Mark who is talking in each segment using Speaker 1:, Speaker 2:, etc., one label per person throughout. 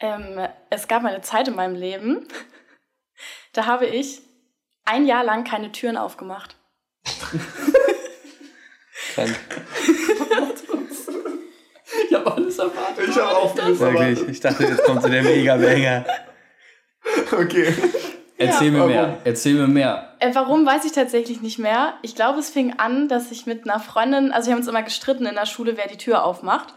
Speaker 1: Ähm, es gab eine Zeit in meinem Leben, da habe ich ein Jahr lang keine Türen aufgemacht.
Speaker 2: Ich habe alles erwartet.
Speaker 3: Ich habe auch alles
Speaker 4: Wirklich.
Speaker 3: erwartet.
Speaker 4: Ich dachte, jetzt kommt so der Mega-Banger.
Speaker 3: Okay.
Speaker 2: Erzähl mir
Speaker 3: warum?
Speaker 2: mehr. Erzähl mir mehr.
Speaker 1: Äh, warum weiß ich tatsächlich nicht mehr. Ich glaube, es fing an, dass ich mit einer Freundin, also wir haben uns immer gestritten in der Schule, wer die Tür aufmacht.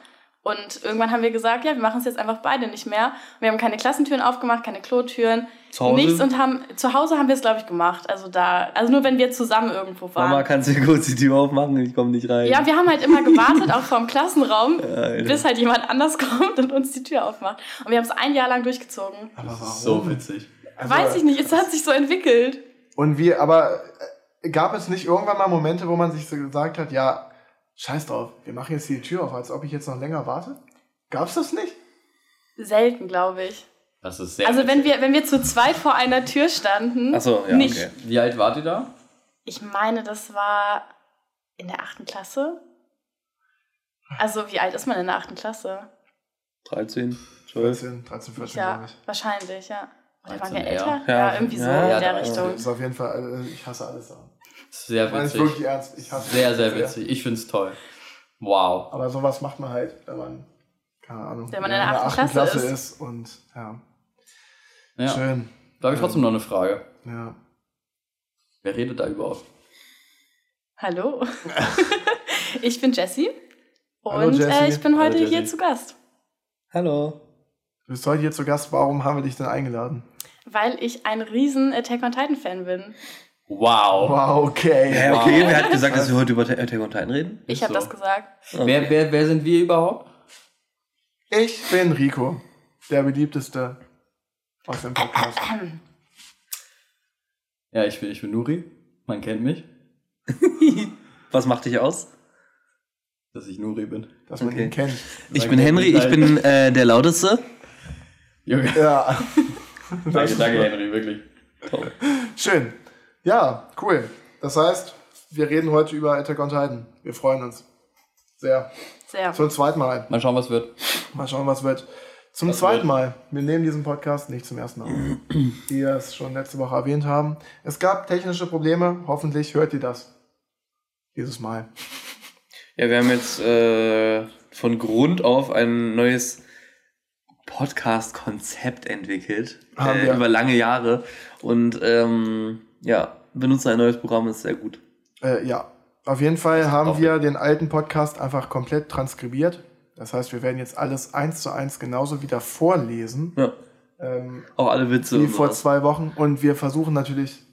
Speaker 1: Und irgendwann haben wir gesagt, ja, wir machen es jetzt einfach beide nicht mehr. Und wir haben keine Klassentüren aufgemacht, keine Klotüren,
Speaker 4: Zu Hause?
Speaker 1: nichts und haben zu Hause haben wir es glaube ich gemacht. Also da, also nur wenn wir zusammen irgendwo waren.
Speaker 4: Mama, kannst du kurz die Tür aufmachen? Ich komme nicht rein.
Speaker 1: ja, wir haben halt immer gewartet, auch vor dem Klassenraum,
Speaker 4: Alter.
Speaker 1: bis halt jemand anders kommt und uns die Tür aufmacht. Und wir haben es ein Jahr lang durchgezogen.
Speaker 3: Aber warum?
Speaker 2: So witzig.
Speaker 3: Also,
Speaker 1: Weiß ich nicht, es hat sich so entwickelt.
Speaker 3: Und wie, aber äh, gab es nicht irgendwann mal Momente, wo man sich so gesagt hat, ja, scheiß drauf, wir machen jetzt die Tür auf, als ob ich jetzt noch länger warte? Gab's das nicht?
Speaker 1: Selten, glaube ich.
Speaker 2: Das ist sehr
Speaker 1: Also wenn wir, wenn wir zu zweit vor einer Tür standen,
Speaker 4: Achso, ja,
Speaker 1: nicht.
Speaker 4: okay.
Speaker 2: Wie alt wart ihr da?
Speaker 1: Ich meine, das war in der achten Klasse. Also wie alt ist man in der achten Klasse?
Speaker 4: 13, 12.
Speaker 3: 13, 13 14,
Speaker 1: Ja,
Speaker 3: glaube ich.
Speaker 1: wahrscheinlich, ja. Oder waren
Speaker 2: 13
Speaker 1: wir älter?
Speaker 4: Ja,
Speaker 1: Ja, irgendwie so
Speaker 4: ja,
Speaker 1: in der Richtung.
Speaker 3: Das ist auf jeden Fall, äh, ich hasse alles daran.
Speaker 2: Sehr
Speaker 3: Ich meine es
Speaker 2: witzig.
Speaker 3: wirklich ernst. Ich hasse
Speaker 2: Sehr,
Speaker 3: es
Speaker 2: sehr witzig. Ich find's toll. Wow.
Speaker 3: Aber sowas macht man halt, wenn man, keine Ahnung,
Speaker 1: Wenn man in der achten Klasse ist.
Speaker 3: und ja,
Speaker 2: Ja.
Speaker 3: schön.
Speaker 2: Da habe ich trotzdem noch eine Frage.
Speaker 3: Ja.
Speaker 2: Wer redet da überhaupt?
Speaker 1: Hallo. ich bin Jessie. Und
Speaker 3: Hallo, Jessie.
Speaker 1: Äh, ich bin
Speaker 2: Hallo,
Speaker 1: heute hier
Speaker 2: Jessie.
Speaker 1: zu Gast,
Speaker 4: Hallo.
Speaker 3: Du bist heute hier zu Gast. Warum haben wir dich denn eingeladen?
Speaker 1: weil ich ein riesen Attack on Titan Fan bin.
Speaker 2: Wow.
Speaker 3: Wow, okay.
Speaker 4: Hä, okay, wer hat gesagt, dass wir heute über Attack on Titan reden?
Speaker 1: Ich habe
Speaker 2: so.
Speaker 1: das gesagt.
Speaker 2: Wer, wer, wer sind wir überhaupt?
Speaker 3: Ich bin Rico, der beliebteste aus dem Podcast.
Speaker 2: Ja, ich bin, ich bin Nuri. Man kennt mich,
Speaker 4: Was macht dich aus?
Speaker 2: dass ich Nuri bin.
Speaker 3: Dass man
Speaker 4: Okay.
Speaker 3: ihn kennt.
Speaker 4: Ich bin Henry, ich bin äh, der Lauteste.
Speaker 2: Junge.
Speaker 3: Ja.
Speaker 2: Danke, danke, Henry, wirklich.
Speaker 3: Schön. Ja, cool. Das heißt, wir reden heute über Attack on Titan. Wir freuen uns. Sehr.
Speaker 1: Sehr.
Speaker 3: Zum zweiten Mal.
Speaker 2: Mal schauen, was wird.
Speaker 3: Mal schauen, was wird. Zum
Speaker 2: Was
Speaker 3: zweiten
Speaker 2: wird?
Speaker 3: Mal. Wir nehmen diesen Podcast nicht zum ersten Mal. Wie wir es schon letzte Woche erwähnt haben. Es gab technische Probleme. Hoffentlich hört ihr das. Dieses Mal.
Speaker 4: Ja, wir haben jetzt äh, von Grund auf ein neues Podcast-Konzept entwickelt.
Speaker 3: Haben
Speaker 4: Äh,
Speaker 3: wir.
Speaker 4: über lange Jahre. Und ähm, ja, benutzen ein neues Programm, ist sehr gut.
Speaker 3: Äh, ja. Auf jeden Fall haben wir den alten Podcast einfach komplett transkribiert. Das heißt, wir werden jetzt alles eins zu eins genauso wieder vorlesen.
Speaker 4: Ja.
Speaker 3: Ähm,
Speaker 4: Auch alle Witze.
Speaker 3: wie vor
Speaker 4: sowas.
Speaker 3: zwei Wochen. Und wir versuchen natürlich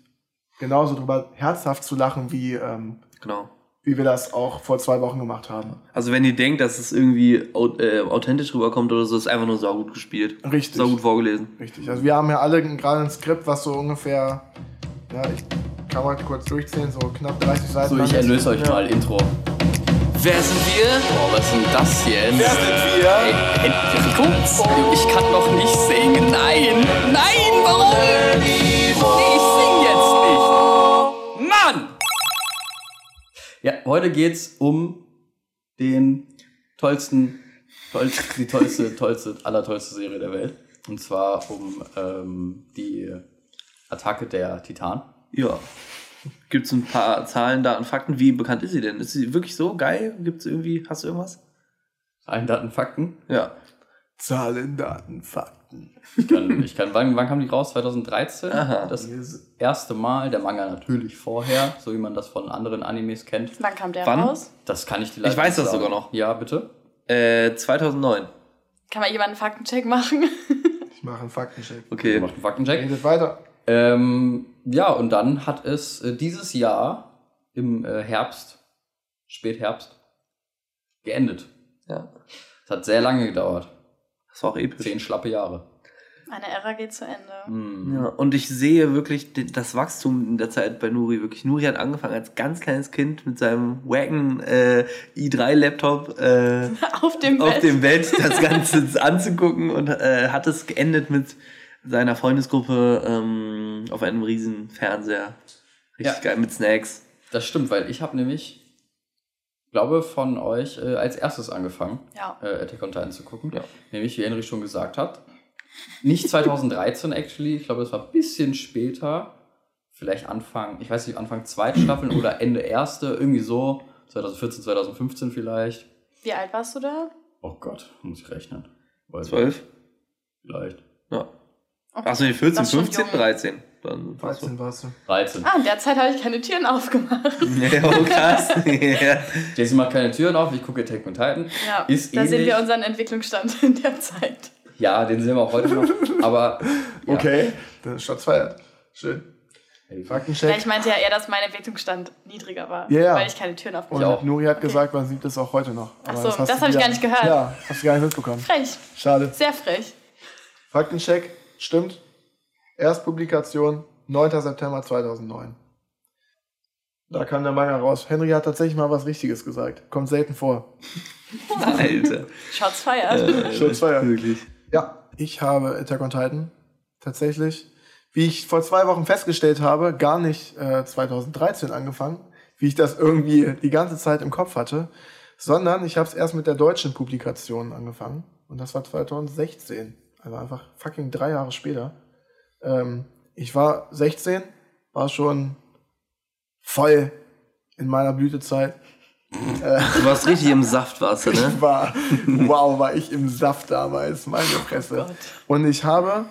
Speaker 3: genauso drüber herzhaft zu lachen, wie, ähm,
Speaker 4: Genau.
Speaker 3: wie wir das auch vor zwei Wochen gemacht haben.
Speaker 4: Also wenn ihr denkt, dass es irgendwie äh, authentisch rüberkommt oder so, ist einfach nur saugut gespielt.
Speaker 3: Richtig.
Speaker 4: Saugut vorgelesen.
Speaker 3: Richtig. Also wir haben ja alle gerade ein Skript, was so ungefähr, ja, ich kann mal kurz durchzählen, so knapp 30 Seiten.
Speaker 2: So, ich erlöse euch
Speaker 3: Ja.
Speaker 2: mal. Intro.
Speaker 4: Wer sind wir?
Speaker 2: Boah, was ist denn das jetzt?
Speaker 3: Wer sind wir?
Speaker 2: Ey, Enrico, ich kann doch nicht singen. Nein, nein, warum? Nee, ich sing jetzt nicht. Mann! Ja, heute geht's um den tollsten, tollsten die tollste, tollste, allertollste Serie der Welt. Und zwar um ähm, die Attacke der Titan.
Speaker 4: Ja. Gibt es ein paar Zahlen, Daten, Fakten? Wie bekannt ist sie denn? Ist sie wirklich so geil? Gibt es irgendwie, hast du irgendwas?
Speaker 2: Zahlen, Daten, Fakten.
Speaker 4: Ja.
Speaker 3: Zahlen, Daten, Fakten.
Speaker 2: Ich kann, ich kann wann, wann kam die raus? 2013?
Speaker 4: Aha.
Speaker 2: Das erste Mal, der Manga natürlich vorher, so wie man das von anderen Animes kennt.
Speaker 1: Wann kam der
Speaker 4: Wann?
Speaker 1: raus?
Speaker 2: Das kann ich dir
Speaker 4: Ich weiß das sogar noch.
Speaker 2: Ja, bitte?
Speaker 4: Äh, 2009.
Speaker 1: Kann mal jemand einen Faktencheck machen?
Speaker 3: Ich mache einen Faktencheck.
Speaker 4: Okay.
Speaker 2: machen einen Faktencheck.
Speaker 3: Redet weiter.
Speaker 2: Ähm, ja, und dann hat es äh, dieses Jahr im äh, Herbst, Spätherbst, geendet.
Speaker 4: Ja.
Speaker 2: Es hat sehr lange gedauert.
Speaker 4: Das war auch episch.
Speaker 2: Zehn schlappe Jahre.
Speaker 1: Eine Ära geht zu Ende.
Speaker 2: Hm.
Speaker 4: Ja, und ich sehe wirklich das Wachstum in der Zeit bei Nuri. Wirklich, Nuri hat angefangen als ganz kleines Kind mit seinem wacken äh, i3-Laptop äh,
Speaker 1: Auf dem
Speaker 4: auf
Speaker 1: Bett.
Speaker 4: dem Bett das Ganze anzugucken und äh, hat es geendet mit seiner Freundesgruppe ähm, auf einem riesen Fernseher. Richtig
Speaker 2: Ja.
Speaker 4: geil mit Snacks.
Speaker 2: Das stimmt, weil ich habe nämlich, glaube von euch äh, als erstes angefangen,
Speaker 1: Ja.
Speaker 2: äh, Attack on Titan zu gucken.
Speaker 4: Ja.
Speaker 2: Nämlich, wie Henry schon gesagt hat, Nicht 2013 actually, ich glaube, das war ein bisschen später. Vielleicht Anfang, ich weiß nicht, Anfang zweite Staffeln oder Ende erste, irgendwie so. 2014, 2015 vielleicht.
Speaker 1: Wie alt warst du da?
Speaker 2: Oh Gott, muss ich rechnen.
Speaker 4: Zwölf?
Speaker 2: Vielleicht.
Speaker 4: Ja.
Speaker 1: Okay.
Speaker 4: Achso, die 14,
Speaker 1: Das ist schon
Speaker 4: 15,
Speaker 1: jung.
Speaker 4: 13. Dann war's so.
Speaker 3: 13 warst du.
Speaker 2: 13.
Speaker 1: Ah, in der Zeit habe ich keine Türen aufgemacht.
Speaker 4: Ja, oh krass. ja.
Speaker 2: Jesse macht keine Türen auf, ich gucke Attack on Titan.
Speaker 1: Ja,
Speaker 2: Ist
Speaker 1: da sehen
Speaker 2: ähnlich.
Speaker 1: wir unseren Entwicklungsstand in der Zeit.
Speaker 2: Ja, den sehen wir auch heute noch. Aber ja.
Speaker 3: Okay, dann Shots feiert. Schön.
Speaker 2: Hey,
Speaker 1: Ja,
Speaker 3: Faktencheck.
Speaker 1: ich meinte ja eher, dass mein Entwicklungsstand niedriger war,
Speaker 3: Ja, ja.
Speaker 1: weil ich keine Türen
Speaker 3: Und
Speaker 1: aufgemacht habe.
Speaker 2: auch.
Speaker 3: Nuri hat gesagt, man sieht das auch heute noch.
Speaker 1: Ach
Speaker 3: Aber
Speaker 1: so,
Speaker 3: hast
Speaker 1: das
Speaker 3: du
Speaker 1: hab ich gar nicht gehört.
Speaker 3: Ja, hast du gar nicht mitbekommen.
Speaker 1: Frech,
Speaker 3: Schade.
Speaker 1: sehr frech.
Speaker 3: Faktencheck, stimmt. Erstpublikation 9. September 2009. Da kam der Manga raus. Henry hat tatsächlich mal was Richtiges gesagt. Kommt selten vor.
Speaker 4: Alter.
Speaker 1: Shots feiert.
Speaker 4: Äh,
Speaker 3: Shots feiert.
Speaker 4: Wirklich.
Speaker 3: Ja, ich habe Attack on Titan tatsächlich, wie ich vor zwei Wochen festgestellt habe, gar nicht äh, 2013 angefangen, wie ich das irgendwie die ganze Zeit im Kopf hatte, sondern ich habe es erst mit der deutschen Publikation angefangen und das war 2016, also einfach fucking drei Jahre später. Ähm, ich war 16, war schon voll in meiner Blütezeit.
Speaker 4: Du warst richtig im Saft, warst du, ne?
Speaker 3: Ich war, wow, war ich im Saft damals, meine Fresse.
Speaker 1: Gott.
Speaker 3: und ich habe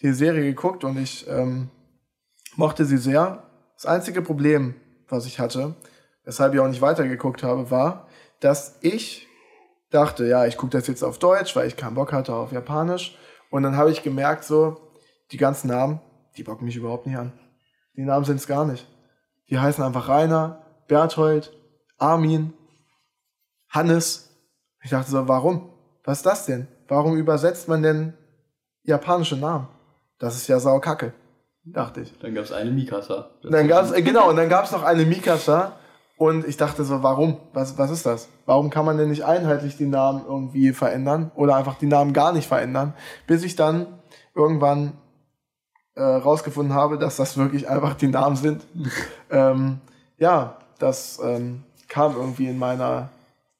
Speaker 3: die Serie geguckt und ich ähm, mochte sie sehr. Das einzige Problem, was ich hatte, weshalb ich auch nicht weitergeguckt habe, war, dass ich dachte, ja, ich gucke das jetzt auf Deutsch, weil ich keinen Bock hatte auf Japanisch. Und dann habe ich gemerkt, so, die ganzen Namen, die bocken mich überhaupt nicht an. Die Namen sind es gar nicht. Die heißen einfach Rainer, Berthold, Armin, Hannes. Ich dachte so, warum? Was ist das denn? Warum übersetzt man denn japanische Namen? Das ist ja saukacke, dachte ich.
Speaker 2: Dann gab es eine Mikasa.
Speaker 3: Dann gab's, äh, genau, und dann gab's noch eine Mikasa und ich dachte so, warum? Was, was ist das? Warum kann man denn nicht einheitlich die Namen irgendwie verändern oder einfach die Namen gar nicht verändern? Bis ich dann irgendwann äh, rausgefunden habe, dass das wirklich einfach die Namen sind. ähm, ja, das ähm, kam irgendwie in meiner,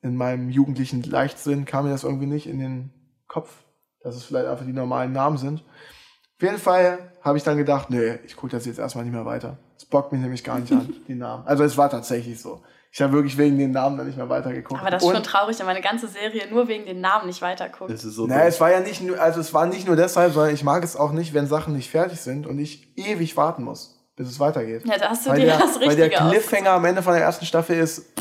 Speaker 3: in meinem jugendlichen Leichtsinn, kam mir das irgendwie nicht in den Kopf, dass es vielleicht einfach die normalen Namen sind. Auf jeden Fall habe ich dann gedacht, nee, ich gucke das jetzt erstmal nicht mehr weiter. Es bockt mich nämlich gar nicht an, die Namen. Also es war tatsächlich so. Ich habe wirklich wegen den Namen dann nicht mehr weitergeguckt.
Speaker 1: Aber das ist
Speaker 3: Und-
Speaker 1: schon traurig, wenn man eine ganze Serie nur wegen den Namen nicht weiterguckt.
Speaker 2: Das ist so
Speaker 3: Naja, es war ja nicht nur, also es war nicht nur deshalb, sondern ich mag es auch nicht, wenn Sachen nicht fertig sind und ich ewig warten muss, bis es weitergeht.
Speaker 1: Ja, da hast du
Speaker 3: weil,
Speaker 1: dir
Speaker 3: der,
Speaker 1: das
Speaker 3: weil der
Speaker 1: Richtige.
Speaker 3: Cliffhanger am Ende von der ersten Staffel ist,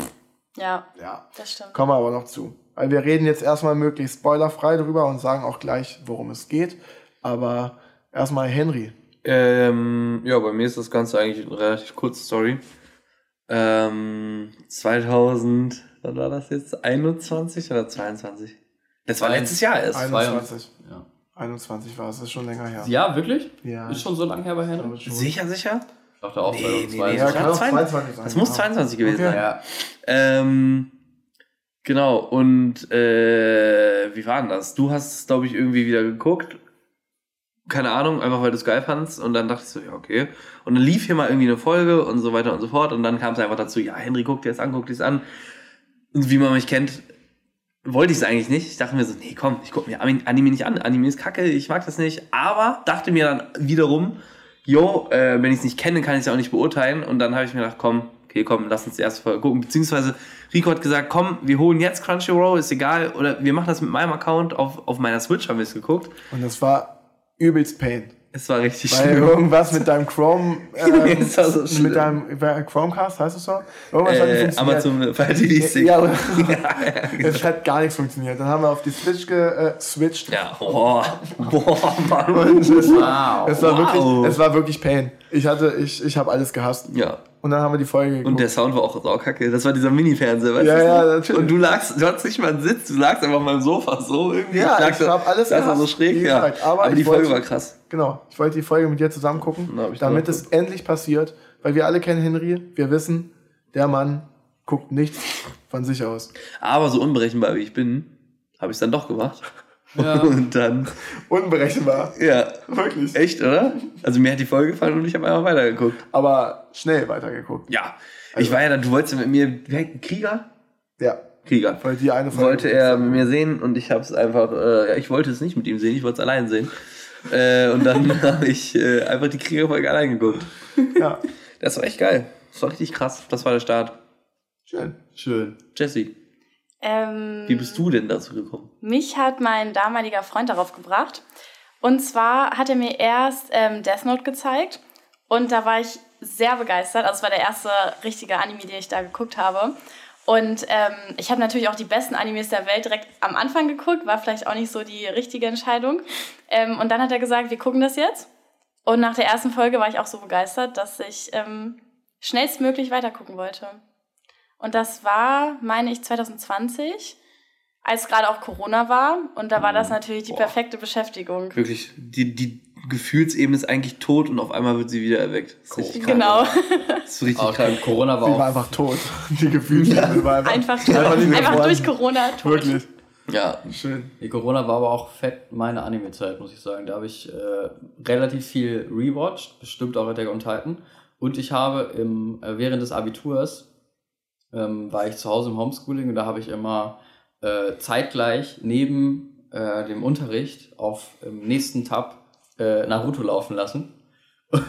Speaker 1: Ja,
Speaker 3: ja,
Speaker 1: das stimmt.
Speaker 3: kommen wir aber noch zu. Weil wir reden jetzt erstmal möglichst spoilerfrei drüber und sagen auch gleich, worum es geht. Aber erstmal Henry.
Speaker 4: Ähm, ja, bei mir ist das Ganze eigentlich eine relativ kurze Story. Ähm, 2000, wann war das jetzt? 21 oder 22? Das war letztes Jahr erst.
Speaker 3: 21.
Speaker 2: Ja.
Speaker 3: 21 war es, das ist schon länger her.
Speaker 2: ja, wirklich?
Speaker 3: Ja.
Speaker 2: Ist schon so lange her bei Henry?
Speaker 4: Sicher, sicher?
Speaker 2: Ich dachte auch
Speaker 4: Nee,
Speaker 2: 2022.
Speaker 4: nee, nee,
Speaker 3: Ja, kann
Speaker 4: war
Speaker 3: auch
Speaker 4: 22
Speaker 3: 22 sein.
Speaker 4: Das muss
Speaker 3: ja.
Speaker 4: 22 gewesen
Speaker 3: Okay.
Speaker 4: sein.
Speaker 2: Ja.
Speaker 4: Ähm, genau, und äh, wie war denn das? Du hast es, glaube ich, irgendwie wieder geguckt. Keine Ahnung, einfach weil du es geil fandst. Und dann dachte ich so, ja, okay. Und dann lief hier mal irgendwie eine Folge und so weiter und so fort. Und dann kam es einfach dazu, ja, Henry, guck dir das an, guck dir das an. Und wie man mich kennt, wollte ich es eigentlich nicht. Ich dachte mir so, nee, komm, ich guck mir Anime nicht an. Anime ist kacke, ich mag das nicht. Aber dachte mir dann wiederum, jo, äh, wenn ich es nicht kenne, kann ich es ja auch nicht beurteilen. Und dann habe ich mir gedacht, komm, okay, komm, lass uns die erste Folge gucken. Beziehungsweise Rico hat gesagt, komm, wir holen jetzt Crunchyroll, ist egal. Oder wir machen das mit meinem Account. Auf, auf meiner Switch haben wir es geguckt.
Speaker 3: Und das war übelst Pain.
Speaker 4: Es war richtig
Speaker 3: Weil
Speaker 4: schlimm.
Speaker 3: irgendwas mit deinem Chrome, ähm,
Speaker 4: Es war so
Speaker 3: mit deinem Chromecast, heißt es so? Irgendwas hat nicht
Speaker 4: Äh,
Speaker 3: funktioniert.
Speaker 4: Amazon Fire TV Stick.
Speaker 3: Ja,
Speaker 4: Ja,
Speaker 3: aber
Speaker 4: ja,
Speaker 3: es hat gar nichts funktioniert. Dann haben wir auf die Switch geswitcht.
Speaker 4: ja, boah, boah, Mann.
Speaker 3: Und es,
Speaker 2: Wow.
Speaker 3: es, war
Speaker 4: Wow.
Speaker 3: wirklich, es war wirklich Pain. Ich hatte, ich, ich habe alles gehasst.
Speaker 4: Ja.
Speaker 3: Und dann haben wir die Folge geguckt.
Speaker 4: Und der Sound war auch saukacke. Das war dieser Mini-Fernseher, weißt
Speaker 3: Ja,
Speaker 4: du?
Speaker 3: ja, natürlich.
Speaker 4: Und du lagst, du hattest nicht mal einen Sitz, du lagst einfach mal im Sofa so irgendwie.
Speaker 3: Ja, ich
Speaker 4: so-
Speaker 3: hab alles
Speaker 4: Das war so schräg, ja.
Speaker 3: gesagt. Aber
Speaker 4: Aber, die
Speaker 3: ich
Speaker 4: Folge war krass.
Speaker 3: Genau, ich wollte die Folge mit dir zusammen gucken,
Speaker 4: Na,
Speaker 3: damit es endlich passiert. Weil wir alle kennen Henry, wir wissen, der Mann guckt nichts von sich aus.
Speaker 4: Aber so unberechenbar wie ich bin, habe ich es dann doch gemacht.
Speaker 2: Ja.
Speaker 4: Und dann,
Speaker 3: Unberechenbar.
Speaker 4: ja,
Speaker 3: Wirklich.
Speaker 4: echt, oder? Also mir hat die Folge gefallen und ich habe einfach weitergeguckt.
Speaker 3: Aber schnell weitergeguckt.
Speaker 4: Ja.
Speaker 3: Also
Speaker 4: ich war ja dann, du wolltest mit mir, Krieger?
Speaker 3: Ja,
Speaker 4: Krieger.
Speaker 3: weil die eine Folge
Speaker 4: Wollte er mit mir sehen und ich habe es einfach, äh, ich wollte es nicht mit ihm sehen, ich wollte es allein sehen. Äh, und dann habe ich äh, einfach die Kriegerfolge allein geguckt.
Speaker 3: Ja,
Speaker 4: Das war echt geil. Das war richtig krass. Das war der Start.
Speaker 3: schön.
Speaker 2: Schön.
Speaker 4: Jesse,
Speaker 1: Ähm,
Speaker 4: wie bist du denn dazu gekommen?
Speaker 1: Mich hat mein damaliger Freund darauf gebracht. Und zwar hat er mir erst ähm, Death Note gezeigt. Und da war ich sehr begeistert. Also es war der erste richtige Anime, den ich da geguckt habe. Und ähm, ich habe natürlich auch die besten Animes der Welt direkt am Anfang geguckt. War vielleicht auch nicht so die richtige Entscheidung. Ähm, und dann hat er gesagt, wir gucken das jetzt. Und nach der ersten Folge war ich auch so begeistert, dass ich ähm, schnellstmöglich weitergucken wollte. Und das war, meine ich, 2020, als gerade auch Corona war. Und da war das natürlich die
Speaker 4: Boah.
Speaker 1: perfekte Beschäftigung.
Speaker 4: Wirklich, die, die Gefühlsebene ist eigentlich tot und auf einmal wird sie wieder erweckt. Das ist richtig krank.
Speaker 1: Genau.
Speaker 4: Das ist richtig
Speaker 2: Aber
Speaker 4: krank.
Speaker 2: Corona war
Speaker 3: Sie
Speaker 2: auch.
Speaker 3: war einfach tot. Die Gefühle war einfach,
Speaker 1: Einfach,
Speaker 3: Einfach mehr
Speaker 1: einfach
Speaker 3: vorhanden.
Speaker 1: durch Corona tot.
Speaker 3: wirklich
Speaker 4: Ja,
Speaker 3: schön.
Speaker 2: Die Corona war aber auch fett meine Anime-Zeit, muss ich sagen. Da habe ich äh, relativ viel rewatcht, bestimmt auch Attack on Titan. Und ich habe im, äh, während des Abiturs ähm, war ich zu Hause im Homeschooling und da habe ich immer äh, zeitgleich neben äh, dem Unterricht auf dem nächsten Tab äh, Naruto laufen lassen. Und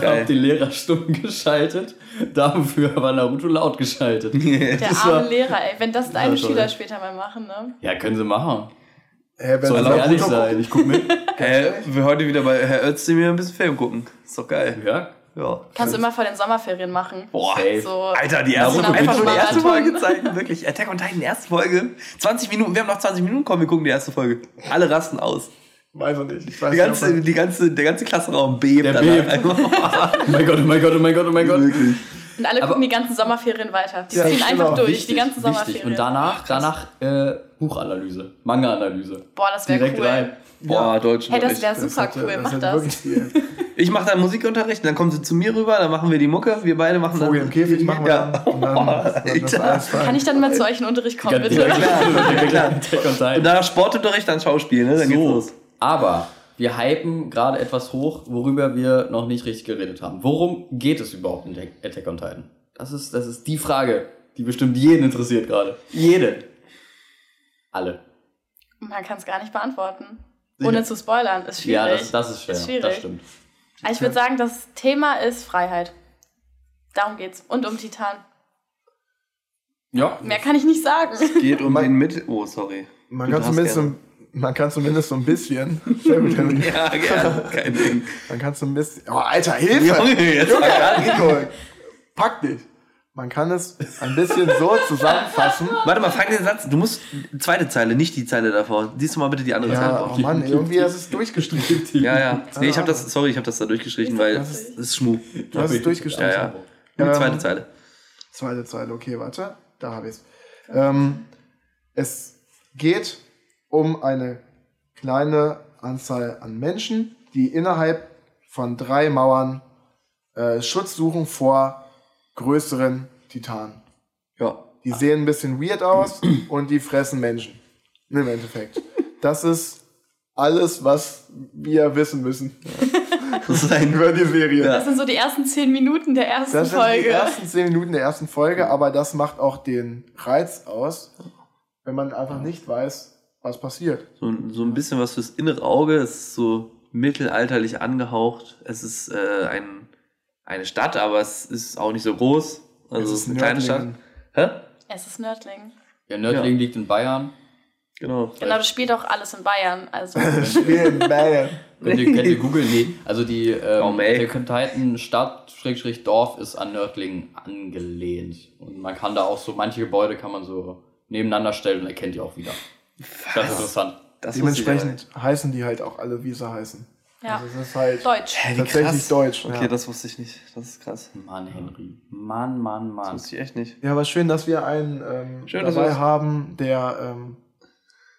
Speaker 4: Geil.
Speaker 2: habe die Lehrerstimmen geschaltet. Dafür war Naruto laut geschaltet.
Speaker 1: Der
Speaker 2: Das
Speaker 1: arme
Speaker 2: war-
Speaker 1: Lehrer, ey. Wenn das deine. Schüler später mal machen, ne?
Speaker 2: Ja, können sie machen.
Speaker 3: Wenn
Speaker 2: Soll
Speaker 3: sie
Speaker 2: ehrlich
Speaker 3: Naruto
Speaker 2: sein. Ich guck mit.
Speaker 4: Hä, wir heute wieder bei Herr Özdemir ein bisschen Film gucken. Ist doch geil.
Speaker 2: Ja.
Speaker 4: Ja.
Speaker 1: Kannst du immer vor den Sommerferien machen.
Speaker 4: Boah.
Speaker 1: So,
Speaker 4: Alter, die erste,
Speaker 2: Naruto
Speaker 4: einfach nur die erste. Folge zeigen, wirklich. Attack on Titan, erste Folge. 20 Minuten, wir haben noch 20 Minuten, komm, wir gucken die erste Folge. Alle rasten aus.
Speaker 3: Weiß ich nicht. Ich weiß
Speaker 4: Die
Speaker 3: nicht,
Speaker 4: ganze,
Speaker 3: man-
Speaker 4: die ganze, der ganze Klassenraum bebt.
Speaker 2: Der bebt. Oh mein Gott, oh mein Gott, oh mein Gott, oh mein Gott.
Speaker 4: Wirklich.
Speaker 1: und alle
Speaker 2: Aber-
Speaker 1: gucken die ganzen Sommerferien weiter. Die
Speaker 3: Ja,
Speaker 1: ziehen einfach durch,
Speaker 2: Wichtig,
Speaker 1: die ganzen Sommerferien.
Speaker 2: Wichtig. Und danach, danach äh, Buchanalyse, Manga-Analyse.
Speaker 1: Boah, das wäre
Speaker 2: Direkt
Speaker 1: cool.
Speaker 2: rein.
Speaker 4: Boah, Deutsch.
Speaker 1: Hey, das wäre
Speaker 3: Das
Speaker 1: super
Speaker 3: hätte-
Speaker 1: cool. Mach das.
Speaker 4: Ich mache dann Musikunterricht, dann kommen sie zu mir rüber, dann machen wir die Mucke, wir beide machen
Speaker 3: Vogel
Speaker 4: dann.
Speaker 3: im Käfig machen wir
Speaker 4: ja.
Speaker 3: dann. Und dann, fein.
Speaker 1: Kann ich dann mal zu euch in den Unterricht kommen, bitte?
Speaker 2: Ja, klar. klar.
Speaker 4: Und danach Sportunterricht, dann Schauspiel, ne? Dann geht's
Speaker 2: So,
Speaker 4: los.
Speaker 2: Aber wir hypen gerade etwas hoch, worüber wir noch nicht richtig geredet haben. Worum geht es überhaupt in Attack on Titan? Das ist, das ist die Frage, die bestimmt jeden interessiert gerade. Jeden. Alle.
Speaker 1: Man kann es gar nicht beantworten. Ohne zu spoilern. Ist schwierig.
Speaker 2: Ja, das, das ist schwer.
Speaker 1: Ist schwierig.
Speaker 2: Das stimmt.
Speaker 1: Also ich würde sagen, das Thema ist Freiheit. Darum geht's. Und um Titan.
Speaker 2: Ja.
Speaker 1: Mehr kann ich nicht sagen.
Speaker 4: Geht um
Speaker 3: Man-
Speaker 4: den Mit. Oh, sorry.
Speaker 3: Man
Speaker 4: Du
Speaker 3: kann, zumindest so,
Speaker 4: gerne.
Speaker 3: ein- man kann zumindest so ein bisschen.
Speaker 4: Ja, gerne. Kein Ding.
Speaker 3: Man kann bisschen. Oh, Alter, Hilfe!
Speaker 4: Junge, jetzt
Speaker 3: Junge,
Speaker 4: mal gar nicht.
Speaker 3: Rico, pack dich. Man kann es ein bisschen so zusammenfassen.
Speaker 4: Warte mal, fang den Satz. Du musst zweite Zeile, nicht die Zeile davor. Siehst du mal bitte die andere Zeile
Speaker 3: Ja,
Speaker 4: vor.
Speaker 3: oh Mann, irgendwie ist es durchgestrichen.
Speaker 4: Ja, ja. Nee, ich habe das, sorry, ich habe das da durchgestrichen, weil
Speaker 3: Das
Speaker 4: das
Speaker 3: ist-
Speaker 4: ist Schmu.
Speaker 3: Du hast es durchgestrichen.
Speaker 4: Ja, ja.
Speaker 3: Ähm,
Speaker 4: zweite Zeile.
Speaker 3: Zweite Zeile, okay, warte. Da habe ich es. Ähm, es geht um eine kleine Anzahl an Menschen, die innerhalb von drei Mauern äh, Schutz suchen vor größeren Titanen.
Speaker 4: Ja.
Speaker 3: Die sehen ein bisschen weird aus und die fressen Menschen. Im Endeffekt. Das ist alles, was wir wissen müssen
Speaker 4: Das ist ein.
Speaker 3: über die Serie.
Speaker 1: Das sind so die ersten zehn Minuten der ersten
Speaker 3: Das sind
Speaker 1: Folge.
Speaker 3: die ersten zehn Minuten der ersten Folge, aber das macht auch den Reiz aus, wenn man einfach nicht weiß, was passiert.
Speaker 4: So, so ein bisschen was fürs innere Auge. Es ist so mittelalterlich angehaucht. Es ist äh, ein, eine Stadt, aber es ist auch nicht so groß. Also es ist eine kleine Stadt.
Speaker 3: Nördlingen.
Speaker 4: Hä?
Speaker 1: Es ist Nördling.
Speaker 2: Ja, Nördling liegt in Bayern.
Speaker 4: Genau.
Speaker 1: Genau, das spielt auch alles in Bayern. Also
Speaker 3: Spiel in Bayern.
Speaker 2: Könnt ihr, könnt ihr googeln? Nee. Also die ähm,
Speaker 4: Oh,
Speaker 2: Stadt, Schrägstrich Dorf ist an Nördlingen angelehnt. Und man kann da auch so, manche Gebäude kann man so nebeneinander stellen und erkennt die auch wieder. Das ist interessant.
Speaker 4: Das
Speaker 3: Dementsprechend heißen die halt auch alle, wie sie heißen.
Speaker 1: ja,
Speaker 3: Also es ist halt
Speaker 1: Deutsch.
Speaker 4: Hä,
Speaker 3: tatsächlich
Speaker 4: krass.
Speaker 3: deutsch.
Speaker 4: Okay,
Speaker 3: ja.
Speaker 4: das wusste ich nicht. Das ist krass.
Speaker 2: Mann, Henry. Mann, Mann,
Speaker 4: Das
Speaker 2: Mann.
Speaker 4: wusste ich echt nicht.
Speaker 3: ja, aber schön, dass wir einen ähm,
Speaker 4: Schön, dass
Speaker 3: dabei haben, der, ähm,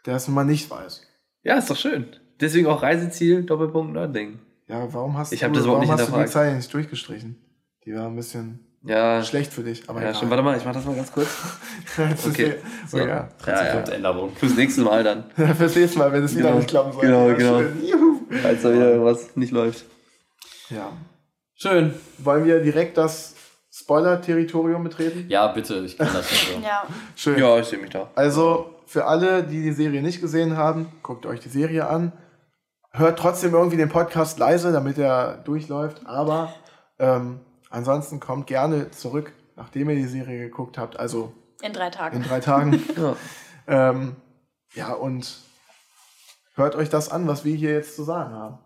Speaker 3: der es mal nicht weiß.
Speaker 4: Ja, ist doch schön. Deswegen auch Reiseziel, Doppelpunkt Nördling.
Speaker 3: Ja, warum hast
Speaker 4: Ich
Speaker 3: du,
Speaker 4: das überhaupt
Speaker 3: warum
Speaker 4: nicht
Speaker 3: hast du die
Speaker 4: hinterfragt.
Speaker 3: Zeile nicht durchgestrichen? Die war ein bisschen
Speaker 4: Ja,
Speaker 3: schlecht für dich. Aber
Speaker 4: ja
Speaker 3: egal.
Speaker 4: schon. Warte mal, ich mach das mal ganz kurz. Okay.
Speaker 3: die-
Speaker 4: So.
Speaker 3: ja.
Speaker 4: Ja, ja.
Speaker 2: Konzeptänderung.
Speaker 4: Fürs nächste Mal dann.
Speaker 3: Fürs nächste Mal, wenn es wieder
Speaker 4: Genau.
Speaker 3: nicht klappen soll.
Speaker 4: Genau,
Speaker 3: Ja,
Speaker 4: genau.
Speaker 3: schön. Juhu.
Speaker 4: Falls da wieder irgendwas nicht läuft.
Speaker 3: Ja.
Speaker 2: Schön.
Speaker 3: Wollen wir direkt das Spoiler-Territorium betreten?
Speaker 2: Ja, bitte, ich kann das nicht so.
Speaker 1: Ja,
Speaker 3: Schön.
Speaker 4: Ja, ich sehe mich da.
Speaker 3: Also, für alle, die die Serie nicht gesehen haben, guckt euch die Serie an. hört trotzdem irgendwie den Podcast leise, damit er durchläuft. Aber ähm, ansonsten kommt gerne zurück, nachdem ihr die Serie geguckt habt. Also
Speaker 1: In drei Tagen.
Speaker 3: in drei Tagen.
Speaker 4: Ja.
Speaker 3: ähm, ja, und hört euch das an, was wir hier jetzt zu sagen haben.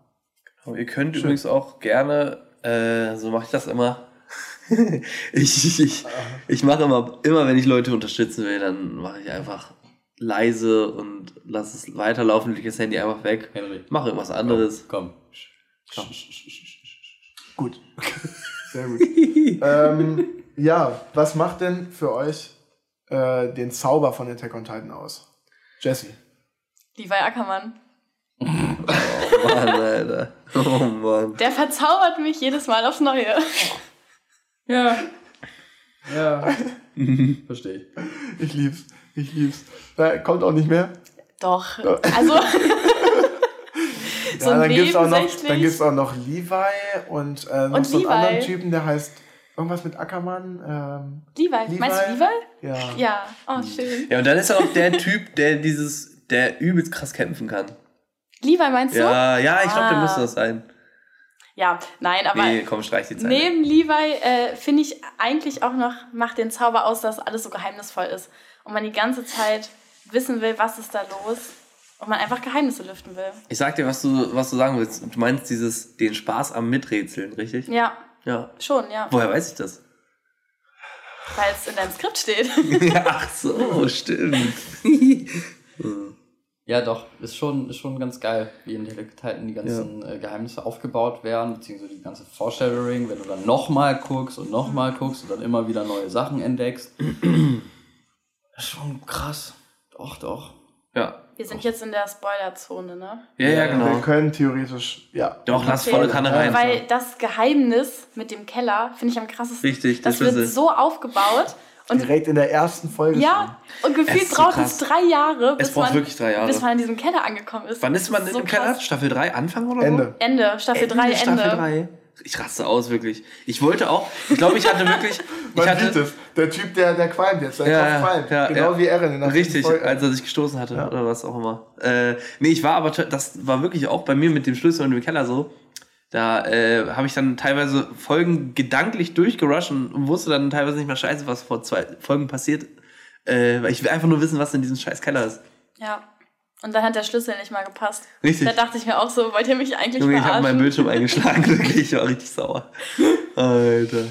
Speaker 4: Aber ihr könnt übrigens auch gerne, äh, so mache ich das immer. ich ich, ich mache immer, immer wenn ich Leute unterstützen will, dann mache ich einfach leise und lass es weiterlaufen, leg das Handy einfach weg.
Speaker 2: Henry.
Speaker 4: Mach irgendwas anderes.
Speaker 2: Komm.
Speaker 4: Komm.
Speaker 3: Gut. Sehr gut. ähm, ja, was macht denn für euch äh, den Zauber von Attack on Titan aus? Jesse.
Speaker 1: Levi Ackermann.
Speaker 4: Oh Mann, Alter. Oh Mann.
Speaker 1: Der verzaubert mich jedes Mal aufs Neue.
Speaker 2: Ja. Ja. Verstehe ich.
Speaker 3: Ich lieb's. Ich lieb's. Äh, kommt auch nicht mehr.
Speaker 1: Doch. Also. so
Speaker 3: ja,
Speaker 1: ein
Speaker 3: dann gibt's auch noch,
Speaker 1: nebensächlich.
Speaker 3: dann gibt's auch noch Levi und, äh, noch
Speaker 1: Und
Speaker 3: so einen
Speaker 1: Levi.
Speaker 3: anderen Typen, der heißt irgendwas mit Ackermann. Ähm,
Speaker 1: Levi.
Speaker 3: Levi.
Speaker 1: Meinst du Levi?
Speaker 3: ja.
Speaker 1: Ja. Oh, schön.
Speaker 4: Ja, und dann ist er auch der Typ, der dieses, der übelst krass kämpfen kann.
Speaker 1: Levi meinst du?
Speaker 4: Ja, ja, ich glaube, der
Speaker 1: Ah.
Speaker 4: müsste das sein.
Speaker 1: Ja, nein, aber
Speaker 4: Nee, komm, streich die Zeit.
Speaker 1: neben Levi äh, finde ich eigentlich auch noch, macht den Zauber aus, dass alles so geheimnisvoll ist. Und man die ganze Zeit wissen will, was ist da los. Und man einfach Geheimnisse lüften will.
Speaker 4: Ich sag dir, was du, was du sagen willst. Du meinst dieses, den Spaß am Miträtseln, richtig?
Speaker 1: Ja,
Speaker 4: Ja.
Speaker 1: schon, ja.
Speaker 4: Woher weiß ich das?
Speaker 1: Weil es in deinem Skript steht.
Speaker 4: Ach so, stimmt.
Speaker 2: Ja, doch, ist schon, ist schon ganz geil, wie in Titan die ganzen äh, Geheimnisse aufgebaut werden, beziehungsweise die ganze Foreshadowing, wenn du dann nochmal guckst und nochmal guckst und dann immer wieder neue Sachen entdeckst. ist schon krass. Doch, doch.
Speaker 4: Ja.
Speaker 1: Wir sind jetzt in der Spoilerzone, ne?
Speaker 4: Ja, ja,
Speaker 2: Ja,
Speaker 3: Wir
Speaker 4: genau.
Speaker 3: können theoretisch, ja.
Speaker 4: Doch, lass
Speaker 1: Okay.
Speaker 4: volle Kanne rein.
Speaker 1: Weil das Geheimnis mit dem Keller finde ich am krassesten.
Speaker 4: Richtig, der
Speaker 1: das wird so aufgebaut. Und
Speaker 3: Direkt in der ersten Folge
Speaker 1: ja, und
Speaker 4: Es
Speaker 1: gefühlt
Speaker 4: ist so
Speaker 1: braucht
Speaker 4: krass.
Speaker 1: es drei Jahre, bis,
Speaker 4: Es braucht
Speaker 1: man,
Speaker 4: wirklich drei Jahre.
Speaker 1: bis man in diesem Keller angekommen ist.
Speaker 4: Wann ist man
Speaker 1: Das
Speaker 4: in dem
Speaker 1: so
Speaker 4: Keller?
Speaker 1: krass.
Speaker 4: Staffel 3, Anfang oder
Speaker 3: schon.
Speaker 4: so?
Speaker 3: Ende.
Speaker 1: Ende, Staffel 3, Ende.
Speaker 4: Staffel 3. Ich raste aus, wirklich. Ich wollte auch, ich glaube, ich hatte wirklich, ich
Speaker 3: Man sieht
Speaker 4: hatte,
Speaker 3: es. Der Typ, der, der qualmt jetzt. Der
Speaker 4: Ja,
Speaker 3: qualmt.
Speaker 4: ja,
Speaker 3: genau
Speaker 4: ja.
Speaker 3: wie Eren in der
Speaker 4: Richtig, als er sich gestoßen hatte
Speaker 3: Ja.
Speaker 4: oder was auch immer. Äh, nee, ich war aber, das war wirklich auch bei mir mit dem Schlüssel und dem Keller so. Da äh, habe ich dann teilweise Folgen gedanklich durchgerusht und, und wusste dann teilweise nicht mehr scheiße, was vor zwei Folgen passiert. Äh, weil ich will einfach nur wissen, was in diesem scheiß Keller ist.
Speaker 1: Ja. Und dann hat der Schlüssel nicht mal gepasst.
Speaker 4: Richtig.
Speaker 1: Da dachte ich mir auch so, wollt ihr mich eigentlich
Speaker 4: Junge, ich habe
Speaker 1: verarschen?
Speaker 4: meinen Bildschirm eingeschlagen, wirklich. Ich war richtig sauer. Alter.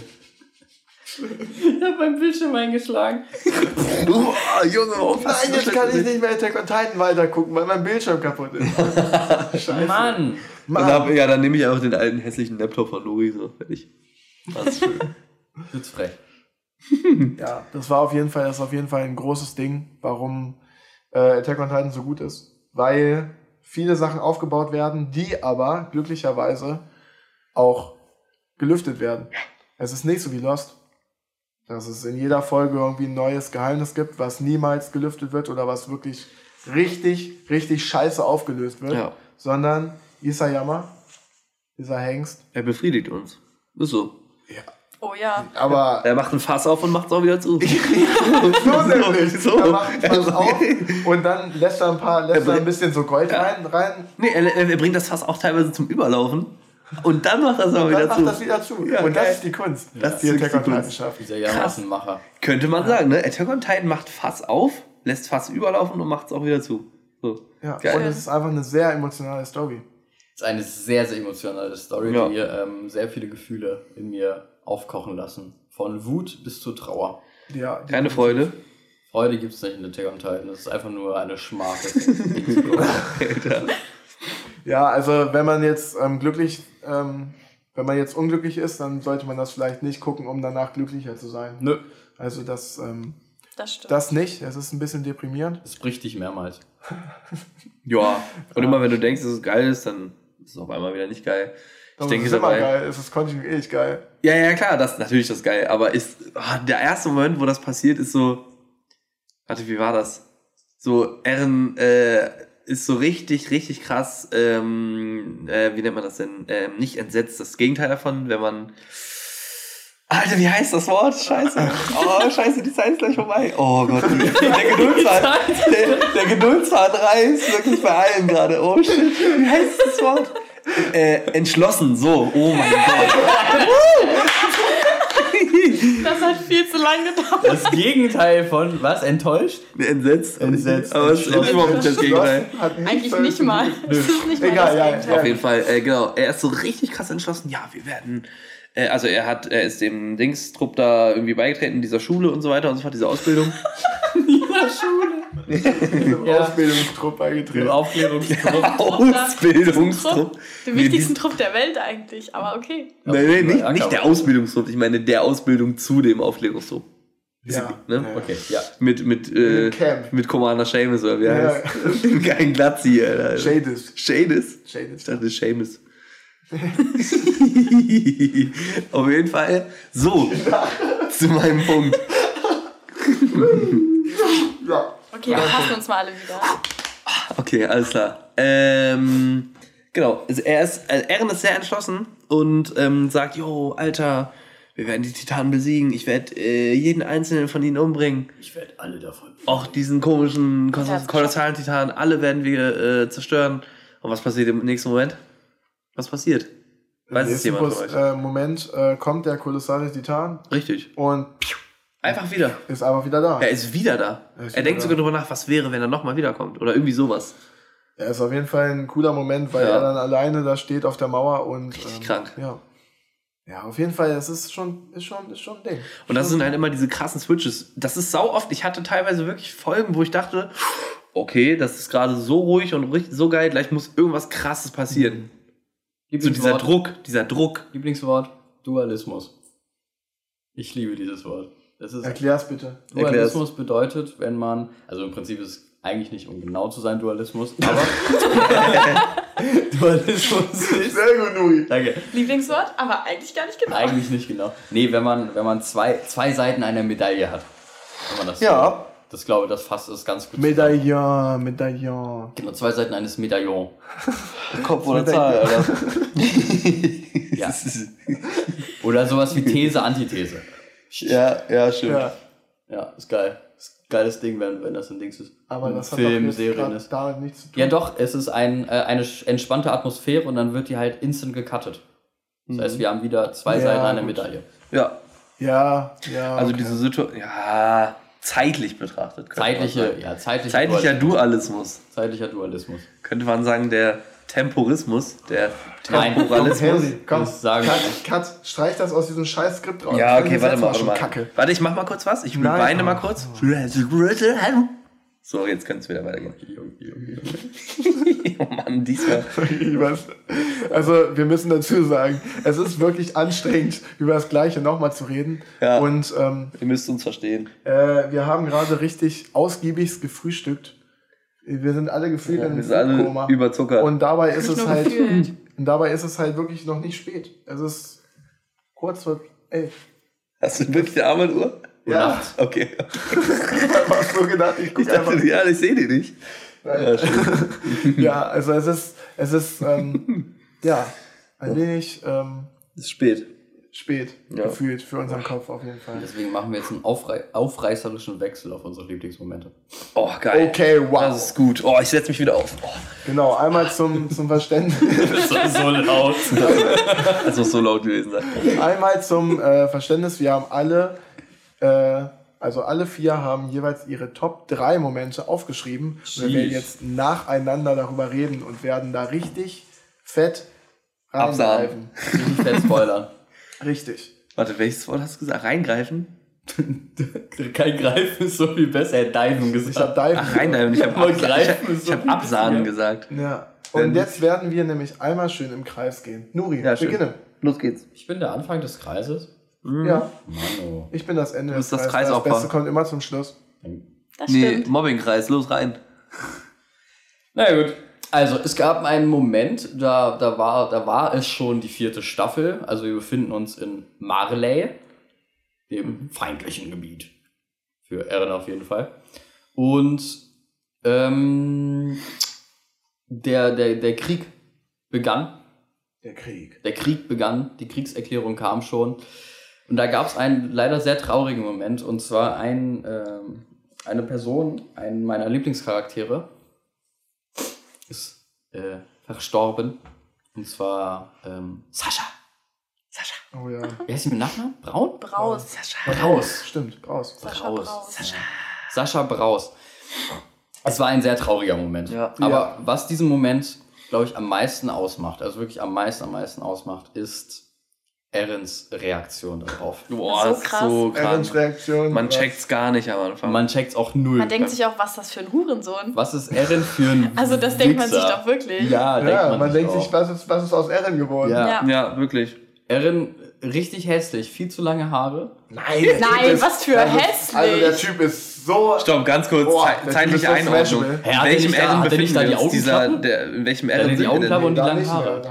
Speaker 1: ich habe meinen Bildschirm eingeschlagen.
Speaker 4: Boah, Junge, warum
Speaker 3: Nein, jetzt kann ich nicht mehr Attack on Titan weitergucken, weil mein Bildschirm kaputt ist. Scheiße.
Speaker 2: Mann!
Speaker 4: Dann hab, ja, dann nehme ich einfach den alten hässlichen Laptop von Luri, so fertig. Das ist schön.
Speaker 2: Wird's frech.
Speaker 3: Ja, das war auf jeden Fall, das ist auf jeden Fall ein großes Ding, warum äh, Attack on Titan so gut ist. Weil viele Sachen aufgebaut werden, die aber glücklicherweise auch gelüftet werden. Es ist nicht so wie Lost, dass es in jeder Folge irgendwie ein neues Geheimnis gibt, was niemals gelüftet wird oder was wirklich richtig, richtig scheiße aufgelöst wird.
Speaker 4: Ja.
Speaker 3: Sondern Isayama, dieser Hengst,
Speaker 4: Er befriedigt uns. Ist so.
Speaker 1: Oh ja.
Speaker 3: aber
Speaker 4: Er macht ein Fass auf und macht es auch wieder zu.
Speaker 3: So nämlich.
Speaker 4: So.
Speaker 3: Er macht was auf und dann lässt er ein paar, lässt er ein bisschen so Gold
Speaker 4: Ja.
Speaker 3: rein, rein
Speaker 4: Nee, er, er, bringt das Fass auch teilweise zum Überlaufen. Und dann macht er es auch
Speaker 3: und dann
Speaker 4: wieder
Speaker 3: macht
Speaker 4: zu.
Speaker 3: das wieder zu.
Speaker 4: Ja,
Speaker 3: und
Speaker 4: geil.
Speaker 3: das ist die Kunst,
Speaker 4: Das
Speaker 3: die
Speaker 4: ist
Speaker 3: Attack on
Speaker 4: die
Speaker 3: Titan schafft.
Speaker 2: Dieser Jahrmassenmacher.
Speaker 4: Könnte man sagen, ne? Attack on Titan macht Fass auf, lässt Fass überlaufen und macht es auch wieder zu. So.
Speaker 3: Ja,
Speaker 4: Geil.
Speaker 3: und es ist einfach eine sehr emotionale Story.
Speaker 2: ist eine sehr, sehr emotionale Story,
Speaker 4: Ja.
Speaker 2: die ähm, sehr viele Gefühle in mir aufkochen lassen. Von Wut bis zu Trauer.
Speaker 3: Ja,
Speaker 4: Keine Freude.
Speaker 2: Freude gibt es nicht in Attack on Titan. Das ist einfach nur eine Schmach.
Speaker 3: Ja, also wenn man jetzt ähm, glücklich, ähm, wenn man jetzt unglücklich ist, dann sollte man das vielleicht nicht gucken, um danach glücklicher zu sein.
Speaker 2: Nö.
Speaker 3: Also das, ähm,
Speaker 1: Das stimmt.
Speaker 3: das nicht. Es ist ein bisschen deprimierend.
Speaker 2: Es bricht dich mehrmals.
Speaker 4: Ja. Und immer wenn du denkst, dass es geil ist, dann ist es auf einmal wieder nicht geil. Ich denke
Speaker 3: es ist immer
Speaker 4: dabei.
Speaker 3: geil. Es ist kontinuierlich geil.
Speaker 4: Ja, ja, klar, das natürlich das geil. Aber ist ah, der erste Moment, wo das passiert, ist so. Warte, wie war das? So, Eren äh, ist so richtig, richtig krass, ähm, äh, wie nennt man das denn? Ähm, nicht entsetzt, das Gegenteil davon, wenn man Alter, wie heißt das Wort? Scheiße. Oh, scheiße, die Zeit ist gleich vorbei. Oh Gott, der Geduldsfaden, der, der Geduldsfaden reißt wirklich bei allen gerade. Oh shit, wie heißt das Wort? Äh, entschlossen, so. Oh mein Gott.
Speaker 1: Das hat viel zu lange gedauert.
Speaker 2: Das Gegenteil von was? Enttäuscht?
Speaker 4: Entsetzt.
Speaker 2: Entsetzt.
Speaker 4: Aber es ist überhaupt nicht das Gegenteil.
Speaker 1: Eigentlich nicht mal. Das ist nicht mal
Speaker 3: Egal,
Speaker 1: das
Speaker 3: ja.
Speaker 4: Auf jeden Fall, äh, genau. Er ist so richtig krass entschlossen. Ja, wir werden. Äh, also er hat, er ist dem Dingstrupp da irgendwie beigetreten, dieser Schule und so weiter und so fort, diese Ausbildung.
Speaker 3: Im
Speaker 2: Ja.
Speaker 3: Ausbildungstrupp beigetreten.
Speaker 2: Aufklärungstrupp.
Speaker 4: Ausbildungstrupp.
Speaker 1: Den wichtigsten Trupp der Welt eigentlich, aber okay.
Speaker 4: Nein, nein, nicht, nicht der Ausbildungstrupp. Ich meine der Ausbildung zu dem Aufklärungstrupp.
Speaker 3: Ja.
Speaker 4: Ne?
Speaker 3: Ja.
Speaker 2: Okay, ja.
Speaker 4: Mit, mit, äh, mit Commander Seamus, oder wie er
Speaker 3: Ja.
Speaker 4: heißt. Den geilen Glatzi, Alter.
Speaker 3: Shadis.
Speaker 4: Shadis? Ich
Speaker 3: Shadis.
Speaker 4: dachte Seamus. Auf jeden Fall. So, zu meinem Punkt.
Speaker 3: Ja.
Speaker 1: Okay, wir passen uns mal alle wieder.
Speaker 4: Okay, alles klar. Ähm, genau, also er ist, also Eren ist sehr entschlossen und ähm, sagt, jo, Alter, wir werden die Titanen besiegen, ich werde äh, jeden einzelnen von ihnen umbringen.
Speaker 2: Ich werde alle davon.
Speaker 4: Auch diesen komischen, kolossalen Titan, alle werden wir äh, zerstören. Und was passiert im nächsten Moment? Was passiert? Weiß es jemand
Speaker 3: Bus- äh, Moment äh, kommt der kolossale Titan
Speaker 4: Richtig.
Speaker 3: und
Speaker 4: Einfach wieder.
Speaker 3: ist einfach wieder da.
Speaker 4: Er ist wieder da.
Speaker 3: Er
Speaker 4: Er denkt sogar
Speaker 3: da.
Speaker 4: drüber nach, was wäre, wenn er nochmal wiederkommt. Oder irgendwie sowas.
Speaker 3: Er ist auf jeden Fall ein cooler Moment, weil
Speaker 4: Ja.
Speaker 3: er dann alleine da steht auf der Mauer und ähm,
Speaker 4: krank.
Speaker 3: Ja. Ja, auf jeden Fall, es ist schon, ist schon, ist schon ein Ding.
Speaker 4: Und das sind halt immer diese krassen Switches. Das ist sau oft. Ich hatte teilweise wirklich Folgen, wo ich dachte, okay, das ist gerade so ruhig und so geil, gleich muss irgendwas krasses passieren. So dieser Druck, dieser Druck.
Speaker 2: Lieblingswort, Dualismus. Ich liebe dieses Wort. Das ist
Speaker 3: Erklär's bitte.
Speaker 2: Dualismus bedeutet, wenn man, also im Prinzip ist es eigentlich nicht, um genau zu sein, Dualismus, aber Dualismus ist.
Speaker 3: Sehr gut, Nuri.
Speaker 2: Danke.
Speaker 1: Lieblingswort, aber eigentlich gar nicht genau.
Speaker 2: Eigentlich nicht genau. Nee, wenn man, wenn man zwei, zwei Seiten einer Medaille hat. Wenn man das glaube das fasst es ganz gut.
Speaker 3: Medaillon, Medaillon.
Speaker 2: Genau, zwei Seiten eines Medaillons.
Speaker 4: Kopf
Speaker 3: oder Zahl,
Speaker 4: Alter.
Speaker 2: Ja. Oder sowas wie These, Antithese.
Speaker 4: ja, ja, stimmt.
Speaker 3: Ja,
Speaker 2: Ja, ist geil. Ist ein geiles Ding, wenn, wenn das ein Dings ist.
Speaker 3: aber das hat
Speaker 2: Film,
Speaker 3: doch jetzt
Speaker 2: Serien ist.
Speaker 3: damit nichts zu tun.
Speaker 2: Ja, doch, es ist ein, äh, eine entspannte Atmosphäre und dann wird die halt instant gecuttet. Das heißt, wir haben wieder zwei
Speaker 3: Ja,
Speaker 2: Seiten einer. Medaille.
Speaker 4: Ja,
Speaker 3: Ja, ja.
Speaker 4: also
Speaker 3: okay.
Speaker 4: diese Situation, ja, zeitlich betrachtet.
Speaker 2: Zeitliche, ja, zeitliche
Speaker 4: Zeitlicher
Speaker 2: Dualismus.
Speaker 4: Dualismus.
Speaker 2: Zeitlicher Dualismus.
Speaker 4: Könnte man sagen, der Temporismus, der
Speaker 2: Nein.
Speaker 3: Komm,
Speaker 4: Temporalismus.
Speaker 3: Handy, komm,
Speaker 2: sagen-
Speaker 3: cut, cut, streich das aus diesem scheiß Skript raus.
Speaker 4: Ja, okay, warte mal, warte
Speaker 3: schon
Speaker 4: mal.
Speaker 3: Kacke.
Speaker 4: Warte, ich mach mal kurz was. Ich
Speaker 3: Nein.
Speaker 4: weine mal
Speaker 3: Oh.
Speaker 4: So, jetzt kann es wieder weitergehen. oh Mann, diesmal.
Speaker 3: Also, wir müssen dazu sagen, es ist wirklich anstrengend, über das Gleiche nochmal zu reden.
Speaker 4: Ja.
Speaker 3: Und ähm,
Speaker 4: Ihr müsst uns verstehen.
Speaker 3: äh, wir haben gerade richtig ausgiebig gefrühstückt. Wir sind alle gefühlt in
Speaker 4: Wir
Speaker 3: einem
Speaker 4: sind alle
Speaker 3: Foodkoma.
Speaker 4: überzuckert.
Speaker 3: Und dabei ist es halt,
Speaker 1: gefühlt.
Speaker 3: und dabei ist es halt wirklich noch nicht spät. Es ist kurz vor elf.
Speaker 4: Hast du wirklich eine Armbanduhr?
Speaker 3: Ja,
Speaker 4: Okay.
Speaker 3: hast du gedacht, ich
Speaker 4: Ich
Speaker 3: gucke einfach.
Speaker 4: dachte, ja, ich sehe die nicht. Ja.
Speaker 3: Ja, also es ist, es ist, ähm, ja, ein wenig ähm,
Speaker 4: ist spät.
Speaker 3: spät
Speaker 4: Ja.
Speaker 3: gefühlt für unseren Kopf auf jeden Fall.
Speaker 2: Deswegen machen wir jetzt einen aufrei aufreißerischen Wechsel auf unsere Lieblingsmomente.
Speaker 4: Oh, geil.
Speaker 3: Okay, wow.
Speaker 4: Das ist gut. Oh, ich setze mich wieder auf. Oh,
Speaker 3: Genau, einmal zum, zum Verständnis,
Speaker 2: so, so laut.
Speaker 4: das muss so laut gewesen sein.
Speaker 3: einmal zum äh, Verständnis, wir haben alle, äh, also alle vier haben jeweils ihre Top 3 Momente aufgeschrieben. Wir werden jetzt nacheinander darüber reden und werden da richtig fett reingreifen.
Speaker 2: Nicht fett spoilern.
Speaker 3: Richtig.
Speaker 4: Warte, welches Wort hast du gesagt? Reingreifen?
Speaker 2: Kein Greifen ist so viel besser. Er hat Diven gesagt.
Speaker 3: Ich habe Dive.
Speaker 4: Ach, reingreifen. Ich habe
Speaker 2: greifen
Speaker 4: ich hab, ich
Speaker 2: so
Speaker 4: hab Absahnen gesagt.
Speaker 3: Ja. Und jetzt werden wir nämlich einmal schön im Kreis gehen. Nuri,
Speaker 4: Ja, schön.
Speaker 3: beginne.
Speaker 4: Los geht's.
Speaker 2: Ich bin der Anfang des Kreises.
Speaker 3: Ja,
Speaker 2: Mann, oh.
Speaker 3: ich bin das Ende
Speaker 4: Du bist
Speaker 3: des
Speaker 4: das. Kreisaufbau.
Speaker 3: Das Beste kommt immer zum Schluss.
Speaker 1: Das
Speaker 4: Nee,
Speaker 1: stimmt.
Speaker 4: Mobbingkreis, los rein.
Speaker 2: Na gut. Also, es gab einen Moment, da, da, war, da war es schon die vierte Staffel. Also, wir befinden uns in Marley, dem feindlichen Gebiet. Für Eren auf jeden Fall. Und ähm, der, der, der Krieg begann.
Speaker 3: Der Krieg.
Speaker 2: Der Krieg begann, die Kriegserklärung kam schon. Und da gab es einen leider sehr traurigen Moment. Und zwar ein, ähm, eine Person, einen meiner Lieblingscharaktere, ist äh, verstorben. Und zwar ähm, Sascha. Sascha.
Speaker 3: Oh ja.
Speaker 2: Wie heißt sie mit Nachnamen? Braun?
Speaker 1: Braus.
Speaker 2: Braus.
Speaker 3: Stimmt, raus.
Speaker 1: Sascha
Speaker 2: Braus.
Speaker 1: Braus.
Speaker 2: Sascha Braus. Es war ein sehr trauriger Moment.
Speaker 4: Ja.
Speaker 2: Aber
Speaker 3: Ja.
Speaker 2: was diesen Moment, glaube ich, am meisten ausmacht, also wirklich am meisten, am meisten ausmacht, ist Erins Reaktion darauf.
Speaker 4: Boah,
Speaker 1: So krass.
Speaker 4: so
Speaker 3: Erins. Reaktion.
Speaker 4: Man checkt's gar nicht am Anfang.
Speaker 2: Man checkt's auch null.
Speaker 1: Man denkt sich auch, was ist das für ein Hurensohn?
Speaker 2: was ist Erin für ein
Speaker 1: Also das denkt man sich
Speaker 2: Wichser?
Speaker 1: doch wirklich.
Speaker 2: Ja, denkt
Speaker 3: Ja,
Speaker 2: man,
Speaker 3: man, denkt
Speaker 2: auch.
Speaker 3: sich, was ist, was ist aus Erin geworden?
Speaker 2: Ja.
Speaker 1: Ja.
Speaker 4: ja, wirklich.
Speaker 2: Erin, richtig hässlich, viel zu lange Haare.
Speaker 3: Nein, der
Speaker 1: Nein,
Speaker 3: Typ ist,
Speaker 1: was für
Speaker 3: also,
Speaker 1: hässlich.
Speaker 3: Also der Typ ist so.
Speaker 4: Stopp, ganz kurz.
Speaker 3: Boah,
Speaker 4: zeitliche
Speaker 3: so
Speaker 4: Einordnung.
Speaker 2: Hä,
Speaker 4: In welchem
Speaker 2: nicht da-
Speaker 4: Ehren
Speaker 2: hat er
Speaker 4: befinden
Speaker 2: nicht da die
Speaker 4: wir uns? Dieser,
Speaker 2: Augenklappe?
Speaker 4: der, in welchem
Speaker 2: er die
Speaker 4: sind wir
Speaker 2: Augenklappe
Speaker 4: denn?
Speaker 2: und die langen Haare.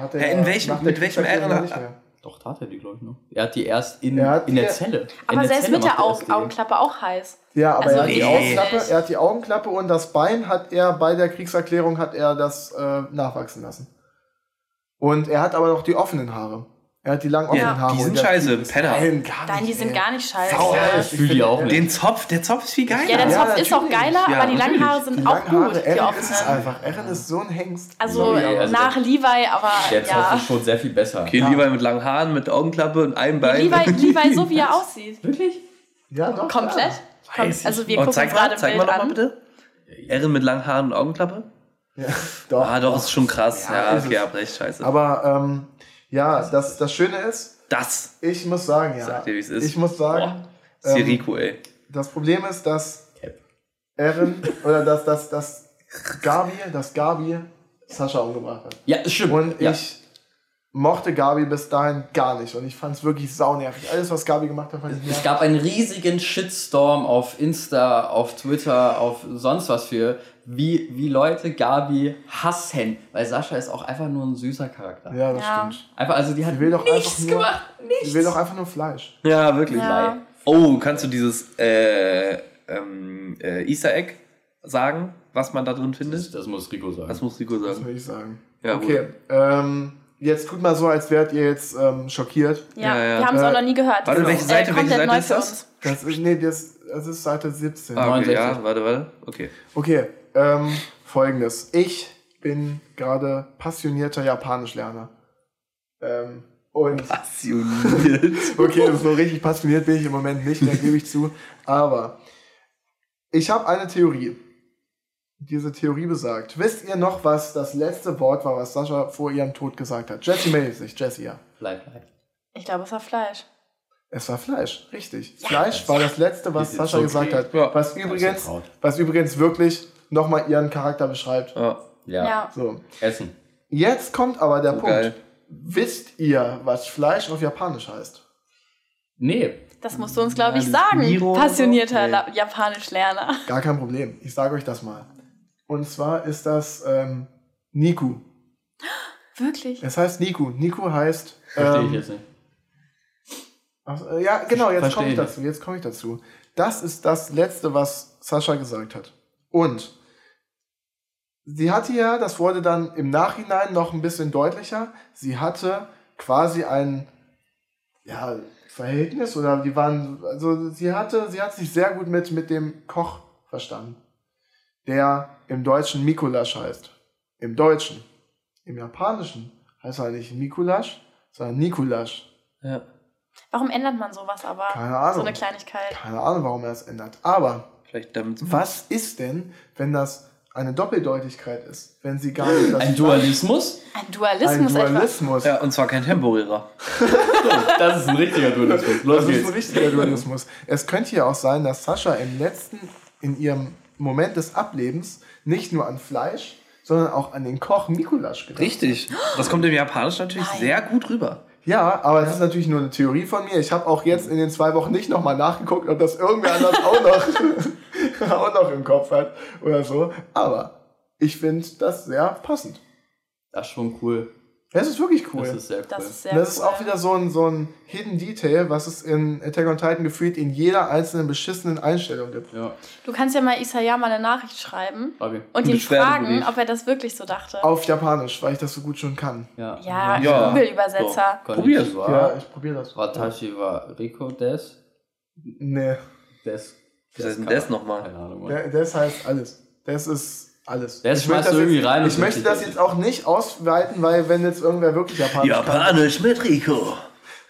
Speaker 4: mit welchem
Speaker 3: mehr.
Speaker 2: Doch, hat er die, glaube ich, noch. Er hat die erst in,
Speaker 3: Er
Speaker 2: in der Zelle. in
Speaker 1: Aber
Speaker 2: der
Speaker 1: selbst
Speaker 2: Zelle
Speaker 1: mit der
Speaker 2: er die.
Speaker 1: Augenklappe auch heiß.
Speaker 3: Ja, aber
Speaker 1: Also
Speaker 3: er, hat die. Augenklappe, er hat die Augenklappe und das Bein hat er bei der Kriegserklärung hat er das äh, nachwachsen lassen. Und er hat aber noch die offenen Haare. Er hat die langen offenen
Speaker 4: Ja,
Speaker 3: Haare.
Speaker 4: die
Speaker 3: und
Speaker 4: sind
Speaker 3: der
Speaker 4: scheiße, Penner.
Speaker 3: Nein, gar
Speaker 1: Nein, die
Speaker 3: nicht,
Speaker 1: sind
Speaker 3: ey.
Speaker 1: gar nicht scheiße.
Speaker 3: Sau
Speaker 1: Ja.
Speaker 2: Ich fühl die auch nicht.
Speaker 4: Den Zopf, der Zopf ist viel geiler.
Speaker 1: der
Speaker 3: Ja,
Speaker 1: Zopf ist auch geiler,
Speaker 4: Ja,
Speaker 1: aber die langen. Haare
Speaker 3: Die
Speaker 1: sind auch
Speaker 3: langen
Speaker 1: gut,
Speaker 3: Haare,
Speaker 1: die
Speaker 3: Erin ist es einfach. Erin ist so ein Hengst.
Speaker 1: Also
Speaker 2: Sorry, also
Speaker 1: nach Levi, aber
Speaker 2: Der Zopf
Speaker 1: ja.
Speaker 2: ist schon sehr viel besser.
Speaker 4: Okay,
Speaker 3: Ja.
Speaker 4: Levi mit langen Haaren, mit Augenklappe und einem Bein.
Speaker 1: Levi, Levi so wie er aussieht.
Speaker 2: Wirklich?
Speaker 3: Ja, doch.
Speaker 1: Komplett. Also wir
Speaker 4: Oh,
Speaker 1: gucken
Speaker 4: zeig
Speaker 1: uns
Speaker 4: mal,
Speaker 1: gerade
Speaker 4: zeig mal noch mal
Speaker 1: an.
Speaker 4: bitte. Ehren mit langen Haaren und Augenklappe?
Speaker 3: Ja, doch.
Speaker 4: Ah, doch, ist schon krass.
Speaker 3: Ja,
Speaker 4: Ja,
Speaker 3: ist
Speaker 4: okay,
Speaker 3: es.
Speaker 4: hab recht, scheiße.
Speaker 3: Aber ähm, ja, das, das Schöne ist,
Speaker 4: das
Speaker 3: ich muss sagen, ja.
Speaker 4: Sag dir, wie es ist.
Speaker 3: Ich muss sagen,
Speaker 4: ist
Speaker 3: ähm,
Speaker 4: Siriko, ey.
Speaker 3: das Problem ist, dass. Erin oder dass, dass, dass Gabi, dass Gabi Sascha umgebracht hat.
Speaker 2: Ja, stimmt.
Speaker 3: Und
Speaker 2: ja.
Speaker 3: ich mochte Gabi bis dahin gar nicht. Und ich fand es wirklich saunervig. Alles, was Gabi gemacht hat, fand ich
Speaker 2: Es
Speaker 3: nervig.
Speaker 2: gab einen riesigen Shitstorm auf Insta, auf Twitter, auf sonst was für, wie, wie Leute Gabi hassen. Weil Sascha ist auch einfach nur ein süßer Charakter.
Speaker 3: Ja, das
Speaker 1: Ja.
Speaker 3: stimmt.
Speaker 2: Einfach, also die hat
Speaker 3: Die will doch
Speaker 2: nichts
Speaker 3: einfach nur,
Speaker 2: gemacht. Nichts.
Speaker 3: Die will doch einfach nur Fleisch.
Speaker 4: Ja, wirklich.
Speaker 1: Ja.
Speaker 4: Oh, kannst du dieses äh, ähm, äh, Easter Egg sagen, was man da drin
Speaker 2: das,
Speaker 4: findet?
Speaker 2: das muss Rico sagen.
Speaker 4: Das muss Rico
Speaker 3: Das
Speaker 4: sagen.
Speaker 3: will ich sagen.
Speaker 4: Ja,
Speaker 3: okay. Ähm, jetzt tut mal so, als wärt ihr jetzt ähm, schockiert.
Speaker 1: Ja,
Speaker 4: Ja, ja.
Speaker 1: wir haben es
Speaker 3: Äh,
Speaker 1: auch noch nie gehört.
Speaker 4: warte,
Speaker 1: Das
Speaker 4: welche
Speaker 1: ist,
Speaker 4: Seite- welche Seite ist das?
Speaker 3: Das ist, nee, das, das ist Seite 17.
Speaker 4: Ah, okay,
Speaker 2: 69.
Speaker 4: ja, warte, warte. Okay.
Speaker 3: Okay, ähm, folgendes. Ich bin gerade passionierter Japanischlerner. Ähm, und
Speaker 4: Passioniert.
Speaker 3: okay, so richtig passioniert bin ich im Moment nicht, da gebe ich zu. Aber ich habe eine Theorie. Diese Theorie besagt, wisst ihr noch, was das letzte Wort war, was Sascha vor ihrem Tod gesagt hat? Jessie meldet sich, Jessie, ja.
Speaker 2: Bleib.
Speaker 1: Ich glaube, es war Fleisch.
Speaker 3: Es war Fleisch, richtig. Fleisch war das letzte, was Sascha gesagt hat. Was übrigens, was übrigens wirklich nochmal ihren Charakter beschreibt.
Speaker 4: Ja.
Speaker 2: Ja.
Speaker 1: Ja.
Speaker 3: So.
Speaker 2: Essen.
Speaker 3: Jetzt kommt aber der
Speaker 4: So
Speaker 3: Punkt.
Speaker 4: geil.
Speaker 3: Wisst ihr, was Fleisch auf Japanisch heißt?
Speaker 2: Nee.
Speaker 1: Das musst du uns, glaube ich, sagen.
Speaker 4: So?
Speaker 1: Passionierter
Speaker 4: Nee.
Speaker 1: Japanisch-Lerner.
Speaker 3: Gar kein Problem. Ich sage euch das mal. Und zwar ist das ähm, Niku.
Speaker 1: Wirklich?
Speaker 3: Es heißt Niku. Niku heißt.
Speaker 2: Verstehe
Speaker 3: ähm,
Speaker 2: ich jetzt nicht.
Speaker 3: ach, äh, ja, genau, jetzt
Speaker 2: Verstehe
Speaker 3: komme ich. dazu. Jetzt komme ich dazu. Das ist das Letzte, was Sascha gesagt hat. Und sie hatte ja, das wurde dann im Nachhinein noch ein bisschen deutlicher, sie hatte quasi ein ja, Verhältnis oder die waren, also sie hatte, sie hat sich sehr gut mit, mit dem Koch verstanden, der im Deutschen Mikulasch heißt. Im Deutschen. Im Japanischen heißt er nicht Mikulasch, sondern Nikulasch.
Speaker 4: ja.
Speaker 1: Warum ändert man sowas aber?
Speaker 3: Keine Ahnung.
Speaker 1: So eine Kleinigkeit.
Speaker 3: Keine Ahnung, warum er es ändert. Aber
Speaker 4: Vielleicht damit.
Speaker 3: was ist denn, wenn das eine Doppeldeutigkeit ist? Wenn sie gar nicht das
Speaker 2: Ein Dualismus?
Speaker 1: Ein
Speaker 3: ein
Speaker 1: Dualismus,
Speaker 3: Dualismus.
Speaker 4: Ja, und zwar kein Temporierer.
Speaker 2: Das ist ein richtiger Dualismus. Los
Speaker 3: Das ist ein
Speaker 2: geht's.
Speaker 3: richtiger Dualismus. Es könnte ja auch sein, dass Sascha im letzten, in ihrem Moment des Ablebens nicht nur an Fleisch, sondern auch an den Koch Mikulasch gedacht hat.
Speaker 4: Richtig. Das kommt im Japanischen natürlich
Speaker 1: Nein.
Speaker 4: sehr gut rüber.
Speaker 3: Ja, aber es ist natürlich nur eine Theorie von mir. Ich habe auch jetzt in den zwei Wochen nicht nochmal nachgeguckt, ob das irgendwer anders auch noch, auch noch im Kopf hat oder so. Aber ich finde das sehr passend.
Speaker 2: Das ist schon cool.
Speaker 3: Das ist wirklich cool.
Speaker 2: Das ist sehr cool.
Speaker 1: Das ist sehr
Speaker 3: das ist
Speaker 1: cool.
Speaker 3: auch wieder so ein, so ein Hidden Detail, was es in Attack on Titan gefühlt in jeder einzelnen beschissenen Einstellung gibt.
Speaker 2: ja.
Speaker 1: Du kannst ja mal Isayama eine Nachricht schreiben
Speaker 2: Okay.
Speaker 1: und ihn fragen, ob er das wirklich so dachte.
Speaker 3: Auf Japanisch, weil ich das so gut schon kann.
Speaker 2: Ja.
Speaker 1: Ja,
Speaker 4: Ja.
Speaker 1: Google-Übersetzer.
Speaker 4: Probier's.
Speaker 2: Konnichiwa.
Speaker 3: Ja, ich probiere das.
Speaker 2: Watashi wa Riko des.
Speaker 3: Nee,
Speaker 2: Des.
Speaker 4: Was heißt denn das nochmal?
Speaker 2: Keine Ahnung.
Speaker 3: Das heißt alles. Das ist alles.
Speaker 2: Das
Speaker 3: Ich möchte
Speaker 2: schmeißt du irgendwie
Speaker 3: jetzt,
Speaker 2: rein
Speaker 3: Ich möchte das jetzt auch nicht ausweiten, weil wenn jetzt irgendwer wirklich Japanisch
Speaker 4: Japanisch mit Rico.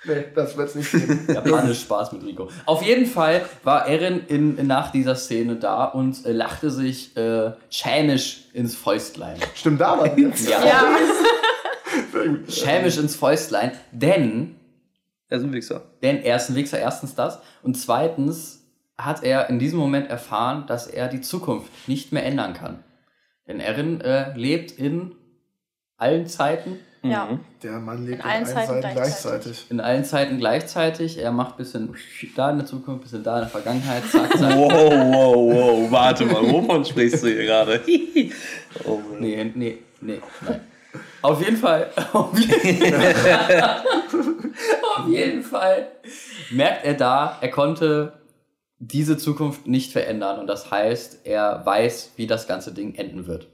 Speaker 3: kann, nee, das wird es nicht geben.
Speaker 2: Japanisch Spaß mit Rico. Auf jeden Fall war Erin in, nach dieser Szene da und äh, lachte sich äh, schämisch ins Fäustlein.
Speaker 3: Stimmt da?
Speaker 2: Ja.
Speaker 1: Ja,
Speaker 2: Schämisch ins Fäustlein, denn,
Speaker 4: Er ist ein Wichser.
Speaker 2: denn er ist ein Wichser, erstens das. Und zweitens hat er in diesem Moment erfahren, dass er die Zukunft nicht mehr ändern kann. Denn Erin äh, lebt in allen Zeiten,
Speaker 1: ja.
Speaker 4: Mhm.
Speaker 3: Der Mann lebt
Speaker 1: In
Speaker 3: in
Speaker 1: allen
Speaker 3: allen
Speaker 1: Zeiten
Speaker 3: Seiten
Speaker 1: gleichzeitig.
Speaker 3: gleichzeitig.
Speaker 2: in allen Zeiten gleichzeitig. Er macht ein bisschen da in der Zukunft, ein bisschen da in der Vergangenheit, zack, zack.
Speaker 4: Wow, wow, wow. Warte mal, wovon sprichst du hier gerade? oh, Mann.
Speaker 2: Nee, nee, nee, nein. Auf jeden Fall, auf jeden Fall, auf jeden Fall merkt er da, er konnte diese Zukunft nicht verändern und das heißt, er weiß, wie das ganze Ding enden wird.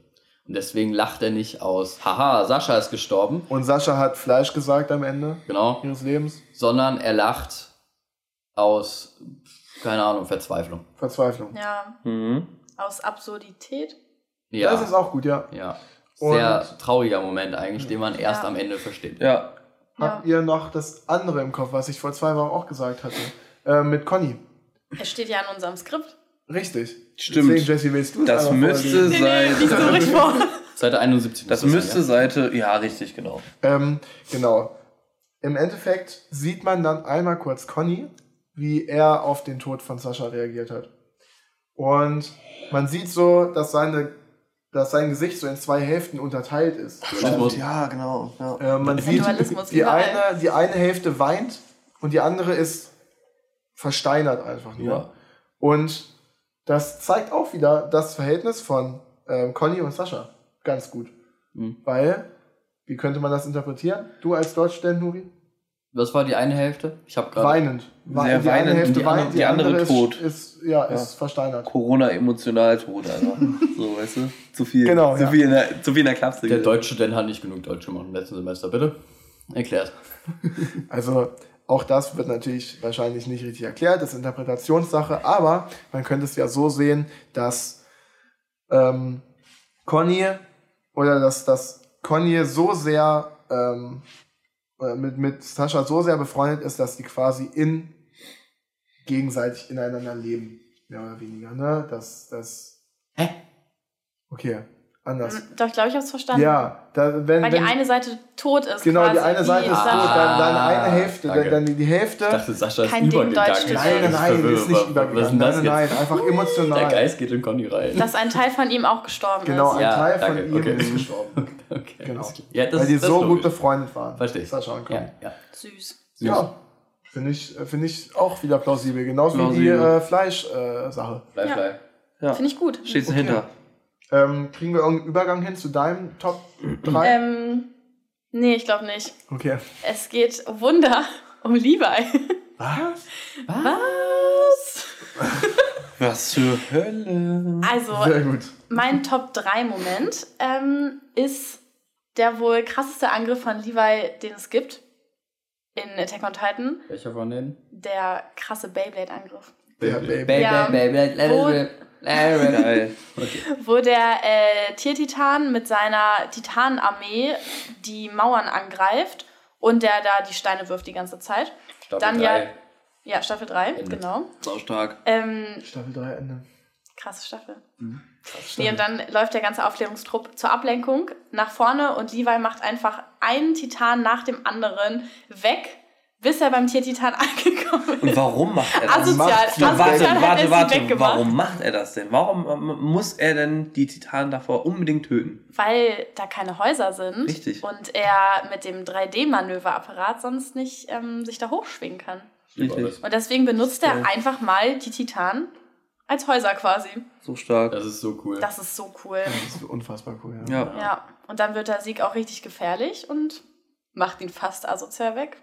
Speaker 2: Und deswegen lacht er nicht aus, haha, Sascha ist gestorben,
Speaker 3: Und Sascha hat Fleisch gesagt am Ende
Speaker 2: genau,
Speaker 3: ihres Lebens.
Speaker 2: sondern er lacht aus, keine Ahnung, Verzweiflung.
Speaker 3: Verzweiflung.
Speaker 1: ja.
Speaker 4: Mhm.
Speaker 1: Aus Absurdität.
Speaker 2: Ja,
Speaker 3: Das ist auch gut, ja.
Speaker 2: ja. Sehr
Speaker 3: Und-
Speaker 2: trauriger Moment eigentlich, den man erst
Speaker 1: Ja.
Speaker 2: am Ende versteht.
Speaker 4: Ja.
Speaker 3: Habt ihr noch das andere im Kopf, was ich vor zwei Wochen auch gesagt hatte? Äh, mit Conny.
Speaker 1: Es steht ja in unserem Skript.
Speaker 3: Richtig.
Speaker 4: Stimmt.
Speaker 3: Deswegen, Jesse, willst du es
Speaker 4: Das müsste
Speaker 3: vorlesen?
Speaker 4: sein.
Speaker 1: Liest du ruhig vor.
Speaker 2: Seite 71.
Speaker 4: Das müsste
Speaker 2: sein,
Speaker 4: Seite. Ja, richtig, genau.
Speaker 3: Ähm, genau. Im Endeffekt sieht man dann einmal kurz Conny, wie er auf den Tod von Sascha reagiert hat. Und man sieht so, dass, seine, dass sein Gesicht so in zwei Hälften unterteilt ist.
Speaker 2: Dualismus.
Speaker 4: Ja, genau. Ja.
Speaker 3: Äh, man sieht, die eine, die eine Hälfte weint und die andere ist versteinert einfach nur.
Speaker 4: Ja.
Speaker 3: Und das zeigt auch wieder das Verhältnis von ähm, Conny und Sascha ganz gut.
Speaker 2: Mhm.
Speaker 3: Weil, wie könnte man das interpretieren? Du als Deutschstudent, Nuri?
Speaker 2: Was war die eine Hälfte? Ich habe gerade.
Speaker 3: Weinend.
Speaker 4: Sehr
Speaker 3: die eine
Speaker 4: weinend
Speaker 3: Hälfte
Speaker 4: und die andere-
Speaker 3: weint,
Speaker 4: die andere
Speaker 3: ist,
Speaker 4: tot.
Speaker 3: Ist, ja, ist versteinert.
Speaker 4: Corona emotional tot einfach. so, weißt du? Zu viel.
Speaker 3: Genau,
Speaker 4: zu
Speaker 3: ja.
Speaker 4: viel in der, zu viel in der Klapse.
Speaker 2: Der Deutschstudent hat nicht genug Deutsch gemacht im letzten Semester, bitte. Erklärt.
Speaker 3: Also auch das wird natürlich wahrscheinlich nicht richtig erklärt, das ist Interpretationssache, aber man könnte es ja so sehen, dass ähm, Conny oder dass, dass Conny so sehr ähm, oder mit, mit Sascha so sehr befreundet ist, dass die quasi in gegenseitig ineinander leben, mehr oder weniger, ne? Das, das.
Speaker 2: Hä?
Speaker 3: Okay, anders.
Speaker 1: Doch, ich glaube, ich habe es verstanden.
Speaker 3: Ja, da, wenn,
Speaker 1: Weil die
Speaker 3: wenn,
Speaker 1: eine Seite tot ist.
Speaker 3: genau, die
Speaker 1: quasi,
Speaker 3: eine Seite ist tot, dann, dann eine Hälfte,
Speaker 2: danke.
Speaker 3: dann die, die Hälfte.
Speaker 2: Ich dachte, Sascha ist
Speaker 1: Kein
Speaker 2: übergegangen.
Speaker 1: Deutsch
Speaker 3: Nein, nein, nein, ist nicht
Speaker 2: was- Was ist
Speaker 3: übergegangen.
Speaker 2: denn das
Speaker 3: Nein, nein,
Speaker 2: jetzt?
Speaker 3: nein, einfach emotional.
Speaker 2: Der Geist geht in Conny rein.
Speaker 1: Dass ein Teil von ihm auch gestorben
Speaker 3: Genau,
Speaker 1: ist.
Speaker 3: ein
Speaker 2: Ja,
Speaker 3: Teil
Speaker 2: danke,
Speaker 3: von ihm
Speaker 2: okay.
Speaker 3: ist gestorben.
Speaker 2: okay,
Speaker 3: Genau.
Speaker 2: Ja, das,
Speaker 3: Weil die so
Speaker 2: ist
Speaker 3: gut
Speaker 2: logisch.
Speaker 3: befreundet waren.
Speaker 2: Verstehe ich.
Speaker 3: Sascha und Conny.
Speaker 2: Ja, ja.
Speaker 1: Süß.
Speaker 3: Ja, finde ich, finde ich auch wieder plausibel. Genauso wie die
Speaker 4: Plausibel.
Speaker 3: äh, Fleisch-Sache.
Speaker 2: Bleib,
Speaker 1: Ja.
Speaker 2: bleib.
Speaker 4: Ja.
Speaker 1: Finde ich gut.
Speaker 4: Stehst du
Speaker 3: Okay.
Speaker 4: hinter?
Speaker 3: Ähm, kriegen wir irgendeinen Übergang hin zu deinem Top 3?
Speaker 1: Ähm, nee, ich glaube nicht.
Speaker 3: okay.
Speaker 1: Es geht Wunder um Levi.
Speaker 3: Was?
Speaker 1: Was?
Speaker 4: Was für Hölle.
Speaker 1: Also,
Speaker 3: Sehr gut.
Speaker 1: mein Top 3 Moment ähm, ist der wohl krasseste Angriff von Levi, den es gibt in Attack on Titan.
Speaker 2: Welcher von denen?
Speaker 1: Der krasse Beyblade-Angriff.
Speaker 3: Der Baby.
Speaker 2: Baby,
Speaker 1: Ja.
Speaker 2: Baby.
Speaker 4: Geil.
Speaker 1: Wo der äh, Tiertitan mit seiner Titanenarmee die Mauern angreift und der da die Steine wirft die ganze Zeit.
Speaker 2: Staffel
Speaker 1: Dann ja,
Speaker 2: drei.
Speaker 1: ja, Staffel 3,
Speaker 2: Ende.
Speaker 1: genau.
Speaker 4: Sau stark.
Speaker 1: Ähm,
Speaker 3: Staffel 3 Ende.
Speaker 1: krasse Staffel. Nee, und dann läuft der ganze Aufklärungstrupp zur Ablenkung nach vorne und Levi macht einfach einen Titan nach dem anderen weg, bis er beim Tiertitan angekommen ist.
Speaker 4: Und warum macht er das?
Speaker 1: Asozial, asozial
Speaker 4: warte,
Speaker 1: hat er
Speaker 4: warte, warte. Warum macht er das denn? Warum ähm, muss er denn die Titanen davor unbedingt töten?
Speaker 1: Weil da keine Häuser sind
Speaker 4: Richtig.
Speaker 1: und er mit dem 3D-Manöverapparat sonst nicht ähm, sich da hochschwingen kann.
Speaker 4: Richtig.
Speaker 1: Und deswegen benutzt er einfach mal die Titanen als Häuser quasi.
Speaker 4: So stark.
Speaker 2: Das ist so cool.
Speaker 1: Das ist so cool.
Speaker 3: Das ist unfassbar cool. Ja.
Speaker 4: Ja.
Speaker 1: Ja, und dann wird der Sieg auch richtig gefährlich und macht ihn fast asozial weg.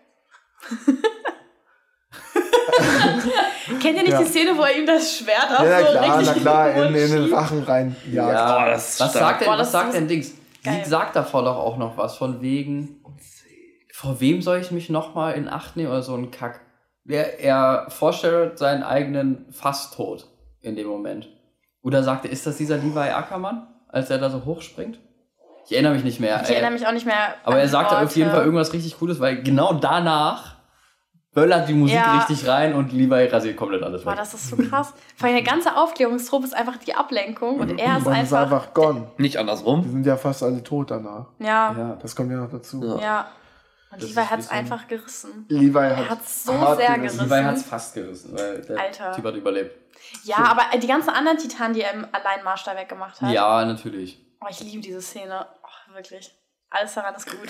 Speaker 1: Kennt ihr nicht
Speaker 3: Ja.
Speaker 1: die Szene, wo er ihm das Schwert auf
Speaker 3: Ja,
Speaker 1: so
Speaker 3: klar,
Speaker 1: richtig
Speaker 3: na klar, in, in den? Rachen rein. Ja,
Speaker 2: Ja,
Speaker 4: Boah, das ist
Speaker 2: was sagt denn,
Speaker 1: Boah,
Speaker 2: was
Speaker 1: das
Speaker 2: sagt denn Dings?
Speaker 1: geil.
Speaker 2: Sie sagt davor doch auch noch was von wegen, vor wem soll ich mich nochmal in Acht nehmen oder so ein Kack. Er, er vorstellt seinen eigenen Fasttod in dem Moment. Oder sagte, ist das dieser Levi Ackermann, als er da so hochspringt? Ich erinnere mich nicht mehr.
Speaker 1: Ich erinnere mich auch nicht mehr.
Speaker 2: Aber er
Speaker 1: die
Speaker 2: sagte auf jeden. Fall irgendwas richtig Cooles, weil genau danach böllert die Musik
Speaker 1: Ja.
Speaker 2: richtig rein und Levi rasiert komplett alles
Speaker 1: Boah,
Speaker 2: weg.
Speaker 1: das ist so krass. Vor allem der ganze Aufklärungstrupp ist einfach die Ablenkung und er ist
Speaker 3: Und ist
Speaker 1: einfach.
Speaker 3: einfach gone.
Speaker 4: Nicht
Speaker 3: Die
Speaker 4: andersrum.
Speaker 3: sind ja fast alle tot danach.
Speaker 1: Ja,
Speaker 2: Ja.
Speaker 3: Das kommt ja noch dazu.
Speaker 4: Ja.
Speaker 1: ja. Und
Speaker 2: Das
Speaker 1: Levi hat es einfach gerissen.
Speaker 3: Levi hat,
Speaker 1: hat's so sehr
Speaker 3: gerissen.
Speaker 1: gerissen.
Speaker 2: Levi hat es fast gerissen, weil der
Speaker 1: Alter.
Speaker 2: Typ hat überlebt.
Speaker 1: Ja, aber die ganzen anderen Titanen, die er im Alleinmarsch da weggemacht hat.
Speaker 2: Ja, natürlich.
Speaker 1: Oh, ich liebe diese Szene. Wirklich. Alles daran ist gut.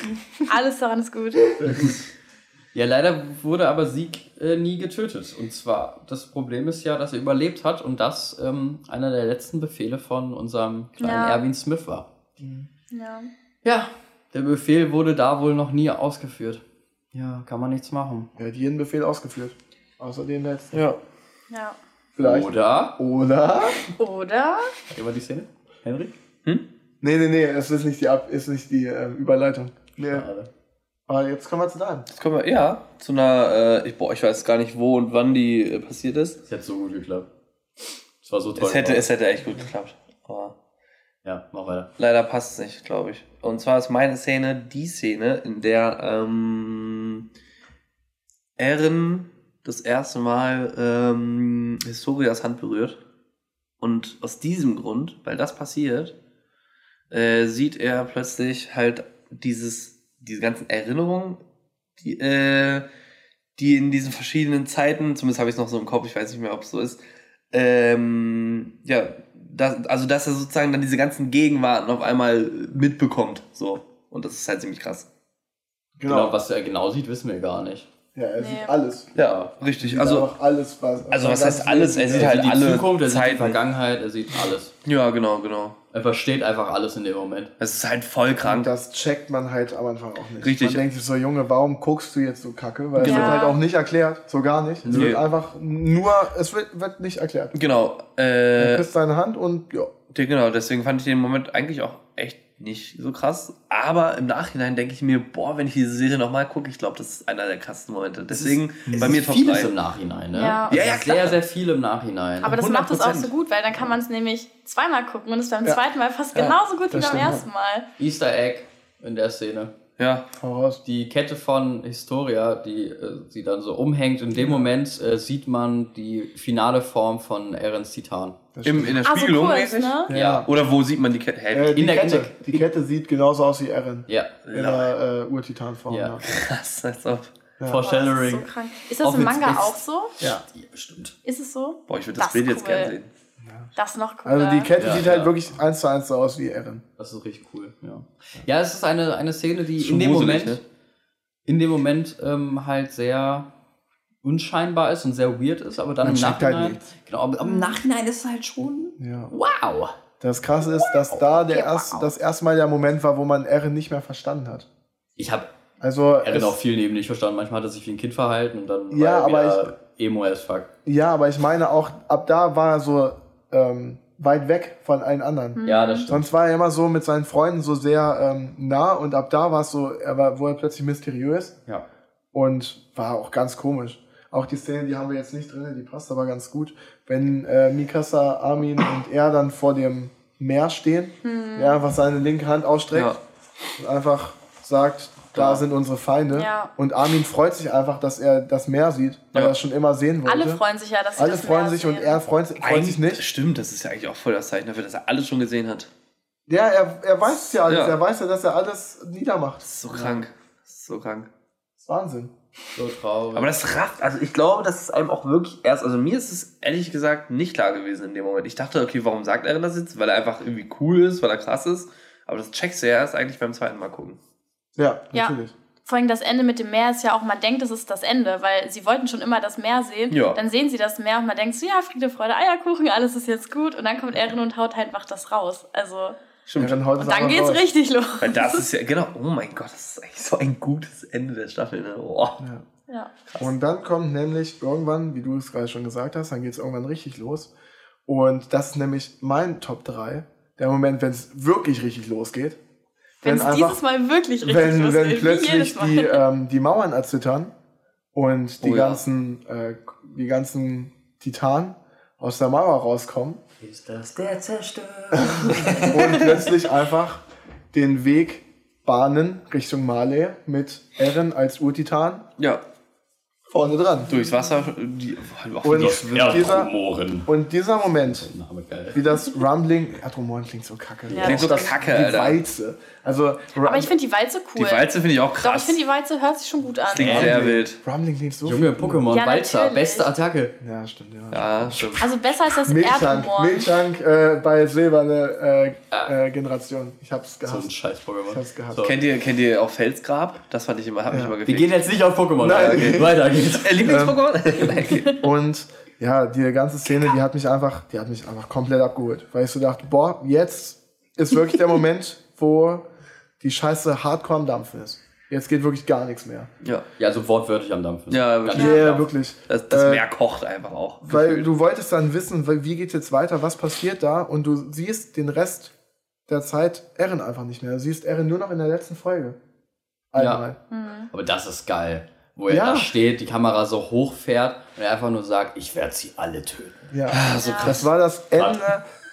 Speaker 1: Alles daran ist gut.
Speaker 2: Ja, leider wurde aber Sieg äh, nie getötet. Und zwar, das Problem ist ja, dass er überlebt hat und das ähm, einer der letzten Befehle von unserem kleinen
Speaker 1: Ja.
Speaker 2: Erwin Smith war.
Speaker 1: Ja.
Speaker 2: Ja, der Befehl wurde da wohl noch nie ausgeführt. Ja, kann man nichts machen.
Speaker 3: Er hat jeden Befehl ausgeführt. Außer den letzten.
Speaker 4: Ja.
Speaker 1: Ja.
Speaker 3: Vielleicht.
Speaker 2: Oder?
Speaker 3: Oder?
Speaker 1: Oder?
Speaker 2: Hier war die Szene. Henry?
Speaker 3: Nee, nee, nee, es ist nicht die, Ab ist nicht die ähm, Überleitung. Nee.
Speaker 2: Schade.
Speaker 3: Aber jetzt kommen wir zu deinem.
Speaker 4: Jetzt kommen wir, ja, zu einer, äh, ich, boah, ich weiß gar nicht, wo und wann die äh, passiert ist.
Speaker 2: Es hätte so gut geklappt. Es war so toll.
Speaker 4: Es hätte, es hätte echt gut geklappt. Aber
Speaker 2: ja, mach weiter.
Speaker 4: leider passt es nicht, glaube ich. Und zwar ist meine Szene die Szene, in der ähm, Eren das erste Mal ähm, Historias Hand berührt. Und aus diesem Grund, weil das passiert, äh, sieht er plötzlich halt dieses, diese ganzen Erinnerungen, die, äh, die in diesen verschiedenen Zeiten, zumindest habe ich es noch so im Kopf, ich weiß nicht mehr, ob es so ist, ähm, ja, das, also dass er sozusagen dann diese ganzen Gegenwarten auf einmal mitbekommt, so. Und das ist halt ziemlich krass.
Speaker 2: Genau. was er genau sieht, wissen wir gar nicht.
Speaker 3: Ja, er
Speaker 1: Nee.
Speaker 3: sieht alles.
Speaker 4: Ja, richtig.
Speaker 3: Sieht
Speaker 4: Also,
Speaker 3: alles, was.
Speaker 4: also was heißt alles? Er sieht
Speaker 3: sieht
Speaker 4: halt
Speaker 2: sieht die
Speaker 4: alle
Speaker 2: Zukunft, er sieht die. Vergangenheit, er sieht alles.
Speaker 4: ja, genau, genau.
Speaker 2: Er versteht einfach alles in dem Moment.
Speaker 4: Es ist halt voll
Speaker 3: Und
Speaker 4: krank.
Speaker 3: das checkt man halt am Anfang auch nicht.
Speaker 4: Richtig.
Speaker 3: Man denkt sich so, Junge, warum guckst du jetzt so kacke? Weil es
Speaker 1: Ja.
Speaker 3: wird halt auch nicht erklärt, so gar nicht. Es
Speaker 4: Nee.
Speaker 3: wird einfach nur, es wird, wird nicht erklärt.
Speaker 4: Genau.
Speaker 3: Du
Speaker 4: Äh,
Speaker 3: küsst deine Hand und ja.
Speaker 4: Ja, genau, deswegen fand ich den Moment eigentlich auch echt nicht so krass. Aber im Nachhinein denke ich mir, boah, wenn ich diese Serie nochmal gucke, ich glaube, das ist einer der krassesten Momente. Deswegen bei mir Top
Speaker 2: vieles
Speaker 4: 3.
Speaker 2: im Nachhinein, ne?
Speaker 1: Ja.
Speaker 2: Also
Speaker 4: Ja, ja,
Speaker 2: sehr,
Speaker 4: klar.
Speaker 2: sehr viel im Nachhinein.
Speaker 1: Aber das macht es auch
Speaker 4: 100%.
Speaker 1: so gut, weil dann kann man es nämlich zweimal gucken und es beim
Speaker 3: Ja.
Speaker 1: zweiten Mal fast
Speaker 3: Ja,
Speaker 1: genauso gut wie beim ersten Mal.
Speaker 2: Easter Egg in der Szene.
Speaker 4: Ja,
Speaker 3: Hau raus.
Speaker 2: Die Kette von Historia, die äh, sie dann so umhängt, in dem Moment äh, sieht man die finale Form von Erens Titan.
Speaker 4: Im, in der
Speaker 1: Ah, so
Speaker 4: Spiegelung
Speaker 1: kurz,
Speaker 4: mäßig.
Speaker 1: ne?
Speaker 2: Ja.
Speaker 4: Oder wo sieht man die Kette? Hä?
Speaker 3: Äh, die,
Speaker 2: in der
Speaker 3: Kette,
Speaker 2: Kette.
Speaker 3: die Kette sieht genauso aus wie Eren.
Speaker 2: Ja.
Speaker 3: In der äh, Urtitanform.
Speaker 2: Ja.
Speaker 3: Ja.
Speaker 4: Krass, als ob.
Speaker 1: Boah,
Speaker 2: Foreshadowing.
Speaker 1: das ist so krank. Ist das
Speaker 2: Auch
Speaker 1: im Manga auch so?
Speaker 2: Ja, ja, bestimmt.
Speaker 1: Ist es so?
Speaker 4: Boah, ich würde das,
Speaker 1: Das
Speaker 4: Bild jetzt gerne sehen.
Speaker 1: Das ist noch cooler.
Speaker 3: Also die Kette
Speaker 2: Ja,
Speaker 3: sieht halt
Speaker 2: ja.
Speaker 3: wirklich eins zu eins so aus wie Eren.
Speaker 2: Das ist richtig cool, ja. Ja, es ist eine, eine Szene, die in dem Moment,
Speaker 4: ne?
Speaker 2: in dem Moment ähm, halt sehr unscheinbar ist und sehr weird ist, aber dann
Speaker 3: Man
Speaker 2: im
Speaker 3: halt
Speaker 2: Nachhinein.
Speaker 3: nichts.
Speaker 2: genau, aber im Nachhinein ist es halt schon.
Speaker 3: Ja.
Speaker 2: Wow!
Speaker 3: Das krasse ist, dass da der
Speaker 1: Okay,
Speaker 3: erst,
Speaker 1: wow.
Speaker 3: das erste Mal der Moment war, wo man Eren nicht mehr verstanden hat.
Speaker 2: Ich habe
Speaker 3: Also
Speaker 2: Erin
Speaker 3: es-
Speaker 2: auch viel neben nicht verstanden. Manchmal hat er sich wie ein Kind verhalten und dann
Speaker 3: Ja,
Speaker 2: war er
Speaker 3: aber
Speaker 2: wieder Emo as fuck.
Speaker 3: ja, aber ich meine auch, ab da war er so ähm, weit weg von allen anderen.
Speaker 2: Ja, das stimmt.
Speaker 3: Sonst war er immer so mit seinen Freunden so sehr ähm, nah und ab da war es so, er war, wurde er plötzlich mysteriös
Speaker 2: Ja.
Speaker 3: und war auch ganz komisch. Auch die Szene, die haben wir jetzt nicht drin, die passt aber ganz gut. Wenn äh, Mikasa, Armin und er dann vor dem Meer stehen, er einfach seine linke Hand ausstreckt
Speaker 4: Ja.
Speaker 3: und einfach sagt, da sind unsere Feinde.
Speaker 1: Ja.
Speaker 3: Und Armin freut sich einfach, dass er das Meer sieht, weil
Speaker 4: Ja.
Speaker 3: er es schon immer sehen wollte.
Speaker 1: Alle freuen sich ja, dass sie
Speaker 3: Alle
Speaker 1: das
Speaker 3: freuen
Speaker 1: Meer
Speaker 3: sich
Speaker 1: sehen.
Speaker 3: und er freut, freut
Speaker 4: Eigentlich
Speaker 3: sich nicht.
Speaker 4: Stimmt, das ist ja eigentlich auch voll das Zeichen dafür, dass er alles schon gesehen hat.
Speaker 3: Ja, er, er weiß es ja alles.
Speaker 4: Ja.
Speaker 3: Er weiß ja, dass er alles niedermacht.
Speaker 4: Das ist so krank. Das ist so krank.
Speaker 3: Das ist Wahnsinn.
Speaker 2: So traurig.
Speaker 4: Aber das rafft, also ich glaube, das ist einem auch wirklich erst, also mir ist es ehrlich gesagt nicht klar gewesen in dem Moment. Ich dachte, okay, warum sagt er das jetzt? Weil er einfach irgendwie cool ist, weil er krass ist. Aber das checkst du ja erst eigentlich beim zweiten Mal gucken.
Speaker 3: Ja,
Speaker 1: Ja.
Speaker 3: natürlich.
Speaker 1: Vor allem das Ende mit dem Meer ist ja auch, man denkt, es ist das Ende, weil sie wollten schon immer das Meer sehen.
Speaker 4: Ja.
Speaker 1: Dann sehen sie das Meer und man denkt so, ja, Friede, Freude, Eierkuchen, alles ist jetzt gut. Und dann kommt Erin und haut halt einfach das raus. Also,
Speaker 4: Stimmt.
Speaker 3: Haut es
Speaker 1: Und dann geht's
Speaker 3: raus.
Speaker 1: richtig los.
Speaker 4: Weil das ist ja, genau, oh mein Gott, das ist eigentlich so ein gutes Ende der Staffel. Ne? Oh.
Speaker 1: Ja.
Speaker 3: Und dann kommt nämlich irgendwann, wie du es gerade schon gesagt hast, dann geht es irgendwann richtig los. Und das ist nämlich mein Top 3. Der Moment, wenn es wirklich richtig losgeht.
Speaker 1: Wenn es dieses Mal wirklich richtig
Speaker 3: wenn,
Speaker 1: losgeht,
Speaker 3: wenn
Speaker 1: wie
Speaker 3: plötzlich die, ähm, die Mauern erzittern und die
Speaker 4: Oh ja.
Speaker 3: ganzen, äh, die ganzen Titanen aus der Mauer rauskommen
Speaker 2: Ist das der Zerstörer?
Speaker 3: und plötzlich einfach den Weg bahnen Richtung Marley mit Eren als Urtitan
Speaker 4: Ja,
Speaker 3: vorne dran.
Speaker 4: durchs Wasser, die, auch
Speaker 3: Und
Speaker 4: die
Speaker 3: dieser-. Und dieser Moment,
Speaker 2: Name geil.
Speaker 3: wie das Rumbling, Adromoren klingt so kacke.
Speaker 1: Ja,
Speaker 4: Klingt so
Speaker 3: das,
Speaker 4: kacke,
Speaker 3: die
Speaker 4: Alter.
Speaker 3: Walze. Also,
Speaker 1: Aber ich finde die Walze cool.
Speaker 4: Die Walze finde ich auch
Speaker 1: Doch, ich
Speaker 4: krass.
Speaker 1: finde die Walze hört sich schon gut an.
Speaker 4: Klingt sehr wild.
Speaker 3: Rumbling klingt so
Speaker 2: Junge, Pokémon,
Speaker 1: Ja,
Speaker 2: Walzer,
Speaker 1: natürlich.
Speaker 2: beste Attacke.
Speaker 3: Ja, stimmt, ja.
Speaker 4: Ja, stimmt.
Speaker 1: Also besser als das
Speaker 3: Milchtank,
Speaker 1: Erdrumor.
Speaker 3: Milchtank äh, bei silberne äh, äh, Generation. Ich hab's
Speaker 2: So ein scheiß
Speaker 3: Ich
Speaker 2: Pokémon.
Speaker 3: hab's gehasst.
Speaker 2: So.
Speaker 4: Kennt ihr, kennt ihr auch Felsgrab? Das fand ich immer, hat mich
Speaker 3: Ja.
Speaker 4: immer
Speaker 2: Wir
Speaker 4: gefickt.
Speaker 2: gehen jetzt nicht auf Pokémon.
Speaker 3: Nein.
Speaker 2: Weiter
Speaker 4: Äh, Lieblings-Pokémon? Nein, okay.
Speaker 3: Und ja, die ganze Szene, die hat mich einfach, die hat mich einfach komplett abgeholt. Weil ich so dachte, boah, jetzt ist wirklich der Moment, wo die Scheiße hardcore am Dampfen ist. Jetzt geht wirklich gar nichts mehr.
Speaker 4: ja.
Speaker 2: Ja, so wortwörtlich am Dampfen.
Speaker 4: Ja, wirklich.
Speaker 3: Ja,
Speaker 2: klar.
Speaker 3: wirklich.
Speaker 4: Das, das
Speaker 3: Äh,
Speaker 4: Meer kocht einfach auch.
Speaker 3: Weil du wolltest dann wissen, weil- wie geht's jetzt weiter, was passiert da und du siehst den Rest der Zeit Eren einfach nicht mehr. Du siehst Eren nur noch in der letzten Folge. Einmal.
Speaker 2: Aber das ist geil. Wo er
Speaker 3: Ja.
Speaker 2: da steht, die Kamera so hoch fährt und er einfach nur sagt, ich werde sie alle töten.
Speaker 3: Ja.
Speaker 4: so krass.
Speaker 3: Das war das Ende.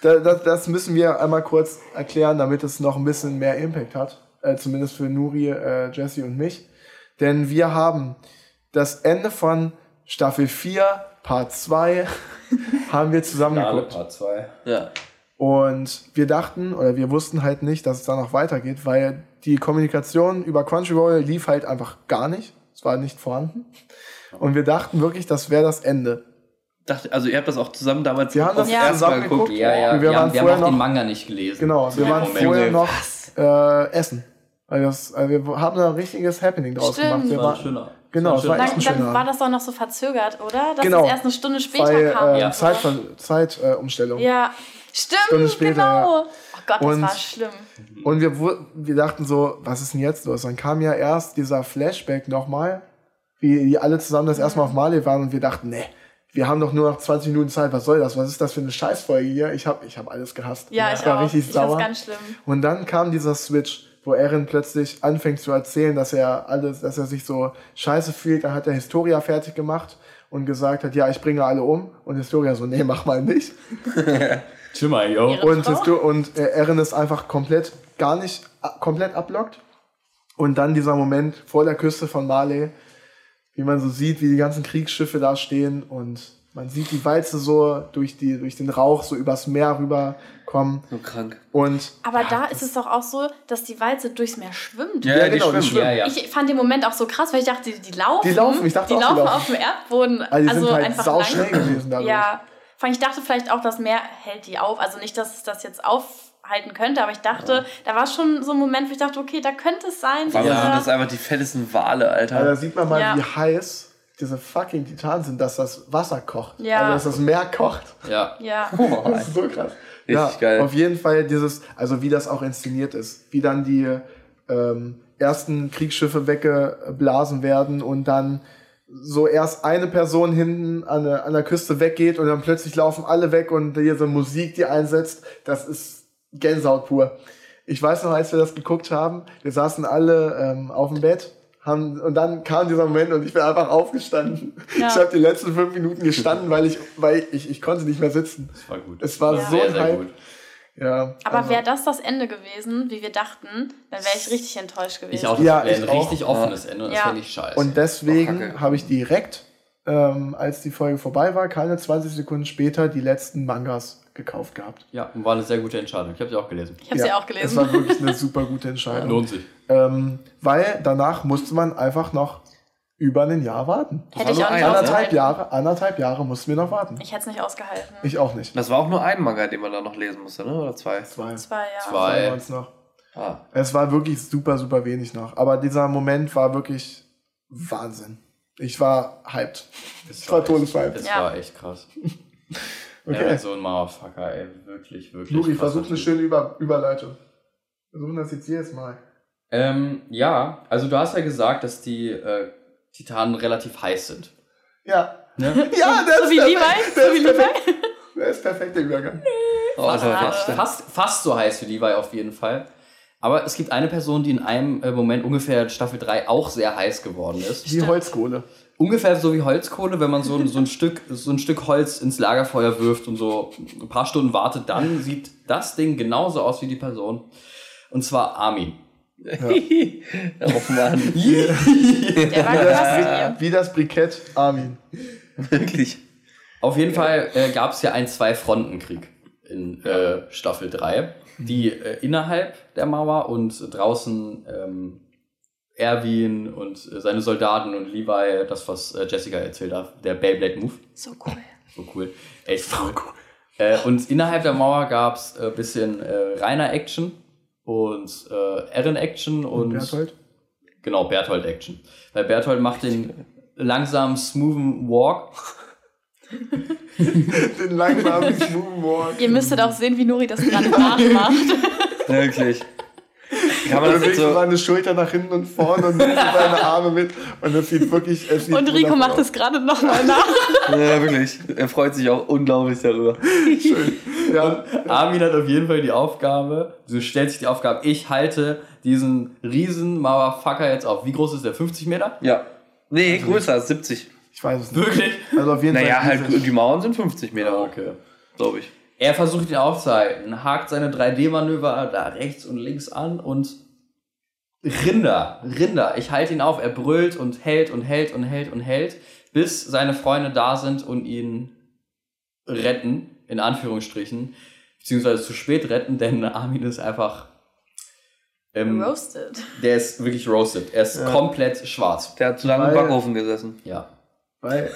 Speaker 3: Da, das, das müssen wir einmal kurz erklären, damit es noch ein bisschen mehr Impact hat. Äh, zumindest für Nuri, äh, Jesse und mich. Denn wir haben das Ende von Staffel 4, Part 2, haben wir zusammen geguckt.
Speaker 2: Part 2.
Speaker 4: Ja.
Speaker 3: Und wir dachten, oder wir wussten halt nicht, dass es da noch weitergeht, weil die Kommunikation über Crunchyroll lief halt einfach gar nicht. Es war nicht vorhanden. Und wir dachten wirklich, das wäre das Ende.
Speaker 4: Dachte, also ihr habt das auch zusammen damals
Speaker 3: Wir haben das
Speaker 1: Ja.
Speaker 3: zusammen
Speaker 4: geguckt.
Speaker 3: geguckt.
Speaker 2: Ja, ja,
Speaker 3: Und
Speaker 2: wir,
Speaker 3: wir
Speaker 2: haben,
Speaker 3: waren
Speaker 2: wir haben
Speaker 3: vorher
Speaker 2: auch den
Speaker 3: noch-
Speaker 2: Manga nicht gelesen.
Speaker 3: Genau, wir waren
Speaker 2: Moment.
Speaker 3: vorher noch äh, essen. Weil das, also wir haben da ein richtiges Happening draus
Speaker 1: Stimmt.
Speaker 3: gemacht. Wir
Speaker 2: Das war
Speaker 3: waren,
Speaker 2: schöner.
Speaker 3: Genau,
Speaker 2: das
Speaker 3: es
Speaker 2: war
Speaker 3: echt
Speaker 1: Dann,
Speaker 3: schöner
Speaker 1: dann war das doch noch so verzögert, oder? Dass
Speaker 3: Genau.
Speaker 1: es erst eine Stunde später
Speaker 3: bei
Speaker 1: kam.
Speaker 3: äh,
Speaker 2: Ja.
Speaker 3: Zeitumstellung. Zeit, äh.
Speaker 1: Ja, stimmt,
Speaker 3: Stunde später,
Speaker 1: genau. Oh Gott, das
Speaker 3: Und-
Speaker 1: war schlimm.
Speaker 3: Und wir, wir dachten so, was ist denn jetzt los? Dann kam ja erst dieser Flashback nochmal, wie die alle zusammen das erste Mal auf Mali waren und wir dachten, nee, wir haben doch nur noch 20 Minuten Zeit, was soll das? Was ist das für eine Scheißfolge hier? Ich habe ich hab alles gehasst.
Speaker 1: Ja,
Speaker 3: ich
Speaker 1: ich
Speaker 3: war
Speaker 1: auch.
Speaker 3: richtig
Speaker 1: ich
Speaker 3: sauer.
Speaker 1: fand's ganz schlimm.
Speaker 3: Und dann kam dieser Switch, wo Eren plötzlich anfängt zu erzählen, dass er alles, dass er sich so scheiße fühlt. Dann hat er Historia fertig gemacht und gesagt hat, ja, ich bringe alle um. Und Historia so, nee, mach mal nicht.
Speaker 2: Yo.
Speaker 1: Ihre-
Speaker 3: Und? Histo und Eren ist einfach komplett, gar nicht, komplett ablockt. Und dann dieser Moment vor der Küste von Marley, wie man so sieht, wie die ganzen Kriegsschiffe da stehen und man sieht die Walze so durch, die, durch den Rauch so übers Meer rüberkommen.
Speaker 4: So krank.
Speaker 3: Und
Speaker 1: Aber da ist es doch auch so, dass die Walze durchs Meer schwimmt.
Speaker 4: Ja,
Speaker 3: Ja,
Speaker 4: die
Speaker 3: genau, die
Speaker 4: schwimmen.
Speaker 2: Ja, ja.
Speaker 1: Ich fand den Moment auch so krass, weil ich dachte, die, die laufen.
Speaker 3: Die laufen, ich dachte
Speaker 1: die
Speaker 3: auch, die
Speaker 1: laufen
Speaker 3: laufen.
Speaker 1: auf dem Erdboden.
Speaker 3: also die
Speaker 1: also
Speaker 3: sind halt
Speaker 1: einfach
Speaker 3: sau
Speaker 1: lang.
Speaker 3: schnell gewesen dadurch.
Speaker 1: Ja, vor allem, ich dachte vielleicht auch, das Meer hält die auf. Also nicht, dass es das jetzt aufhalten könnte, aber ich dachte, da war schon so ein Moment, wo ich dachte, okay, da könnte es sein.
Speaker 4: Warum
Speaker 1: dieser-
Speaker 4: sind das einfach die fettesten Wale, Alter?
Speaker 3: Also da sieht man mal,
Speaker 1: Ja.
Speaker 3: wie heiß diese fucking Titanen sind, dass das Wasser kocht.
Speaker 1: Ja.
Speaker 3: Also dass das Meer kocht.
Speaker 2: Ja.
Speaker 1: ja.
Speaker 3: Das ist so krass. ja,
Speaker 4: geil.
Speaker 3: Auf jeden Fall dieses, also wie das auch inszeniert ist, wie dann die ähm, ersten Kriegsschiffe weggeblasen werden und dann so erst eine Person hinten an der, an der Küste weggeht und dann plötzlich laufen alle weg und diese Musik, die einsetzt, das ist Gänsehaut pur. Ich weiß noch, als wir das geguckt haben, wir saßen alle ähm, auf dem Bett haben, und dann kam dieser Moment und ich bin einfach aufgestanden.
Speaker 1: Ja.
Speaker 3: Ich habe die letzten fünf Minuten gestanden, weil ich, weil ich, ich konnte nicht mehr sitzen.
Speaker 2: Das war gut.
Speaker 3: Es war
Speaker 1: Ja.
Speaker 3: so
Speaker 2: sehr,
Speaker 3: ein
Speaker 2: sehr gut.
Speaker 3: Ja,
Speaker 1: Aber
Speaker 3: also-
Speaker 1: wäre das das Ende gewesen, wie wir dachten, dann wäre ich richtig enttäuscht gewesen.
Speaker 2: Ich auch,
Speaker 3: Ja,
Speaker 2: wäre ein
Speaker 3: ich auch.
Speaker 2: richtig offenes Ende und das
Speaker 1: Ja.
Speaker 2: fände ich scheiße.
Speaker 3: Und
Speaker 4: Oh,
Speaker 3: deswegen
Speaker 4: Kacke.
Speaker 3: habe ich direkt, ähm, als die Folge vorbei war, keine 20 Sekunden später die letzten Mangas gekauft gehabt.
Speaker 2: ja, und war eine sehr gute Entscheidung. Ich habe sie auch gelesen.
Speaker 1: ich habe sie auch
Speaker 3: Es
Speaker 1: gelesen.
Speaker 3: war wirklich eine super gute Entscheidung.
Speaker 2: Lohnt sich.
Speaker 3: Ähm, weil danach musste man einfach noch über ein Jahr warten.
Speaker 1: Hätte ich
Speaker 4: war
Speaker 1: auch nicht
Speaker 3: Anderthalb. Jahre, anderthalb Jahre mussten wir noch warten.
Speaker 1: Ich hätte es nicht ausgehalten.
Speaker 3: Ich auch nicht.
Speaker 4: Das war auch nur ein Manga, den man da noch lesen musste, ne? Oder zwei?
Speaker 3: Zwei.
Speaker 1: Zwei Jahre.
Speaker 2: Zwei.
Speaker 3: Zwei waren's noch.
Speaker 4: Ah.
Speaker 3: Es war wirklich super, super wenig noch. Aber dieser Moment war wirklich Wahnsinn. Ich war hyped.
Speaker 2: Das
Speaker 3: Ich war
Speaker 2: echt-
Speaker 3: todeshyped.
Speaker 2: Das
Speaker 1: Ja.
Speaker 2: war echt krass.
Speaker 3: Okay.
Speaker 2: Ist so ein Motherfucker, ey. Wirklich, wirklich.
Speaker 3: Luri,
Speaker 2: krass,
Speaker 3: versuch eine schöne Über Überleitung. Versuchen das jetzt jedes Mal.
Speaker 2: Ähm, ja, also du hast ja gesagt, dass die äh, Titanen relativ heiß sind.
Speaker 3: Ja.
Speaker 2: Ne?
Speaker 3: Ja, der
Speaker 1: So
Speaker 3: ist
Speaker 1: wie
Speaker 3: perfekt.
Speaker 1: Levi?
Speaker 3: Der
Speaker 1: So wie
Speaker 3: ist
Speaker 1: Levi?
Speaker 3: perfekt. Der ist perfekt, der Übergang.
Speaker 4: Oh, Alter,
Speaker 2: fast, fast, fast so heiß wie Levi auf jeden Fall. Aber es gibt eine Person, die in einem äh, Moment ungefähr Staffel 3 auch sehr heiß geworden ist.
Speaker 3: Wie Holzkohle.
Speaker 2: Ungefähr so wie Holzkohle, wenn man so, ein- so, ein Stück, so ein Stück Holz ins Lagerfeuer wirft und so ein paar Stunden wartet, dann sieht das Ding genauso aus wie die Person. Und zwar Armin.
Speaker 4: oh Mann,
Speaker 1: Der war krass.
Speaker 3: Wie das Brikett Armin.
Speaker 4: wirklich.
Speaker 2: Auf jeden Fall äh, gab es ja einen Zwei-Fronten-Krieg in äh, Staffel 3, die äh, innerhalb der Mauer und draußen ähm, Erwin und äh, seine Soldaten und Levi, das, was äh, Jessica erzählt hat, der Beyblade-Move.
Speaker 1: So cool.
Speaker 2: So cool. Echt cool. Äh, und innerhalb der Mauer gab es ein äh, bisschen äh, reiner Action und äh, Ehren-Action und,
Speaker 3: Berthold?
Speaker 2: genau, Berthold-Action. Weil Berthold macht den langsamen, smoothen Walk
Speaker 3: Den langsamen Smooth Walk.
Speaker 1: Ihr müsstet auch sehen, wie Nuri das gerade nachmacht.
Speaker 4: Wirklich. Kann man das
Speaker 3: bewegt
Speaker 4: so.
Speaker 3: seine Schulter nach hinten und vorne und nimmt seine Arme mit. Und es sieht wirklich. Es sieht
Speaker 1: Und Rico macht es gerade nochmal nach.
Speaker 4: Ja, wirklich. Er freut sich auch unglaublich darüber.
Speaker 3: Schön. Ja,
Speaker 2: Armin hat auf jeden Fall die Aufgabe, so stellt sich die Aufgabe, ich halte diesen riesen Mauerfucker jetzt auf. Wie groß ist der? 50 Meter?
Speaker 4: Ja. Nee, größer als 70.
Speaker 3: ich weiß es nicht.
Speaker 2: Wirklich?
Speaker 3: Also auf jeden
Speaker 4: Naja,
Speaker 3: Fall.
Speaker 4: halt,
Speaker 3: riesig.
Speaker 4: die Mauern sind 50 Meter hoch,
Speaker 2: Okay.
Speaker 4: glaube ich.
Speaker 2: Er versucht ihn aufzuhalten, hakt seine 3D-Manöver da rechts und links an und Rinder, Rinder, ich halte ihn auf, er brüllt und hält und hält und hält und hält, bis seine Freunde da sind und ihn retten, in Anführungsstrichen, beziehungsweise zu spät retten, denn Armin ist einfach, ähm,
Speaker 1: Roasted.
Speaker 2: der ist wirklich roasted, er ist
Speaker 3: Ja.
Speaker 2: komplett schwarz.
Speaker 4: Der hat zu lange im Backofen gesessen.
Speaker 2: Ja.
Speaker 3: Weil,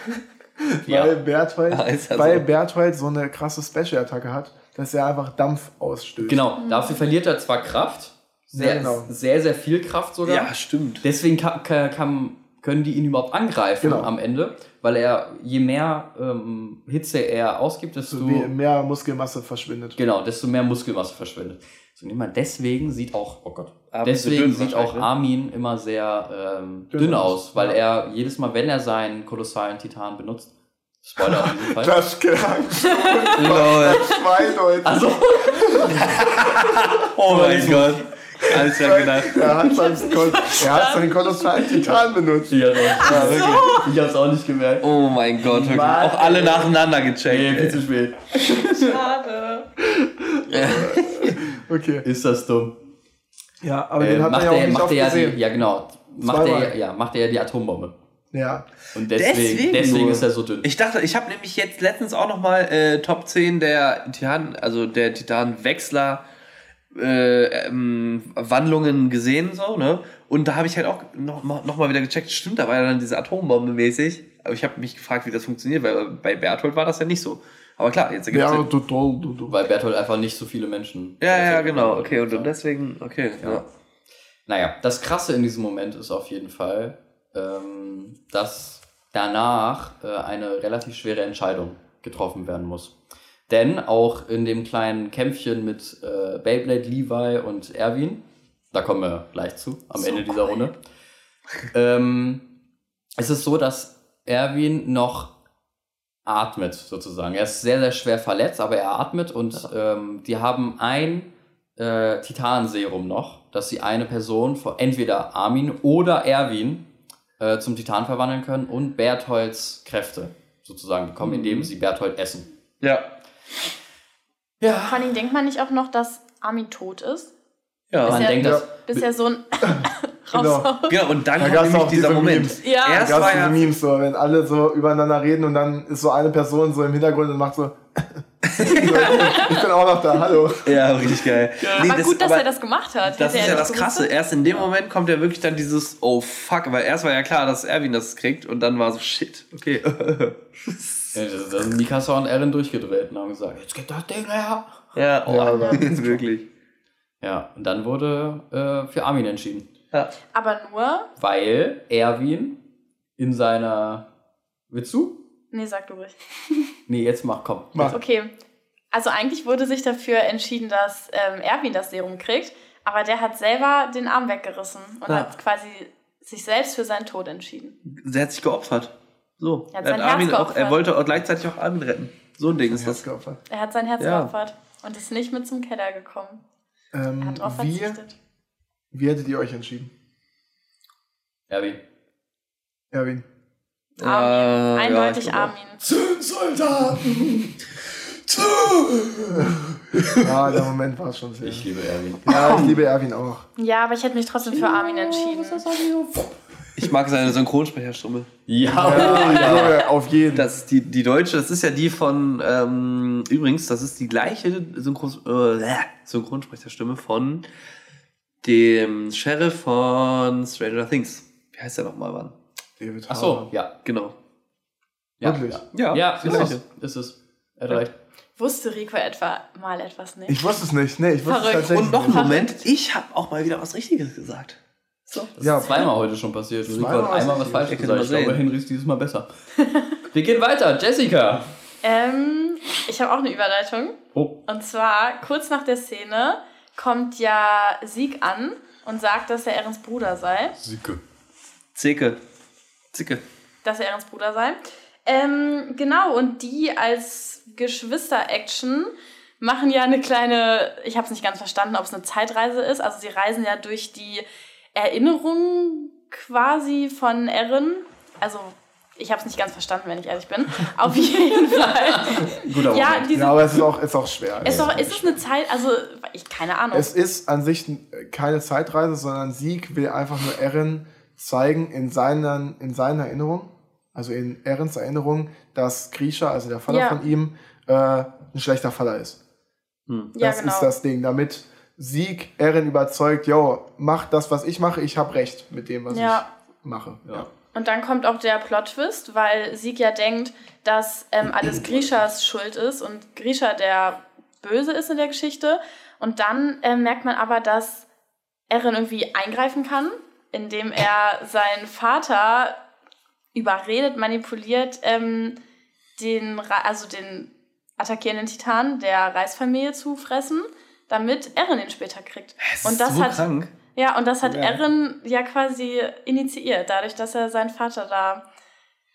Speaker 2: Ja.
Speaker 3: weil, Berthold,
Speaker 4: Ja, ja
Speaker 3: weil
Speaker 4: so.
Speaker 3: Berthold so eine krasse Special-Attacke hat, dass er einfach Dampf ausstößt.
Speaker 2: Genau, dafür verliert er zwar Kraft, sehr,
Speaker 3: Ja, genau.
Speaker 2: sehr, sehr viel Kraft sogar.
Speaker 4: Ja, stimmt.
Speaker 2: Deswegen kann, kann, können die ihn überhaupt angreifen
Speaker 3: Genau.
Speaker 2: am Ende, weil er, je mehr ähm, Hitze er ausgibt, desto,
Speaker 3: So wie mehr Muskelmasse verschwindet.
Speaker 2: genau, desto mehr Muskelmasse verschwindet. So, immer deswegen sieht auch, oh Gott, deswegen sieht auch
Speaker 4: ne?
Speaker 2: Armin immer sehr ähm,
Speaker 3: Dünn
Speaker 2: dünn,
Speaker 3: aus.
Speaker 2: aus, weil
Speaker 3: Ja.
Speaker 2: er jedes Mal, wenn er seinen kolossalen Titan benutzt, Spoiler auf jeden Fall.
Speaker 3: Das klang
Speaker 4: Lol.
Speaker 3: zweideutig.
Speaker 2: also,
Speaker 4: Oh mein Gott. Alles ja gedacht.
Speaker 3: Er hat, seinen, Kol er hat seinen kolossalen Titan benutzt.
Speaker 2: ich, hab's- ich hab's auch nicht gemerkt.
Speaker 4: Oh mein Gott, wirklich.
Speaker 3: Mann,
Speaker 4: Auch alle
Speaker 3: ey.
Speaker 4: nacheinander
Speaker 2: Nee,
Speaker 4: gecheckt.
Speaker 2: viel zu spät.
Speaker 1: Schade.
Speaker 3: Okay.
Speaker 2: Ist das dumm.
Speaker 3: Ja, aber
Speaker 2: Äh,
Speaker 3: den hat
Speaker 2: macht
Speaker 3: ja auch
Speaker 2: er,
Speaker 3: nicht
Speaker 2: macht
Speaker 3: oft
Speaker 2: er ja die, ja genau, macht er, ja, macht er ja die Atombombe.
Speaker 3: Ja.
Speaker 2: Und deswegen, deswegen,
Speaker 4: Deswegen
Speaker 2: ist er so dünn.
Speaker 4: Ich dachte, ich habe nämlich jetzt letztens auch nochmal äh, Top 10 der Titan, also der Titan-Wechsler äh, ähm, Wandlungen gesehen, so, ne? Und da habe ich halt auch noch, noch mal wieder gecheckt, stimmt, da war ja dann diese Atombombe mäßig. Aber ich habe mich gefragt, wie das funktioniert, weil bei Berthold war das ja nicht so. Aber klar, jetzt ergibt
Speaker 3: Ja,
Speaker 4: es
Speaker 3: du, du, du.
Speaker 2: Weil Berthold einfach nicht so viele Menschen.
Speaker 4: ja, ja, genau, okay, und dann deswegen, okay, ja.
Speaker 2: Ja. Naja, das Krasse in diesem Moment ist auf jeden Fall, ähm, dass danach äh, eine relativ schwere Entscheidung getroffen werden muss. Denn auch in dem kleinen Kämpfchen mit äh, Beyblade, Levi und Erwin, da kommen wir gleich zu, am Ende dieser Runde, ähm, es ist so, dass Erwin noch atmet sozusagen. Er ist sehr, sehr schwer verletzt, aber er atmet und ähm, die haben ein äh, Titanserum noch, dass sie eine Person, vor entweder Armin oder Erwin, äh, zum Titan verwandeln können und Bertholds Kräfte sozusagen bekommen, indem sie Berthold essen.
Speaker 4: Ja,
Speaker 2: Ja.
Speaker 1: Vor allem denkt man nicht auch noch, dass Armin tot ist?
Speaker 4: ja.
Speaker 2: Man
Speaker 1: ja-
Speaker 2: denkt,
Speaker 3: Ja.
Speaker 2: dass
Speaker 1: Bis er so ein. raushaut.
Speaker 4: Genau, und dann
Speaker 3: Da
Speaker 4: kommt
Speaker 3: gab's
Speaker 4: nämlich
Speaker 3: auch
Speaker 4: dieser
Speaker 3: diese
Speaker 4: Moment.
Speaker 3: Memes.
Speaker 1: Ja.
Speaker 4: Erst
Speaker 3: Gab
Speaker 4: war
Speaker 3: es diese
Speaker 4: ja,
Speaker 3: Memes so, wenn alle so übereinander reden und dann ist so eine Person so im Hintergrund und macht so. ich bin auch noch da, hallo.
Speaker 4: ja, richtig geil. Nee,
Speaker 1: aber gut, dass
Speaker 4: aber
Speaker 1: er das gemacht hat.
Speaker 4: Das ist ja das
Speaker 1: gewusst.
Speaker 4: Krasse. Erst in dem Moment kommt ja wirklich dann dieses Oh fuck, weil erst war ja klar, dass Erwin das kriegt und dann war so Shit, okay.
Speaker 2: Ja, das- da sind Mikasa und Eren durchgedreht und haben gesagt, jetzt geht das Ding her.
Speaker 4: ja, oh,
Speaker 3: Ja, aber-
Speaker 4: jetzt wirklich.
Speaker 2: Ja, und dann wurde äh, für Armin entschieden.
Speaker 4: Ja.
Speaker 1: Aber nur.
Speaker 2: Weil Erwin in seiner... Willst du?
Speaker 1: Nee, sag du ruhig.
Speaker 2: Nee, jetzt mach, komm.
Speaker 3: Mach.
Speaker 1: Okay. Also eigentlich wurde sich dafür entschieden, dass ähm, Erwin das Serum kriegt, aber der hat selber den Arm weggerissen und
Speaker 4: Ja.
Speaker 1: hat quasi sich selbst für seinen Tod entschieden.
Speaker 4: Der hat sich geopfert. So.
Speaker 1: Er hat
Speaker 4: Er,
Speaker 1: sein
Speaker 4: hat Armin
Speaker 1: Herz
Speaker 4: auch, er wollte auch gleichzeitig auch Armin retten. So ein Ding ist das.
Speaker 3: geopfert.
Speaker 1: Er hat sein Herz
Speaker 4: Ja.
Speaker 1: geopfert und ist nicht mit zum Keller gekommen. Er
Speaker 3: Ähm,
Speaker 1: hat darauf
Speaker 3: wie,
Speaker 1: verzichtet.
Speaker 3: Wie hättet ihr euch entschieden?
Speaker 2: Erwin.
Speaker 3: Erwin.
Speaker 1: Armin.
Speaker 4: ja,
Speaker 1: Eindeutig
Speaker 4: auch.
Speaker 1: Armin.
Speaker 3: Zündsoldaten! ja, der Moment war es schon sehr.
Speaker 2: Ich liebe Erwin.
Speaker 3: ja, ich liebe Erwin auch.
Speaker 1: Ja, aber ich hätte mich trotzdem für Armin entschieden.
Speaker 4: Ich mag seine Synchronsprecherstimme.
Speaker 2: Ja,
Speaker 3: Ja, ja. auf jeden.
Speaker 4: Das ist die, die deutsche, das ist ja die von, ähm, übrigens, das ist die gleiche Synchron, äh, Synchronsprecherstimme von dem Sheriff von Stranger Things. Wie heißt der nochmal, Mann?
Speaker 3: David
Speaker 2: Ach so,
Speaker 3: Harbour.
Speaker 2: ja.
Speaker 4: Genau.
Speaker 2: ja.
Speaker 3: Wirklich?
Speaker 2: Ja, ja
Speaker 4: die
Speaker 2: ist es. Ist es. Er hat recht.
Speaker 1: Wusste Rico etwa mal etwas nicht?
Speaker 3: Ich wusste es nicht. Nee, ich wusste es
Speaker 1: Verrückt.
Speaker 3: tatsächlich
Speaker 4: Und noch ein
Speaker 3: nicht.
Speaker 4: Moment, ich habe auch mal wieder was Richtiges gesagt. So.
Speaker 2: Das
Speaker 3: Ja.
Speaker 2: ist zweimal heute schon passiert. Rico hat einmal was
Speaker 3: was
Speaker 2: falsch gesagt. Ich glaube. Henry ist dieses Mal besser. Wir gehen weiter. Jessica.
Speaker 1: Ähm, ich habe auch eine Überleitung.
Speaker 2: Oh.
Speaker 1: Und zwar, kurz nach der Szene kommt ja Sieg an und sagt, dass er Erens Bruder sei.
Speaker 2: Sicke.
Speaker 4: Zicke. Zicke.
Speaker 1: Dass er Erens Bruder sei. Ähm, genau, und die als Geschwister-Action machen ja eine kleine, ich habe es nicht ganz verstanden, ob es eine Zeitreise ist. Also sie reisen ja durch die Erinnerungen quasi von Erin. Also ich habe es nicht ganz verstanden, wenn ich ehrlich bin. Auf jeden Fall.
Speaker 2: Guter
Speaker 1: ja,
Speaker 2: Moment.
Speaker 1: diese,
Speaker 3: Ja, aber es ist auch, ist auch schwer.
Speaker 1: ist, doch, ist es eine Zeit, also ich keine Ahnung.
Speaker 3: Es ist an sich keine Zeitreise, sondern Sieg will einfach nur Erin zeigen in, seinen, in seiner Erinnerung, also in Erins Erinnerung, dass Grisha, also der Vater
Speaker 1: Ja.
Speaker 3: von ihm, äh, ein schlechter Vater ist.
Speaker 1: ja,
Speaker 3: Das
Speaker 1: genau.
Speaker 3: ist das Ding, damit Sieg Erin überzeugt, yo, mach das, was ich mache, ich habe recht mit dem, was
Speaker 1: Ja.
Speaker 3: ich mache.
Speaker 2: Ja.
Speaker 1: Und dann kommt auch der Plot-Twist, weil Sieg ja denkt, dass ähm, alles Grishas Schuld ist und Grisha der Böse ist in der Geschichte. Und dann ähm, merkt man aber, dass Eren irgendwie eingreifen kann, indem er seinen Vater überredet, manipuliert, ähm, den, also den attackierenden Titan der Reisfamilie zu fressen, damit Eren ihn später kriegt. Und das
Speaker 4: so
Speaker 1: hat
Speaker 4: krank.
Speaker 1: Ja, und das hat
Speaker 4: Ja.
Speaker 1: Eren ja quasi initiiert, dadurch, dass er seinen Vater da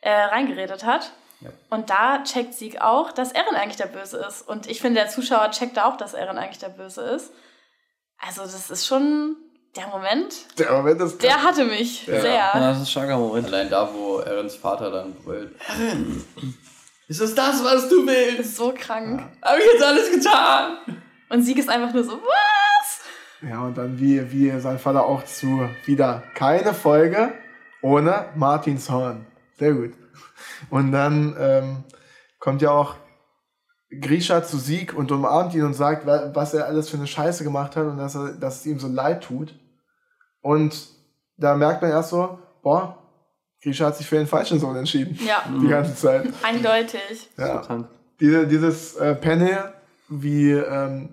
Speaker 1: äh, reingeredet hat.
Speaker 2: Ja.
Speaker 1: Und da checkt Sieg auch, dass Eren eigentlich der Böse ist. Und ich finde, der Zuschauer checkt da auch, dass Eren eigentlich der Böse ist. Also, das ist schon der Moment,
Speaker 3: Der Moment ist
Speaker 1: der hatte mich
Speaker 3: Ja.
Speaker 1: sehr.
Speaker 4: Ja, das ist ein starker Moment.
Speaker 2: Allein da, wo Erins Vater dann brüllt. Erin, ist es das, was du willst?
Speaker 1: So krank.
Speaker 2: Hab ich jetzt alles getan?
Speaker 1: Und Sieg ist einfach nur so, was?
Speaker 3: Ja, und dann wie, wie sein Vater auch zu wieder keine Folge ohne Martins Horn. Sehr gut. Und dann ähm, kommt ja auch Grisha zu Sieg und umarmt ihn und sagt, wa- was er alles für eine Scheiße gemacht hat und dass, er, dass es ihm so leid tut. Und da merkt man erst so, boah, Grisha hat sich für den falschen Sohn entschieden.
Speaker 1: Ja,
Speaker 3: Die ganze Zeit.
Speaker 1: eindeutig.
Speaker 3: Ja. Diese, dieses äh, Panel, wie, ähm,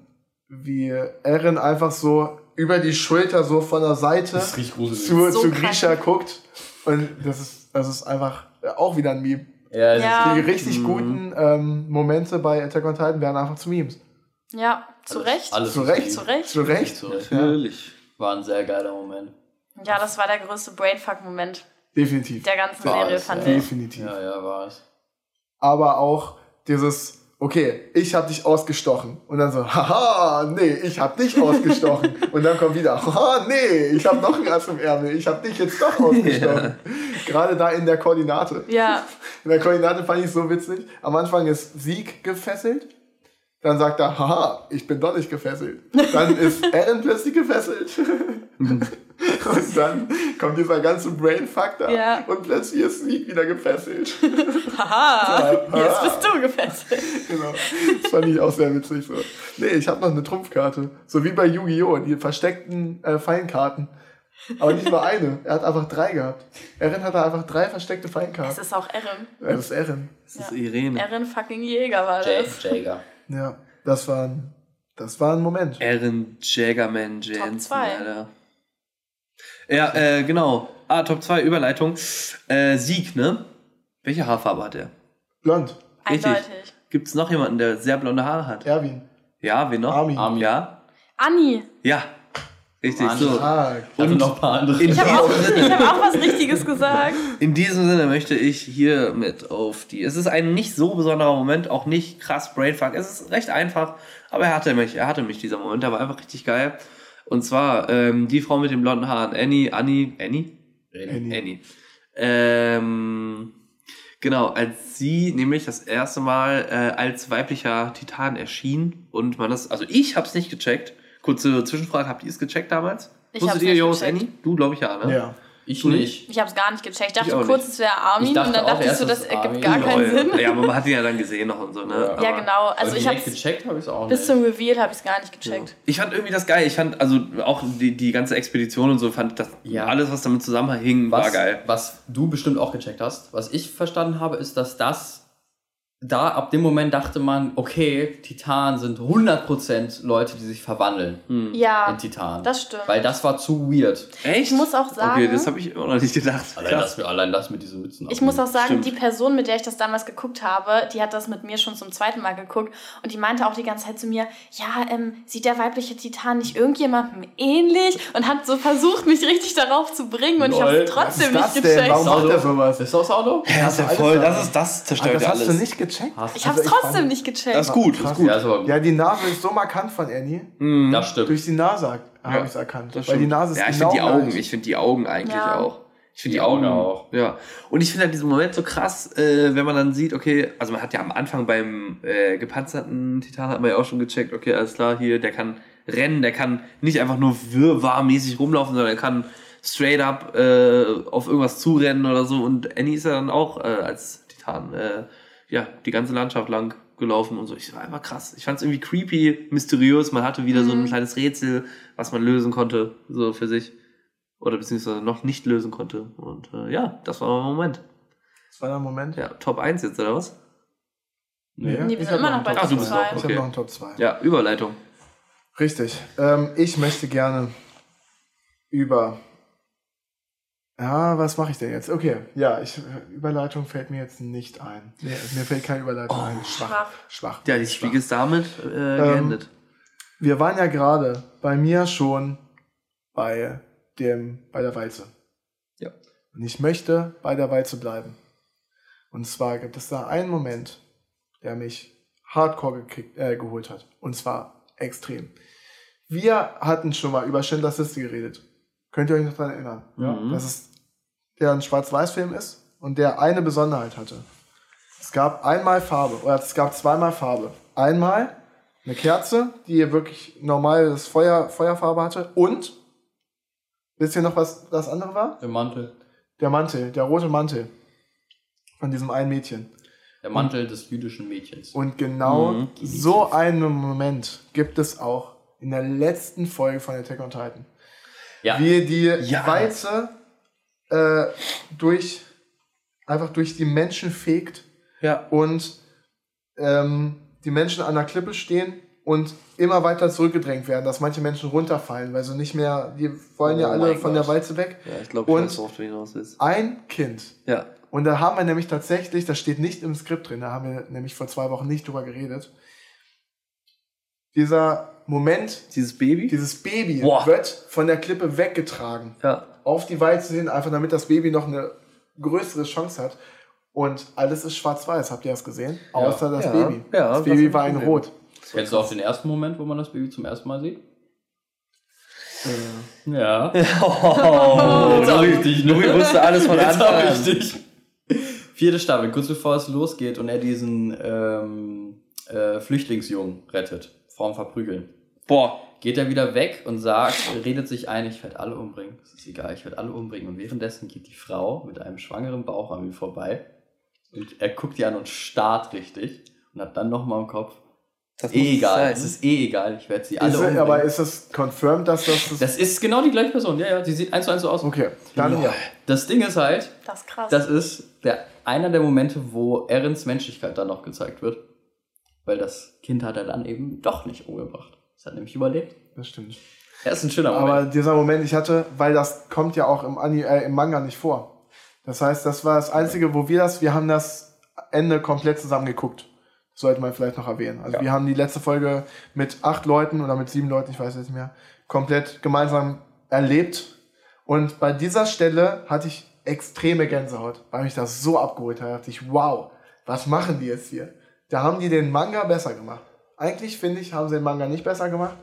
Speaker 3: wie Eren einfach so über die Schulter so von der Seite zu,
Speaker 1: So
Speaker 3: zu. Grisha guckt. Und das ist, das ist einfach auch wieder ein Meme.
Speaker 2: Ja,
Speaker 1: Ja.
Speaker 3: Die richtig guten ähm, Momente bei Attack on Titan werden einfach zu Memes.
Speaker 1: Ja, zu Recht.
Speaker 2: Alles
Speaker 3: Zu Recht.
Speaker 1: Zu Recht.
Speaker 3: Zu Recht.
Speaker 2: Zu Recht.
Speaker 4: Natürlich.
Speaker 2: War ein sehr geiler Moment.
Speaker 1: Ja, das war der größte Brainfuck-Moment
Speaker 3: Definitiv.
Speaker 1: der ganzen
Speaker 2: War
Speaker 1: Serie,
Speaker 2: es,
Speaker 1: fand
Speaker 2: ja.
Speaker 1: ich.
Speaker 3: Definitiv.
Speaker 2: Ja, ja, war es.
Speaker 3: Aber auch dieses, okay, ich hab dich ausgestochen. Und dann so, haha, nee, ich hab dich ausgestochen. Und dann kommt wieder, haha, nee, ich hab noch ein Ass im Ärmel. Ich hab dich jetzt doch ausgestochen. Gerade da in der Koordinate.
Speaker 1: Ja,
Speaker 3: In der Koordinate fand ich so witzig. Am Anfang ist Sieg gefesselt. Dann sagt er, haha, ich bin doch nicht gefesselt. Dann ist Eren plötzlich gefesselt. und dann kommt dieser ganze Brainfuck da.
Speaker 1: Ja.
Speaker 3: Und plötzlich ist Sieg wieder gefesselt.
Speaker 1: haha,
Speaker 3: Ja.
Speaker 1: jetzt bist du gefesselt.
Speaker 3: genau. Das fand ich auch sehr witzig so. Nee, ich habe noch eine Trumpfkarte. So wie bei Yu-Gi-Oh! Die versteckten äh, Feinkarten. Aber nicht nur eine. Er hat einfach drei gehabt. Eren hatte einfach drei versteckte
Speaker 1: Es
Speaker 3: Feinkarten.
Speaker 1: ist auch Eren.
Speaker 3: Das ist Eren.
Speaker 4: Das ist
Speaker 1: Ja.
Speaker 4: Irene.
Speaker 1: Eren fucking Jäger war das.
Speaker 2: Jager.
Speaker 3: Ja, das war ein, das war ein Moment.
Speaker 4: Aaron Jaggerman Jensen,
Speaker 1: zwei.
Speaker 4: Alter. Ja, äh, genau. Ah, Top 2, Überleitung. Äh, Sieg, ne? Welche Haarfarbe hat er?
Speaker 3: Blond.
Speaker 4: Richtig.
Speaker 1: Eindeutig.
Speaker 4: Gibt es noch jemanden, der sehr blonde Haare hat?
Speaker 3: Erwin.
Speaker 4: Ja, wen noch?
Speaker 3: Armin.
Speaker 2: Armin.
Speaker 4: Ja?
Speaker 1: Anni.
Speaker 4: Ja. Richtig, so.
Speaker 2: Ich hatte
Speaker 4: Und
Speaker 2: noch ein paar andere.
Speaker 1: Ich habe auch, ich hab auch was Richtiges gesagt.
Speaker 4: In diesem Sinne möchte ich hiermit auf die. Es ist ein nicht so besonderer Moment, auch nicht krass Brainfuck. Es ist recht einfach, aber er hatte mich, er hatte mich dieser Moment, der war einfach richtig geil. Und zwar ähm, die Frau mit den blonden Haaren, Annie, Annie, Annie,
Speaker 3: Annie.
Speaker 4: Annie. Ähm, genau, als sie nämlich das erste Mal äh, als weiblicher Titan erschien und man das, also ich hab's nicht gecheckt. Kurze Zwischenfrage, habt ihr es gecheckt damals?
Speaker 1: Ich
Speaker 4: Wusstet ihr,
Speaker 1: gecheckt.
Speaker 4: Annie? Du, glaube ich, ja, ne?
Speaker 3: ja.
Speaker 2: Ich
Speaker 4: Du
Speaker 2: nicht.
Speaker 1: Ich habe es gar nicht gecheckt. Ich dachte
Speaker 4: Ich auch
Speaker 1: kurz, es wäre Armin und dann
Speaker 2: auch
Speaker 1: dachte ich
Speaker 2: erst,
Speaker 1: so,
Speaker 2: es
Speaker 1: das ergibt gar keinen
Speaker 4: Lol.
Speaker 1: Sinn.
Speaker 4: Ja, aber man hat ihn ja dann gesehen noch und so, ne?
Speaker 2: Ja.
Speaker 1: Ja, genau. Also
Speaker 2: Aber
Speaker 1: ich habe
Speaker 2: gecheckt habe ich es auch
Speaker 1: bis
Speaker 2: nicht.
Speaker 1: zum Reveal habe ich es gar nicht gecheckt.
Speaker 4: Ich fand irgendwie das geil. Ich fand, also auch die, die ganze Expedition und so, fand das
Speaker 2: Ja.
Speaker 4: alles, was damit zusammenhing, war
Speaker 2: was,
Speaker 4: geil.
Speaker 2: Was du bestimmt auch gecheckt hast, was ich verstanden habe, ist, dass das da ab dem Moment dachte man, okay, Titanen sind 100% Leute, die sich verwandeln
Speaker 1: Ja,
Speaker 2: in Titanen.
Speaker 1: das stimmt.
Speaker 2: Weil das war zu weird.
Speaker 4: Echt?
Speaker 1: Ich muss auch sagen-
Speaker 4: Okay, das habe ich immer noch nicht gedacht.
Speaker 2: Allein das, allein das mit diesen Mützen.
Speaker 1: Ich muss auch sagen,
Speaker 4: Stimmt.
Speaker 1: die Person, mit der ich das damals geguckt habe, die hat das mit mir schon zum zweiten Mal geguckt und die meinte auch die ganze Zeit zu mir, ja, ähm, sieht der weibliche Titan nicht irgendjemandem ähnlich? Und hat so versucht, mich richtig darauf zu bringen und ich habe
Speaker 2: Lol,
Speaker 1: es trotzdem
Speaker 3: das
Speaker 1: nicht gecheckt.
Speaker 3: Warum macht er sowas?
Speaker 2: Ist das Auto?
Speaker 4: Ja, ist ja
Speaker 3: alles
Speaker 4: voll,
Speaker 3: da.
Speaker 4: das ist das
Speaker 3: Ah,
Speaker 4: zerstört
Speaker 3: das
Speaker 4: ja
Speaker 3: hast
Speaker 4: alles.
Speaker 3: du nicht gecheckt?
Speaker 1: Ich habe es
Speaker 3: Also
Speaker 1: trotzdem
Speaker 3: fand-
Speaker 1: nicht gecheckt.
Speaker 4: Das ist gut, das ist gut.
Speaker 2: Ja, ist gut.
Speaker 3: Ja, die Nase ist so markant von Annie.
Speaker 2: Das stimmt.
Speaker 3: Durch die Nase habe
Speaker 4: Ja,
Speaker 3: ich es erkannt.
Speaker 4: Das
Speaker 3: Weil die. Nase ist
Speaker 4: ja, ich
Speaker 3: genau
Speaker 4: finde die Augen,
Speaker 3: gleich.
Speaker 4: ich finde die Augen eigentlich
Speaker 1: Ja.
Speaker 4: auch. Ich finde
Speaker 2: Die
Speaker 4: die, Augen
Speaker 2: Augen auch.
Speaker 4: Ja. Und ich finde halt diesen Moment so krass, äh, wenn man dann sieht, okay, also man hat ja am Anfang beim äh, gepanzerten Titan hat man ja auch schon gecheckt, okay, alles klar, hier, der kann rennen, der kann nicht einfach nur wirrwarrmäßig rumlaufen, sondern er kann straight up äh, auf irgendwas zurennen oder so. Und Annie ist ja dann auch äh, als Titan, äh, ja, die ganze Landschaft lang gelaufen und so. Ich war einfach krass. Ich fand es irgendwie creepy, mysteriös. Man hatte wieder so ein kleines Rätsel, was man lösen konnte, so für sich. Oder beziehungsweise noch nicht lösen konnte. Und äh, ja, das war mein Moment.
Speaker 3: Das war der Moment.
Speaker 4: Ja, Top 1 jetzt, oder was?
Speaker 2: Nee.
Speaker 1: Nee, wir
Speaker 3: Ich
Speaker 1: sind immer
Speaker 3: noch
Speaker 1: noch bei
Speaker 4: Ach,
Speaker 1: Top
Speaker 4: bist
Speaker 1: 2.
Speaker 4: auch-
Speaker 3: Ich
Speaker 4: Okay.
Speaker 3: habe noch einen Top 2.
Speaker 4: Ja, Überleitung.
Speaker 3: Richtig. Ähm, ich möchte gerne über. Ja, was mache ich denn jetzt? Okay, ja, ich, Überleitung fällt mir jetzt nicht ein. Nee, mir fällt keine Überleitung ein. Schwach.
Speaker 1: schwach.
Speaker 3: Schwach.
Speaker 4: Ja, die. Spiegel ist damit äh, geendet.
Speaker 3: Wir waren ja gerade bei mir schon bei dem, bei der Walze.
Speaker 4: Ja.
Speaker 3: Und ich möchte bei der Walze bleiben. Und zwar gibt es da einen Moment, der mich hardcore gekickt, äh, geholt hat. Und zwar extrem. Wir hatten schon mal über Schindlers Liste geredet. Könnt ihr euch noch daran erinnern?
Speaker 4: Mhm.
Speaker 3: Dass es der ein Schwarz-Weiß-Film ist und der eine Besonderheit hatte. Es gab einmal Farbe, oder es gab zweimal Farbe. Einmal eine Kerze, die wirklich normales Feuer, Feuerfarbe hatte und, wisst ihr noch, was das andere war?
Speaker 2: Der Mantel.
Speaker 3: Der Mantel, der rote Mantel von diesem einen Mädchen.
Speaker 2: Der Mantel des jüdischen Mädchens.
Speaker 3: Und genau
Speaker 4: Mhm.
Speaker 3: so einen Moment gibt es auch in der letzten Folge von Attack on Titan.
Speaker 2: Ja.
Speaker 3: Wie die
Speaker 4: Ja.
Speaker 3: Walze äh, durch, einfach durch die Menschen fegt
Speaker 4: Ja.
Speaker 3: und ähm, die Menschen an der Klippe stehen und immer weiter zurückgedrängt werden, dass manche Menschen runterfallen, weil sie nicht mehr, die wollen ja
Speaker 4: Oh
Speaker 3: alle
Speaker 4: mein
Speaker 3: von
Speaker 4: Gott.
Speaker 3: der Walze weg.
Speaker 4: Ja, ich glaube, ich
Speaker 3: Und-
Speaker 4: weiß, worauf du hinaus willst.
Speaker 3: Ein Kind.
Speaker 4: Ja.
Speaker 3: Und da haben wir nämlich tatsächlich, das steht nicht im Skript drin, da haben wir nämlich vor zwei Wochen nicht drüber geredet. Dieser Moment,
Speaker 4: Dieses Baby?
Speaker 3: dieses Baby
Speaker 4: Boah.
Speaker 3: wird von der Klippe weggetragen
Speaker 4: ja.
Speaker 3: auf die Walze hin, einfach damit das Baby noch eine größere Chance hat. Und alles ist schwarz-weiß, habt ihr das gesehen? Außer das
Speaker 4: Ja.
Speaker 3: Baby.
Speaker 4: Ja,
Speaker 3: das
Speaker 4: das
Speaker 3: Baby war in. Rot.
Speaker 2: Kennst du auch den ersten Moment, wo man das Baby zum ersten Mal sieht? Ja.
Speaker 4: Oh,
Speaker 2: Jetzt hab ich dich, ne?
Speaker 4: Louis wusste alles von
Speaker 2: Jetzt
Speaker 4: Anfang an.
Speaker 2: ich dich. Vierte Staffel, kurz bevor es losgeht und er diesen ähm, äh, Flüchtlingsjungen rettet, vorm Verprügeln.
Speaker 4: Boah.
Speaker 2: Geht er wieder weg und sagt, redet sich ein, ich werde alle umbringen. Das ist egal, ich werde alle umbringen. Und währenddessen geht die Frau mit einem schwangeren Bauch an ihm vorbei. Und er guckt die an und starrt richtig. Und hat dann nochmal im Kopf,
Speaker 4: Das
Speaker 2: eh egal,
Speaker 4: sein.
Speaker 2: es ist eh egal, ich werde sie alle
Speaker 3: Ist,
Speaker 2: umbringen.
Speaker 3: aber ist es confirmed, dass das. das
Speaker 2: das ist genau die gleiche Person, ja, ja, sie sieht eins zu eins so aus.
Speaker 3: okay, dann ja.
Speaker 2: Das Ding ist halt,
Speaker 1: Das ist krass.
Speaker 2: das ist der, einer der Momente, wo Erins Menschlichkeit dann noch gezeigt wird. Weil das Kind hat er dann eben doch nicht umgebracht. Es hat nämlich überlebt.
Speaker 3: Das stimmt.
Speaker 2: Er ist ein schöner Moment.
Speaker 3: Aber dieser Moment, ich hatte, weil das kommt ja auch im, Ani äh, im Manga nicht vor. Das heißt, das war das Einzige, wo wir das, wir haben das Ende komplett zusammen geguckt. Sollte man vielleicht noch erwähnen. Also wir haben die letzte Folge mit acht Leuten oder mit sieben Leuten, ich weiß jetzt nicht mehr, komplett gemeinsam erlebt. Und bei dieser Stelle hatte ich extreme Gänsehaut, weil mich das so abgeholt hat. Da dachte ich, wow, was machen die jetzt hier? Da haben die den Manga besser gemacht. Eigentlich finde ich, haben sie den Manga nicht besser gemacht.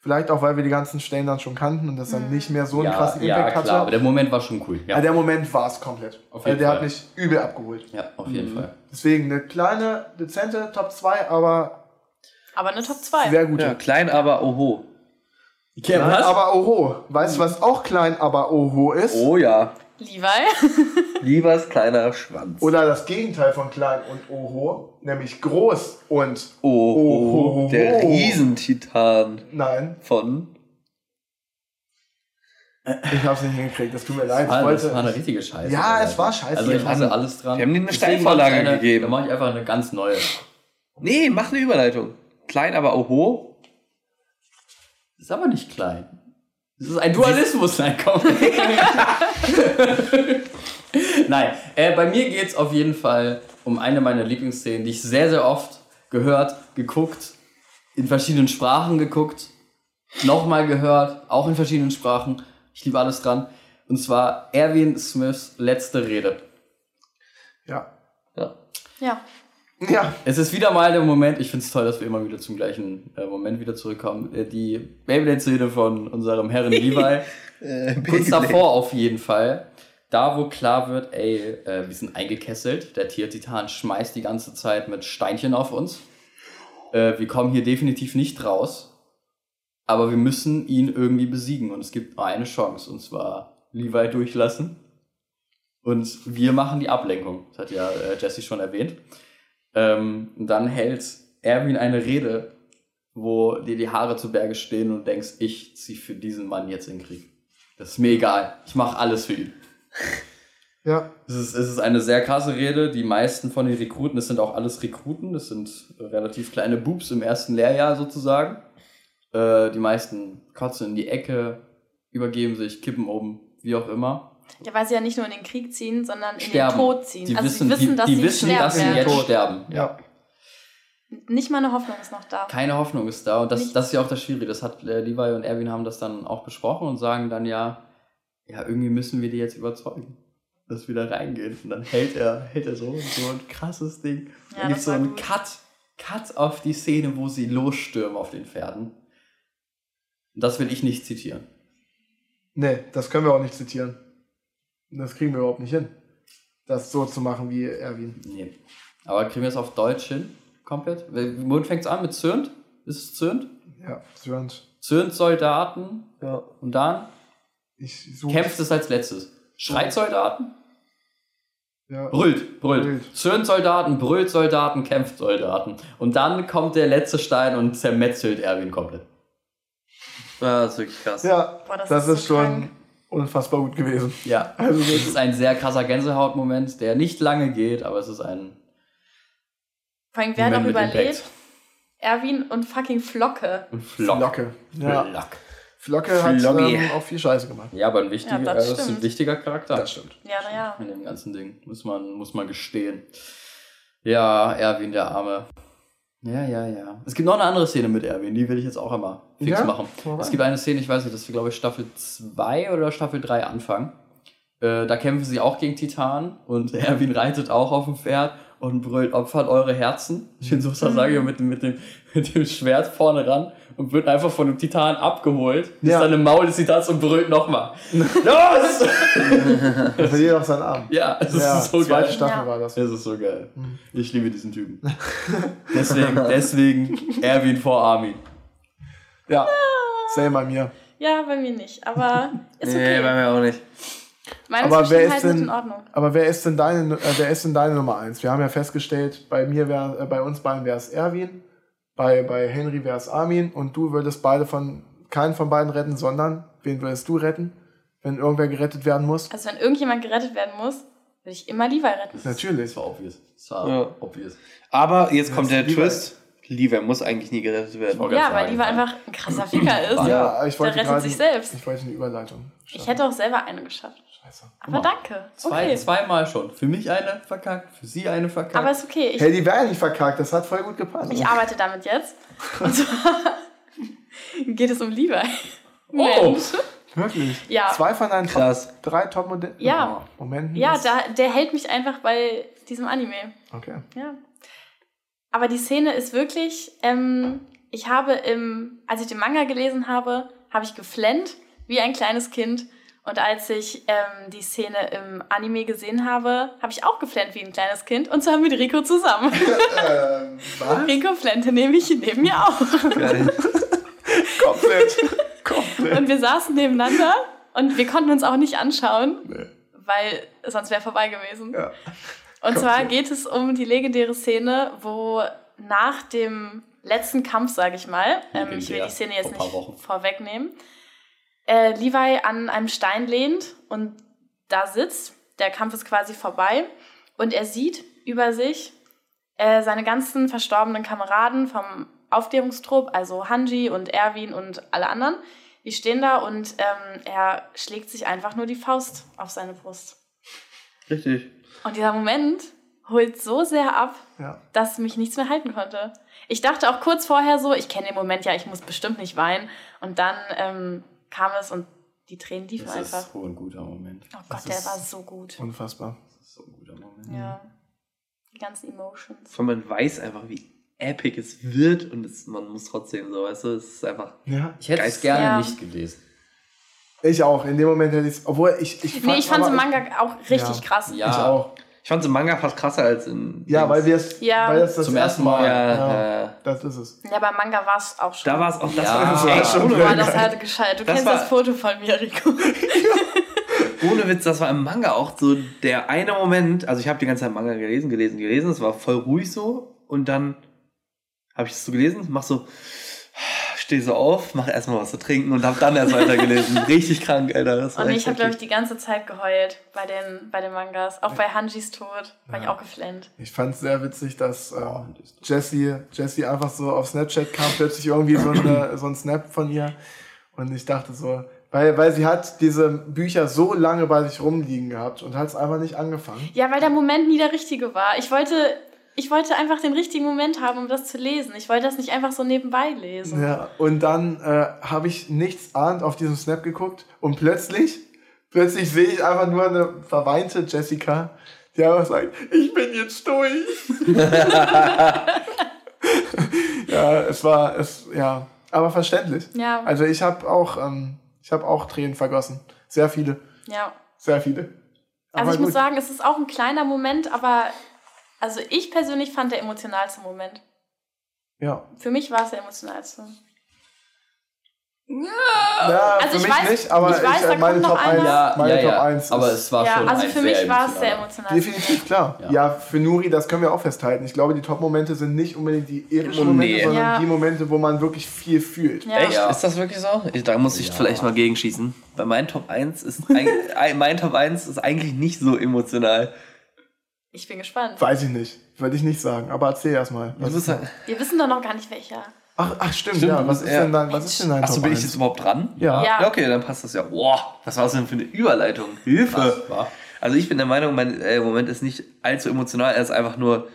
Speaker 3: Vielleicht auch, weil wir die ganzen Stellen dann schon kannten und das dann nicht mehr so einen
Speaker 2: ja,
Speaker 3: krassen
Speaker 2: ja,
Speaker 3: Impact
Speaker 2: klar,
Speaker 3: hatte.
Speaker 2: aber der Moment war schon cool. Ja,
Speaker 3: Ja, der Moment war es komplett.
Speaker 2: Auf
Speaker 3: Also
Speaker 2: jeden
Speaker 3: der
Speaker 2: Fall.
Speaker 3: hat mich übel abgeholt.
Speaker 2: ja auf jeden Fall.
Speaker 3: Deswegen eine kleine, dezente Top 2, aber
Speaker 1: Aber eine Top 2.
Speaker 3: sehr gute.
Speaker 4: Ja, klein, aber oho.
Speaker 2: Okay,
Speaker 3: Klein, aber Oho. Weißt du, was auch klein, aber Oho ist?
Speaker 4: Oh ja.
Speaker 1: Levi.
Speaker 4: Liebers kleiner Schwanz.
Speaker 3: Oder das Gegenteil von klein und Oho, nämlich groß und
Speaker 4: Oho.
Speaker 3: Oho.
Speaker 4: Der Riesentitan
Speaker 3: nein,
Speaker 4: von.
Speaker 3: ich hab's nicht hingekriegt. Das tut mir leid.
Speaker 2: Ah, das
Speaker 3: wollte,
Speaker 2: war eine richtige Scheiße.
Speaker 3: Ja, es war scheiße.
Speaker 2: Also ich hasse
Speaker 4: Mann.
Speaker 2: alles dran.
Speaker 4: Wir haben denen eine
Speaker 2: mach eine,
Speaker 4: gegeben.
Speaker 2: Dann mache ich einfach eine ganz neue.
Speaker 4: Nee, mach eine Überleitung. Klein, aber oho.
Speaker 2: Das ist aber nicht klein. Das ist ein Dualismus. Nein, komm. Nein, äh, bei mir geht es auf jeden Fall um eine meiner Lieblingsszenen, die ich sehr, sehr oft gehört, geguckt, in verschiedenen Sprachen geguckt, nochmal gehört, auch in verschiedenen Sprachen. Ich liebe alles dran. Und zwar Erwin Smiths letzte Rede.
Speaker 3: ja.
Speaker 4: Ja.
Speaker 1: Ja.
Speaker 3: Ja,
Speaker 2: Es ist wieder mal der Moment, ich finde es toll, dass wir immer wieder zum gleichen äh, Moment wieder zurückkommen. Äh, die Beyblade-Szene von unserem Herren Levi. Kurz davor auf jeden Fall. Da, wo klar wird, ey, äh, wir sind eingekesselt. Der Tier-Titan schmeißt die ganze Zeit mit Steinchen auf uns. Äh, wir kommen hier definitiv nicht raus. Aber wir müssen ihn irgendwie besiegen. Und es gibt nur eine Chance. Und zwar Levi durchlassen. Und wir machen die Ablenkung. Das hat ja äh, Jesse schon erwähnt. Ähm, und dann hält Erwin eine Rede, wo dir die Haare zu Berge stehen und denkst, ich zieh für diesen Mann jetzt in den Krieg. Das ist mir egal. Ich mache alles für ihn.
Speaker 3: ja.
Speaker 2: Es ist, es ist eine sehr krasse Rede. Die meisten von den Rekruten, das sind auch alles Rekruten, das sind relativ kleine Boobs im ersten Lehrjahr sozusagen. Äh, die meisten kotzen in die Ecke, übergeben sich, kippen um, wie auch immer.
Speaker 1: Ja, weil sie ja nicht nur in den Krieg ziehen, sondern in
Speaker 2: Sterben.
Speaker 1: den Tod ziehen.
Speaker 2: Die
Speaker 1: also
Speaker 2: wissen,
Speaker 1: sie wissen,
Speaker 2: die,
Speaker 1: dass
Speaker 2: die
Speaker 1: sie
Speaker 2: wissen,
Speaker 1: sterben
Speaker 2: dass sie jetzt
Speaker 3: Tod.
Speaker 2: sterben.
Speaker 3: Ja.
Speaker 1: Nicht mal eine Hoffnung ist noch da.
Speaker 2: Keine Hoffnung ist da. Und das, das ist ja auch das Schwierige. Das hat äh, Levi und Erwin haben das dann auch besprochen und sagen dann ja, ja, irgendwie müssen wir die jetzt überzeugen, dass wir da reingehen. Und dann hält er, hält er so, so ein krasses Ding.
Speaker 1: Ja,
Speaker 2: dann gibt so einen
Speaker 1: gut.
Speaker 2: Cut, Cut auf die Szene, wo sie losstürmen auf den Pferden. Das will ich nicht zitieren.
Speaker 3: Nee, das können wir auch nicht zitieren. Das kriegen wir überhaupt nicht hin. Das so zu machen wie Erwin.
Speaker 2: Nee. Aber kriegen wir es auf Deutsch hin? Komplett? Womit fängt es an? Mit Zürnt? Ist es Zürnt?
Speaker 3: Ja, Zürnt.
Speaker 2: Zürnt Soldaten.
Speaker 4: Ja.
Speaker 2: Und dann
Speaker 3: Ich suche.
Speaker 2: kämpft es als letztes. Schreit Soldaten?
Speaker 3: Ja.
Speaker 2: Brüllt, brüllt.
Speaker 3: Brüllt.
Speaker 2: Zürnt Soldaten, brüllt Soldaten, kämpft Soldaten. Und dann kommt der letzte Stein und zermetzelt Erwin komplett.
Speaker 4: Ja, das ist wirklich krass.
Speaker 3: Ja,
Speaker 1: Boah, das
Speaker 3: das,
Speaker 1: ist
Speaker 3: ist,
Speaker 1: so
Speaker 3: schon
Speaker 1: krank.
Speaker 3: Unfassbar gut gewesen.
Speaker 2: Ja,
Speaker 3: Also
Speaker 2: es ist ein sehr krasser Gänsehautmoment, der nicht lange geht, aber es ist ein
Speaker 1: Vor allem, wer
Speaker 2: mit
Speaker 1: überlebt? Erwin und fucking Flocke.
Speaker 2: Und Flock.
Speaker 3: Flocke. Ja.
Speaker 2: Flock.
Speaker 3: Flocke hat ähm, auch viel Scheiße gemacht.
Speaker 2: Ja, aber ein wichtiger,
Speaker 1: Ja, das
Speaker 2: äh, das ist ein
Speaker 1: stimmt.
Speaker 2: wichtiger Charakter.
Speaker 3: Das stimmt.
Speaker 1: Ja, naja.
Speaker 2: In dem ganzen Ding. Muss man, muss man gestehen. Ja, Erwin, der Arme. Ja, ja, ja. Es gibt noch eine andere Szene mit Erwin, die will ich jetzt auch einmal fix
Speaker 3: Ja?
Speaker 2: machen.
Speaker 3: Rein.
Speaker 2: Es gibt eine Szene, ich weiß nicht, das ist, glaube ich, Staffel 2 oder Staffel 3 Anfang. Äh, da kämpfen sie auch gegen Titan und Erwin reitet auch auf dem Pferd und brüllt, opfert eure Herzen. Shinzo Sasagi mit, mit, dem, mit dem Schwert vorne ran und wird einfach von dem Titan abgeholt. Ist
Speaker 3: Ja.
Speaker 2: dann im Maul des Titans und brüllt nochmal. Los!
Speaker 3: Er verliert auch seinen Arm.
Speaker 2: ja, es
Speaker 3: ja,
Speaker 2: ist so
Speaker 3: zweite
Speaker 2: geil.
Speaker 3: Staffel
Speaker 1: Ja.
Speaker 3: war das.
Speaker 2: Es ist so geil. Ich liebe diesen Typen. deswegen, deswegen Erwin vor Armin.
Speaker 3: Ja, same bei mir.
Speaker 1: Ja, bei mir nicht. Aber ist
Speaker 4: Nee, bei
Speaker 1: okay.
Speaker 4: mir auch nicht.
Speaker 1: Meine
Speaker 3: Aber wer ist denn-
Speaker 1: in Ordnung.
Speaker 3: Aber wer ist denn deine, äh, wer ist denn deine Nummer eins? Wir haben ja festgestellt, bei mir wär, äh, bei uns beiden wäre es Erwin, bei, bei Henry wäre es Armin und du würdest beide von keinen von beiden retten, sondern wen würdest du retten, wenn irgendwer gerettet werden muss?
Speaker 1: Also wenn irgendjemand gerettet werden muss, würde ich immer Levi retten.
Speaker 2: Das
Speaker 3: Natürlich.
Speaker 2: war obvious. Das war
Speaker 4: Ja.
Speaker 2: obvious.
Speaker 4: Aber jetzt kommt
Speaker 3: Das
Speaker 4: der
Speaker 3: lieber-
Speaker 4: Twist. Levi muss eigentlich nie gerettet werden.
Speaker 1: Ja, weil Levi einfach ein krasser Ficker ist.
Speaker 3: Ja, ich wollte
Speaker 1: Der rettet
Speaker 3: gerade-
Speaker 1: sich selbst.
Speaker 3: Ich wollte eine Überleitung.
Speaker 1: Ich hätte auch selber eine geschafft.
Speaker 3: Scheiße.
Speaker 1: Aber danke.
Speaker 2: Zwei,
Speaker 1: Okay.
Speaker 2: Zweimal schon. Für mich eine verkackt, für sie eine verkackt.
Speaker 1: Aber ist okay. Ich,
Speaker 3: Hey, die wäre ja nicht verkackt, das hat voll gut gepasst.
Speaker 1: ich arbeite damit jetzt. Und zwar geht es um Levi.
Speaker 2: Oh.
Speaker 3: Wirklich?
Speaker 1: Ja.
Speaker 3: Zwei von deinen Top,
Speaker 4: Krass.
Speaker 3: drei Top-Modellen?
Speaker 1: Ja.
Speaker 3: Oh, Moment.
Speaker 1: Ja, da, der hält mich einfach bei diesem Anime.
Speaker 3: Okay.
Speaker 1: Ja. Aber die Szene ist wirklich, ähm, ich habe im, als ich den Manga gelesen habe, habe ich geflennt wie ein kleines Kind. Und als ich ähm, die Szene im Anime gesehen habe, habe ich auch geflennt wie ein kleines Kind. Und zwar mit Rico zusammen.
Speaker 3: ähm, was?
Speaker 1: Rico flennte nämlich neben mir auch.
Speaker 4: Geil.
Speaker 3: Komplett. Komplett.
Speaker 1: Und wir saßen nebeneinander und wir konnten uns auch nicht anschauen,
Speaker 3: Nee.
Speaker 1: weil sonst wäre vorbei gewesen.
Speaker 3: Ja.
Speaker 1: Und zwar geht es um die legendäre Szene, wo nach dem letzten Kampf, sage ich mal, ähm, ich will die Szene jetzt nicht
Speaker 2: Wochen.
Speaker 1: vorwegnehmen, äh, Levi an einem Stein lehnt und da sitzt. Der Kampf ist quasi vorbei und er sieht über sich äh, seine ganzen verstorbenen Kameraden vom Aufklärungstrupp, also Hanji und Erwin und alle anderen. Die stehen da und ähm, er schlägt sich einfach nur die Faust auf seine Brust.
Speaker 4: Richtig.
Speaker 1: Und dieser Moment holt so sehr ab,
Speaker 3: Ja.
Speaker 1: dass mich nichts mehr halten konnte. Ich dachte auch kurz vorher so, ich kenne den Moment ja, ich muss bestimmt nicht weinen. Und dann ähm, kam es und die Tränen liefen
Speaker 2: das
Speaker 1: einfach.
Speaker 2: ist so ein guter Moment.
Speaker 1: Oh Gott,
Speaker 3: Das
Speaker 1: der war so gut.
Speaker 3: Unfassbar.
Speaker 2: Das ist so ein guter Moment.
Speaker 1: Ja. Die ganzen Emotions.
Speaker 4: Weil man weiß einfach, wie epic es wird und es, man muss trotzdem so, weißt du, es ist einfach.
Speaker 3: Ja.
Speaker 2: Ich hätte es gerne
Speaker 1: Ja.
Speaker 2: nicht gelesen.
Speaker 3: Ich auch. In dem Moment hätte ich es. Obwohl ich. ich
Speaker 1: Nee, ich fand
Speaker 3: aber-
Speaker 1: im Manga auch richtig
Speaker 3: Ja.
Speaker 1: krass.
Speaker 2: Ja.
Speaker 3: Ich auch.
Speaker 4: Ich fand es im Manga fast krasser als in.
Speaker 3: Ja,
Speaker 4: Dings.
Speaker 3: weil wir es.
Speaker 1: Ja.
Speaker 3: Weil das das
Speaker 2: Zum
Speaker 3: erste
Speaker 2: ersten
Speaker 3: Mal.
Speaker 4: Ja,
Speaker 3: Ja.
Speaker 4: ja.
Speaker 3: Das ist es.
Speaker 1: Ja, beim Manga war es auch schon.
Speaker 4: Da war es auch, das
Speaker 2: Ja.
Speaker 4: war
Speaker 3: war
Speaker 4: echt
Speaker 3: schon wirklich-
Speaker 1: das hat gescheit. Du
Speaker 4: Das
Speaker 1: kennst
Speaker 4: war-
Speaker 1: das Foto von mir, Rico.
Speaker 4: ohne Witz, das war im Manga auch so der eine Moment, also ich habe die ganze Zeit Manga gelesen, gelesen, gelesen, es war voll ruhig so und dann habe ich es so gelesen, mach so, steh so auf, mach erstmal was zu trinken und hab dann erst weitergelesen. Richtig krank, Alter. Das war
Speaker 1: Und ich habe, glaube ich, die ganze Zeit geheult bei den, bei den Mangas. Auch bei Hanjis Tod war ich
Speaker 3: Ja.
Speaker 1: auch geflennt.
Speaker 3: Ich fand es sehr witzig, dass äh,
Speaker 2: Oh,
Speaker 3: Jessie, Jessie einfach so auf Snapchat kam, plötzlich irgendwie so, eine, so ein Snap von ihr. Und ich dachte so, weil, weil sie hat diese Bücher so lange bei sich rumliegen gehabt und hat es einfach nicht angefangen.
Speaker 1: Ja, weil der Moment nie der richtige war. Ich wollte, ich wollte einfach den richtigen Moment haben, um das zu lesen. Ich wollte das nicht einfach so nebenbei lesen.
Speaker 3: Ja, und dann äh, habe ich nichts ahnt auf diesen Snap geguckt und plötzlich, plötzlich sehe ich einfach nur eine verweinte Jessica, die einfach sagt, ich bin jetzt durch. ja, es war, es, ja, aber verständlich.
Speaker 1: Ja,
Speaker 3: Also ich habe auch, ähm, ich habe auch Tränen vergossen. Sehr viele,
Speaker 1: ja.
Speaker 3: sehr viele.
Speaker 1: Also
Speaker 3: Aber
Speaker 1: ich muss
Speaker 3: gut.
Speaker 1: sagen, es ist auch ein kleiner Moment, aber also ich persönlich fand der emotionalste Moment.
Speaker 3: Ja.
Speaker 1: Für mich war es der emotionalste.
Speaker 3: Ja,
Speaker 1: Also
Speaker 3: für
Speaker 1: ich
Speaker 3: mich
Speaker 1: weiß-
Speaker 3: nicht, aber
Speaker 1: ich weiß,
Speaker 3: äh,
Speaker 1: da
Speaker 3: meine Top 1,
Speaker 1: einer.
Speaker 2: Ja,
Speaker 3: meine
Speaker 2: ja,
Speaker 3: Top
Speaker 2: ja.
Speaker 3: 1
Speaker 2: aber
Speaker 3: ist
Speaker 2: es war
Speaker 1: ja,
Speaker 2: schon
Speaker 1: also für mich
Speaker 2: sehr
Speaker 1: war es
Speaker 2: emotionaler.
Speaker 1: emotionalste.
Speaker 3: definitiv klar.
Speaker 2: Ja.
Speaker 3: Ja. für Nuri, das können wir auch festhalten. Ich glaube, die Top-Momente sind nicht unbedingt die epischen
Speaker 4: Oh,
Speaker 3: Momente,
Speaker 4: nee.
Speaker 3: sondern
Speaker 1: Ja.
Speaker 3: die Momente, wo man wirklich viel fühlt.
Speaker 1: Ja.
Speaker 4: Echt?
Speaker 2: Ja.
Speaker 4: Ist das wirklich so? Ich, da muss ich
Speaker 2: Ja.
Speaker 4: vielleicht mal gegenschießen. Bei meinem Top 1 ist mein Top 1 ist eigentlich nicht so emotional.
Speaker 1: Ich bin gespannt.
Speaker 3: Weiß ich nicht. Würde ich nicht sagen. Aber erzähl erst mal.
Speaker 4: Ich muss sagen,
Speaker 1: Wir wissen doch noch gar nicht welcher.
Speaker 3: Ach, ach stimmt,
Speaker 4: Stimmt,
Speaker 3: ja. Was ist, denn dein, was ist denn dein
Speaker 4: achso, bin ich
Speaker 3: 1?
Speaker 4: jetzt überhaupt dran?
Speaker 3: Ja.
Speaker 1: Ja.
Speaker 4: Okay, dann passt das ja. Boah, was war das denn für eine Überleitung? Hilfe! Also ich bin der Meinung, mein äh, Moment ist nicht allzu emotional, er ist einfach nur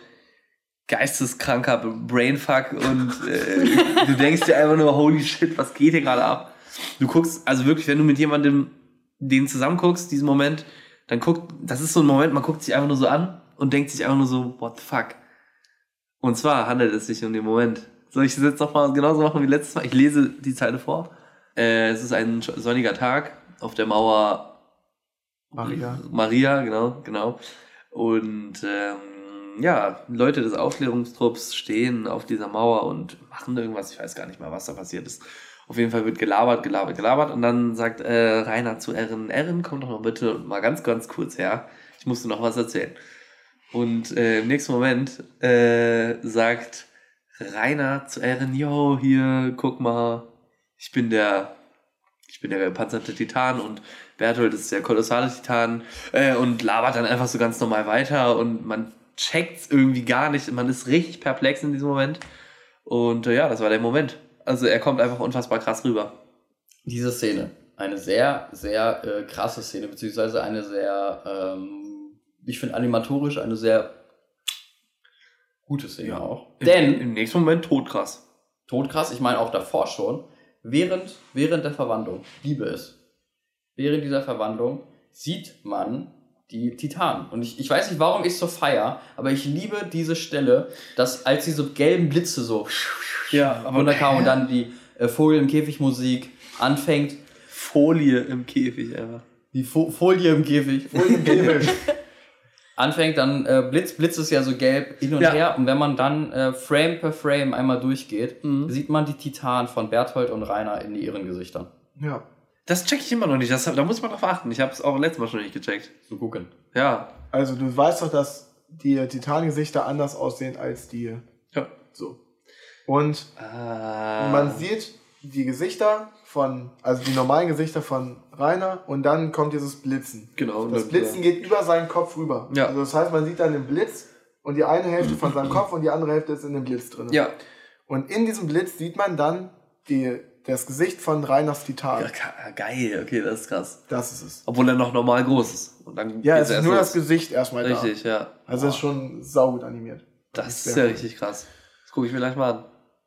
Speaker 4: geisteskranker Brainfuck und äh, du denkst dir einfach nur, holy shit, was geht hier gerade ab? Du guckst, also wirklich, wenn du mit jemandem den zusammen guckst, diesen Moment, dann guckt, das ist so ein Moment, man guckt sich einfach nur so an und denkt sich einfach nur so, what the fuck? Und zwar handelt es sich um den Moment. Soll ich das jetzt nochmal genauso machen wie letztes Mal? Ich lese die Zeile vor. Äh, es ist ein sonniger Tag auf der Mauer
Speaker 3: Maria.
Speaker 4: Maria, genau, genau. Und ähm, ja, Leute des Aufklärungstrupps stehen auf dieser Mauer und machen irgendwas. Ich weiß gar nicht mal, was da passiert ist. Auf jeden Fall wird gelabert, gelabert, gelabert. Und dann sagt äh, Rainer zu Erin, Erin, komm doch mal bitte mal ganz, ganz kurz her. Ich musste noch was erzählen. Und äh, im nächsten Moment äh, sagt Rainer zu Erin, yo, hier, guck mal, ich bin der, ich bin der gepanzerte Titan und Berthold ist der kolossale Titan äh, und labert dann einfach so ganz normal weiter und man checkt's irgendwie gar nicht. Man ist richtig perplex in diesem Moment. Und äh, ja, das war der Moment. Also er kommt einfach unfassbar krass rüber.
Speaker 2: Diese Szene, eine sehr, sehr äh, krasse Szene, beziehungsweise eine sehr, ähm, ich finde animatorisch eine sehr gute Szene auch.
Speaker 4: Im-
Speaker 2: Denn,
Speaker 4: im nächsten Moment todkrass.
Speaker 2: todkrass, ich meine auch davor schon, während, während der Verwandlung, liebe es, während dieser Verwandlung sieht man die Titanen. Und ich, ich weiß nicht, warum ich so feier, aber ich liebe diese Stelle, dass als diese gelben Blitze so
Speaker 4: Ja,
Speaker 2: runterkamen und dann die äh, Vogel im Käfig Musik anfängt,
Speaker 4: Folie im Käfig einfach.
Speaker 2: die Fo Folie im Käfig,
Speaker 3: Folie im Käfig.
Speaker 2: anfängt, dann äh, Blitz, Blitz ist ja so gelb hin und
Speaker 4: Ja.
Speaker 2: her und wenn man dann äh, Frame per Frame einmal durchgeht,
Speaker 4: Mhm.
Speaker 2: sieht man die Titanen von Berthold und Rainer in ihren Gesichtern.
Speaker 3: ja.
Speaker 4: Das check ich immer noch nicht. Das, da muss man drauf achten. Ich habe es auch letztes Mal schon nicht gecheckt.
Speaker 2: So gucken.
Speaker 4: Ja.
Speaker 3: Also du weißt doch, dass die Titangesichter anders aussehen als die.
Speaker 4: Ja.
Speaker 3: So. Und
Speaker 4: Ah.
Speaker 3: man sieht die Gesichter von, also die normalen Gesichter von Rainer und dann kommt dieses Blitzen.
Speaker 4: Genau.
Speaker 3: Das Blitzen geht über seinen Kopf rüber.
Speaker 4: Ja.
Speaker 3: Also das heißt, man sieht dann den Blitz und die eine Hälfte von seinem Kopf und die andere Hälfte ist in dem Blitz drin.
Speaker 4: Ja.
Speaker 3: Und in diesem Blitz sieht man dann die, das Gesicht von Rainers Titan.
Speaker 4: ja. Geil, okay, das ist krass.
Speaker 3: Das ist es.
Speaker 4: Obwohl er noch normal groß ist. Und dann
Speaker 3: Ja, es ist nur
Speaker 4: los.
Speaker 3: das Gesicht erstmal
Speaker 4: Richtig, ja.
Speaker 3: da. Also es ist schon saugut animiert.
Speaker 4: Das
Speaker 3: ist
Speaker 4: ist
Speaker 3: sehr
Speaker 4: ja richtig krass. Das gucke ich mir gleich mal an.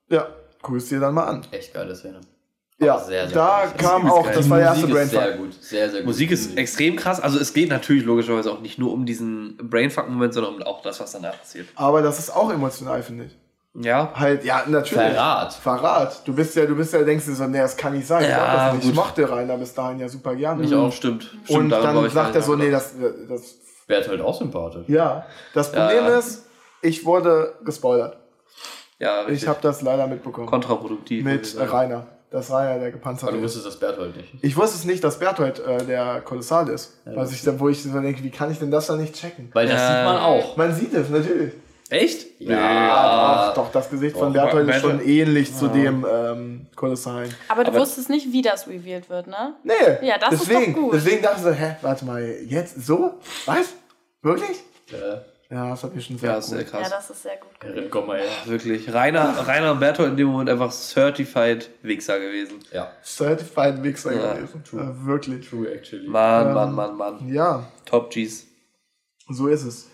Speaker 3: Ja, guck es dir dann mal an.
Speaker 2: Echt geile Szene.
Speaker 3: Ja,
Speaker 2: sehr, sehr
Speaker 3: da
Speaker 2: geil.
Speaker 3: kam
Speaker 4: ist
Speaker 3: auch, das war der erste
Speaker 2: ist sehr
Speaker 3: Brainfuck.
Speaker 2: gut. Sehr, sehr gut.
Speaker 4: Musik ist extrem krass. Also es geht natürlich logischerweise auch nicht nur um diesen Brainfuck-Moment, sondern um auch das, was danach passiert.
Speaker 3: Aber das ist auch emotional, finde ich.
Speaker 4: Ja.
Speaker 3: Halt, ja, natürlich.
Speaker 2: Verrat.
Speaker 3: Verrat. Du bist ja, du bist ja, denkst dir so, nee, das kann nicht sein. Ich
Speaker 4: Ja,
Speaker 3: das. Ich
Speaker 4: gut.
Speaker 3: mochte Rainer bis dahin ja super gerne.
Speaker 4: Ich auch, stimmt. stimmt
Speaker 3: Und dann
Speaker 4: ich
Speaker 3: sagt er so, nee, das, das,
Speaker 2: Berthold auch sympathisch.
Speaker 3: ja. Das Problem
Speaker 4: ja.
Speaker 3: ist, ich wurde gespoilert.
Speaker 4: Ja, richtig.
Speaker 3: Ich habe das leider mitbekommen.
Speaker 4: kontraproduktiv. ich
Speaker 3: mit
Speaker 4: sagen.
Speaker 3: Rainer. Das Rainer, der
Speaker 2: Aber
Speaker 3: gepanzerte
Speaker 2: du
Speaker 3: ist.
Speaker 2: wusstest das Berthold nicht.
Speaker 3: Ich wusste es nicht, dass Berthold äh, der Kolossal ist. was ich, da- wo ich so denke, wie kann ich denn das dann nicht checken?
Speaker 2: Weil das
Speaker 4: Ja.
Speaker 2: sieht man auch.
Speaker 3: Man sieht es, natürlich.
Speaker 4: Echt?
Speaker 2: Ja.
Speaker 3: Ach, doch, das Gesicht von
Speaker 4: Doch,
Speaker 3: Berthold ist schon ähnlich zu dem ähm, Kolossalen.
Speaker 1: Aber du
Speaker 4: Aber-
Speaker 1: wusstest nicht, wie das revealed wird, ne?
Speaker 3: Nee,
Speaker 1: Ja, das ist
Speaker 3: deswegen,
Speaker 1: doch gut.
Speaker 3: Deswegen dachte ich so, hä, warte mal, jetzt so? Was? Wirklich?
Speaker 2: Äh,
Speaker 3: Ja, das hat mich schon sehr
Speaker 4: Ja, ist sehr
Speaker 3: gut.
Speaker 4: krass.
Speaker 1: Ja, das ist sehr gut.
Speaker 2: Komm mal her.
Speaker 4: Wirklich. Rainer, Rainer und Berthold in dem Moment einfach Certified Wichser gewesen.
Speaker 2: Ja,
Speaker 3: Certified Mixer
Speaker 4: Ja,
Speaker 3: gewesen.
Speaker 2: true.
Speaker 3: Äh, wirklich.
Speaker 2: true actually.
Speaker 4: Mann,
Speaker 3: Ähm,
Speaker 4: Mann, Mann, Mann.
Speaker 3: Ja,
Speaker 4: Top Gs.
Speaker 3: so ist es.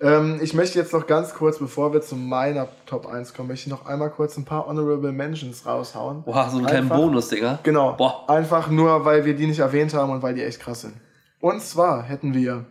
Speaker 3: Ähm, ich möchte jetzt noch ganz kurz, bevor wir zu meiner Top 1 kommen, möchte ich noch einmal kurz ein paar Honorable Mentions raushauen.
Speaker 4: Boah, so einen kleinen
Speaker 3: Einfach-
Speaker 4: Bonus-Dinger.
Speaker 3: Genau.
Speaker 4: Boah.
Speaker 3: Einfach nur, weil wir die nicht erwähnt haben und weil die echt krass sind. Und zwar hätten wir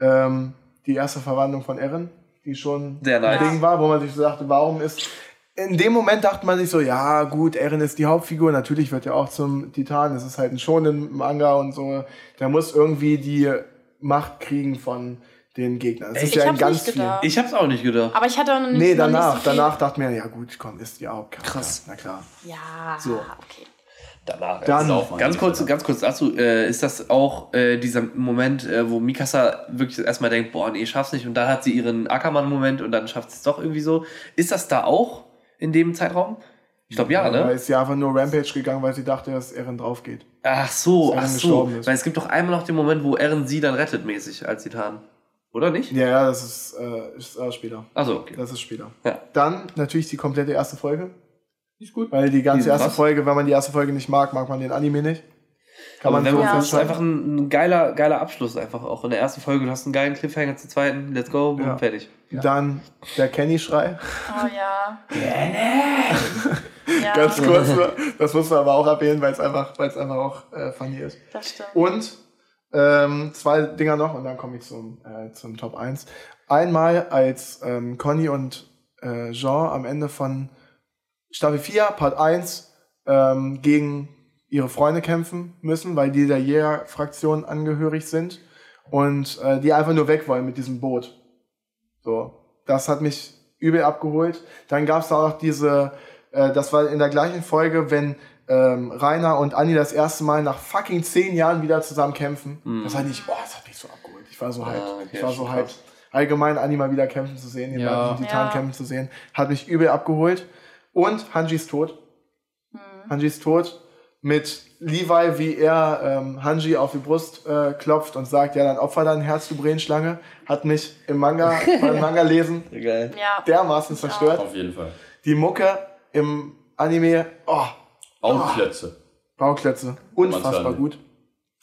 Speaker 3: ähm, die erste Verwandlung von Erin, die schon
Speaker 4: Sehr nice.
Speaker 3: ein Ding war, wo man sich so dachte, warum ist. In dem Moment dachte man sich so, ja gut, Erin ist die Hauptfigur, natürlich wird er auch zum Titan, es ist halt ein schonen Manga und so. Der muss irgendwie die Macht kriegen von den Gegnern. Das ist
Speaker 1: Ich
Speaker 3: ja in
Speaker 1: hab's
Speaker 3: ganz
Speaker 1: nicht gedacht.
Speaker 4: Ich hab's auch nicht gedacht.
Speaker 1: Aber ich hatte auch noch nicht,
Speaker 3: Nee,
Speaker 1: noch
Speaker 3: danach,
Speaker 1: nicht so viel.
Speaker 3: danach dachte mir, ja gut, komm, ist die Hauptcharakter.
Speaker 4: Krass.
Speaker 3: Na klar.
Speaker 1: Ja,
Speaker 3: So.
Speaker 1: okay.
Speaker 4: Danach.
Speaker 3: Dann-
Speaker 4: Ganz kurz, ganz kurz dazu, äh, ist das auch äh, dieser Moment, äh, wo Mikasa wirklich erstmal denkt, boah, nee, ich schaff's nicht und dann hat sie ihren Ackermann-Moment und dann schafft sie es doch irgendwie so. Ist das da auch in dem Zeitraum? Ich glaube ja,
Speaker 3: Da
Speaker 4: ne?
Speaker 3: ist sie einfach nur Rampage gegangen, weil sie dachte, dass Erin drauf geht.
Speaker 4: Ach so, ach
Speaker 3: Eren
Speaker 4: so.
Speaker 3: ist.
Speaker 4: Weil es gibt doch einmal noch den Moment, wo Eren sie dann rettet mäßig als Titan. Oder nicht?
Speaker 3: Ja, ja, das ist, äh, ist äh, später.
Speaker 4: Also okay.
Speaker 3: Das ist später.
Speaker 4: Ja.
Speaker 3: Dann natürlich die komplette erste Folge.
Speaker 2: Ist gut.
Speaker 3: Weil die ganze
Speaker 4: Die
Speaker 3: erste
Speaker 4: krass.
Speaker 3: Folge, wenn man die erste Folge nicht mag, mag man den Anime nicht. Kann
Speaker 4: Aber
Speaker 3: man
Speaker 4: wenn
Speaker 3: so
Speaker 1: Ja.
Speaker 4: das ist einfach ein, ein geiler, geiler Abschluss einfach auch. In der ersten Folge, du hast einen geilen Cliffhanger zur zweiten, let's go,
Speaker 3: Ja.
Speaker 4: und fertig.
Speaker 3: Dann der Kenny-Schrei.
Speaker 1: Oh ja. ja,
Speaker 3: Ganz kurz nur. Das muss man aber auch erwähnen, weil es einfach, weil es einfach auch äh, funny ist.
Speaker 1: das stimmt.
Speaker 3: Und ähm, zwei Dinger noch und dann komme ich zum, äh, zum Top 1. Einmal als ähm, Conny und äh, Jean am Ende von Staffel 4, Part 1, ähm, gegen ihre Freunde kämpfen müssen, weil die der Jäger-Fraktion angehörig sind und äh, die einfach nur weg wollen mit diesem Boot. So, das hat mich übel abgeholt. Dann gab es da auch noch diese, äh, das war in der gleichen Folge, wenn ähm, Rainer und Anni das erste Mal nach fucking zehn Jahren wieder zusammen kämpfen. Das hat nicht, boah, das hat mich so abgeholt. Ich war so hyped.
Speaker 4: Ah, okay,
Speaker 3: ich war so hyped. Allgemein Anni mal wieder kämpfen zu sehen, den
Speaker 2: Ja.
Speaker 3: Titan
Speaker 1: Ja.
Speaker 3: kämpfen zu sehen, hat mich übel abgeholt. Und Hanjis Tod. Hanjis Tod mit Levi, wie er ähm, Hanji auf die Brust äh, klopft und sagt, ja, dann opfer dein Herz, du Brenschlange, hat mich im Manga, beim Manga lesen
Speaker 4: Geil.
Speaker 1: Ja.
Speaker 3: dermaßen zerstört.
Speaker 2: Auf jeden Fall.
Speaker 3: Die Mucke, im Anime, oh,
Speaker 2: Bauklötze.
Speaker 3: Bauklötze. Unfassbar gut.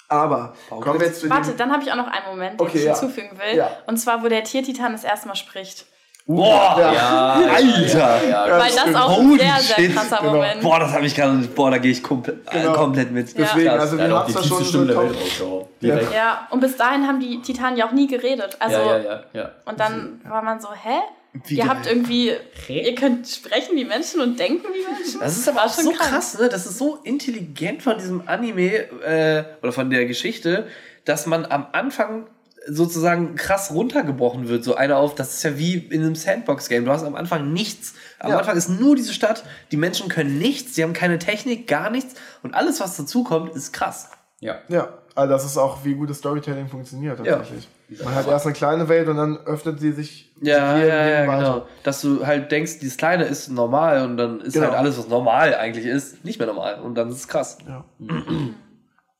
Speaker 3: Aber kommen wir jetzt zu
Speaker 1: Warte,
Speaker 3: dem...
Speaker 1: dann habe ich auch noch einen Moment, den
Speaker 3: Okay,
Speaker 1: ich
Speaker 3: ja.
Speaker 1: hinzufügen will.
Speaker 3: Ja.
Speaker 1: Und zwar, wo der Tiertitan das erste Mal spricht.
Speaker 4: Boah,
Speaker 2: Ja,
Speaker 4: Alter.
Speaker 2: ja,
Speaker 3: Ja,
Speaker 1: Weil das auch ein sehr, sehr
Speaker 4: shit,
Speaker 1: krasser
Speaker 3: genau.
Speaker 1: Moment.
Speaker 4: Boah, das habe ich gerade, boah, da gehe ich komple
Speaker 3: Genau.
Speaker 4: äh, komplett mit.
Speaker 3: Deswegen,
Speaker 1: Ja.
Speaker 3: also wir haben
Speaker 2: tiefste
Speaker 3: schon
Speaker 2: Stimme der Welt rausgehauen.
Speaker 1: Ja, und bis dahin haben die Titanen ja auch nie geredet. Also,
Speaker 2: Ja, ja, ja, ja.
Speaker 1: und dann war man so, hä?
Speaker 4: Wie
Speaker 1: ihr
Speaker 4: geil.
Speaker 1: habt irgendwie, ihr könnt sprechen wie Menschen und denken wie Menschen.
Speaker 4: Das ist aber auch
Speaker 1: schon
Speaker 4: so
Speaker 1: krank.
Speaker 4: krass, ne? Das ist so intelligent von diesem Anime äh, oder von der Geschichte, dass man am Anfang sozusagen krass runtergebrochen wird. So einer auf, das ist ja wie in einem Sandbox-Game. Du hast am Anfang nichts. Am
Speaker 3: Ja.
Speaker 4: Anfang ist nur diese Stadt. Die Menschen können nichts, die haben keine Technik, gar nichts. Und alles, was dazukommt, ist krass.
Speaker 2: Ja.
Speaker 3: Ja, also das ist auch, wie gutes Storytelling funktioniert
Speaker 4: Ja.
Speaker 3: tatsächlich. Man hat erst eine kleine Welt und dann öffnet sie sich
Speaker 4: Ja, ja, ja, genau. Dass du halt denkst, dieses Kleine ist normal und dann ist
Speaker 3: Genau.
Speaker 4: halt alles, was normal eigentlich ist, nicht mehr normal. Und dann ist es krass.
Speaker 3: Ja.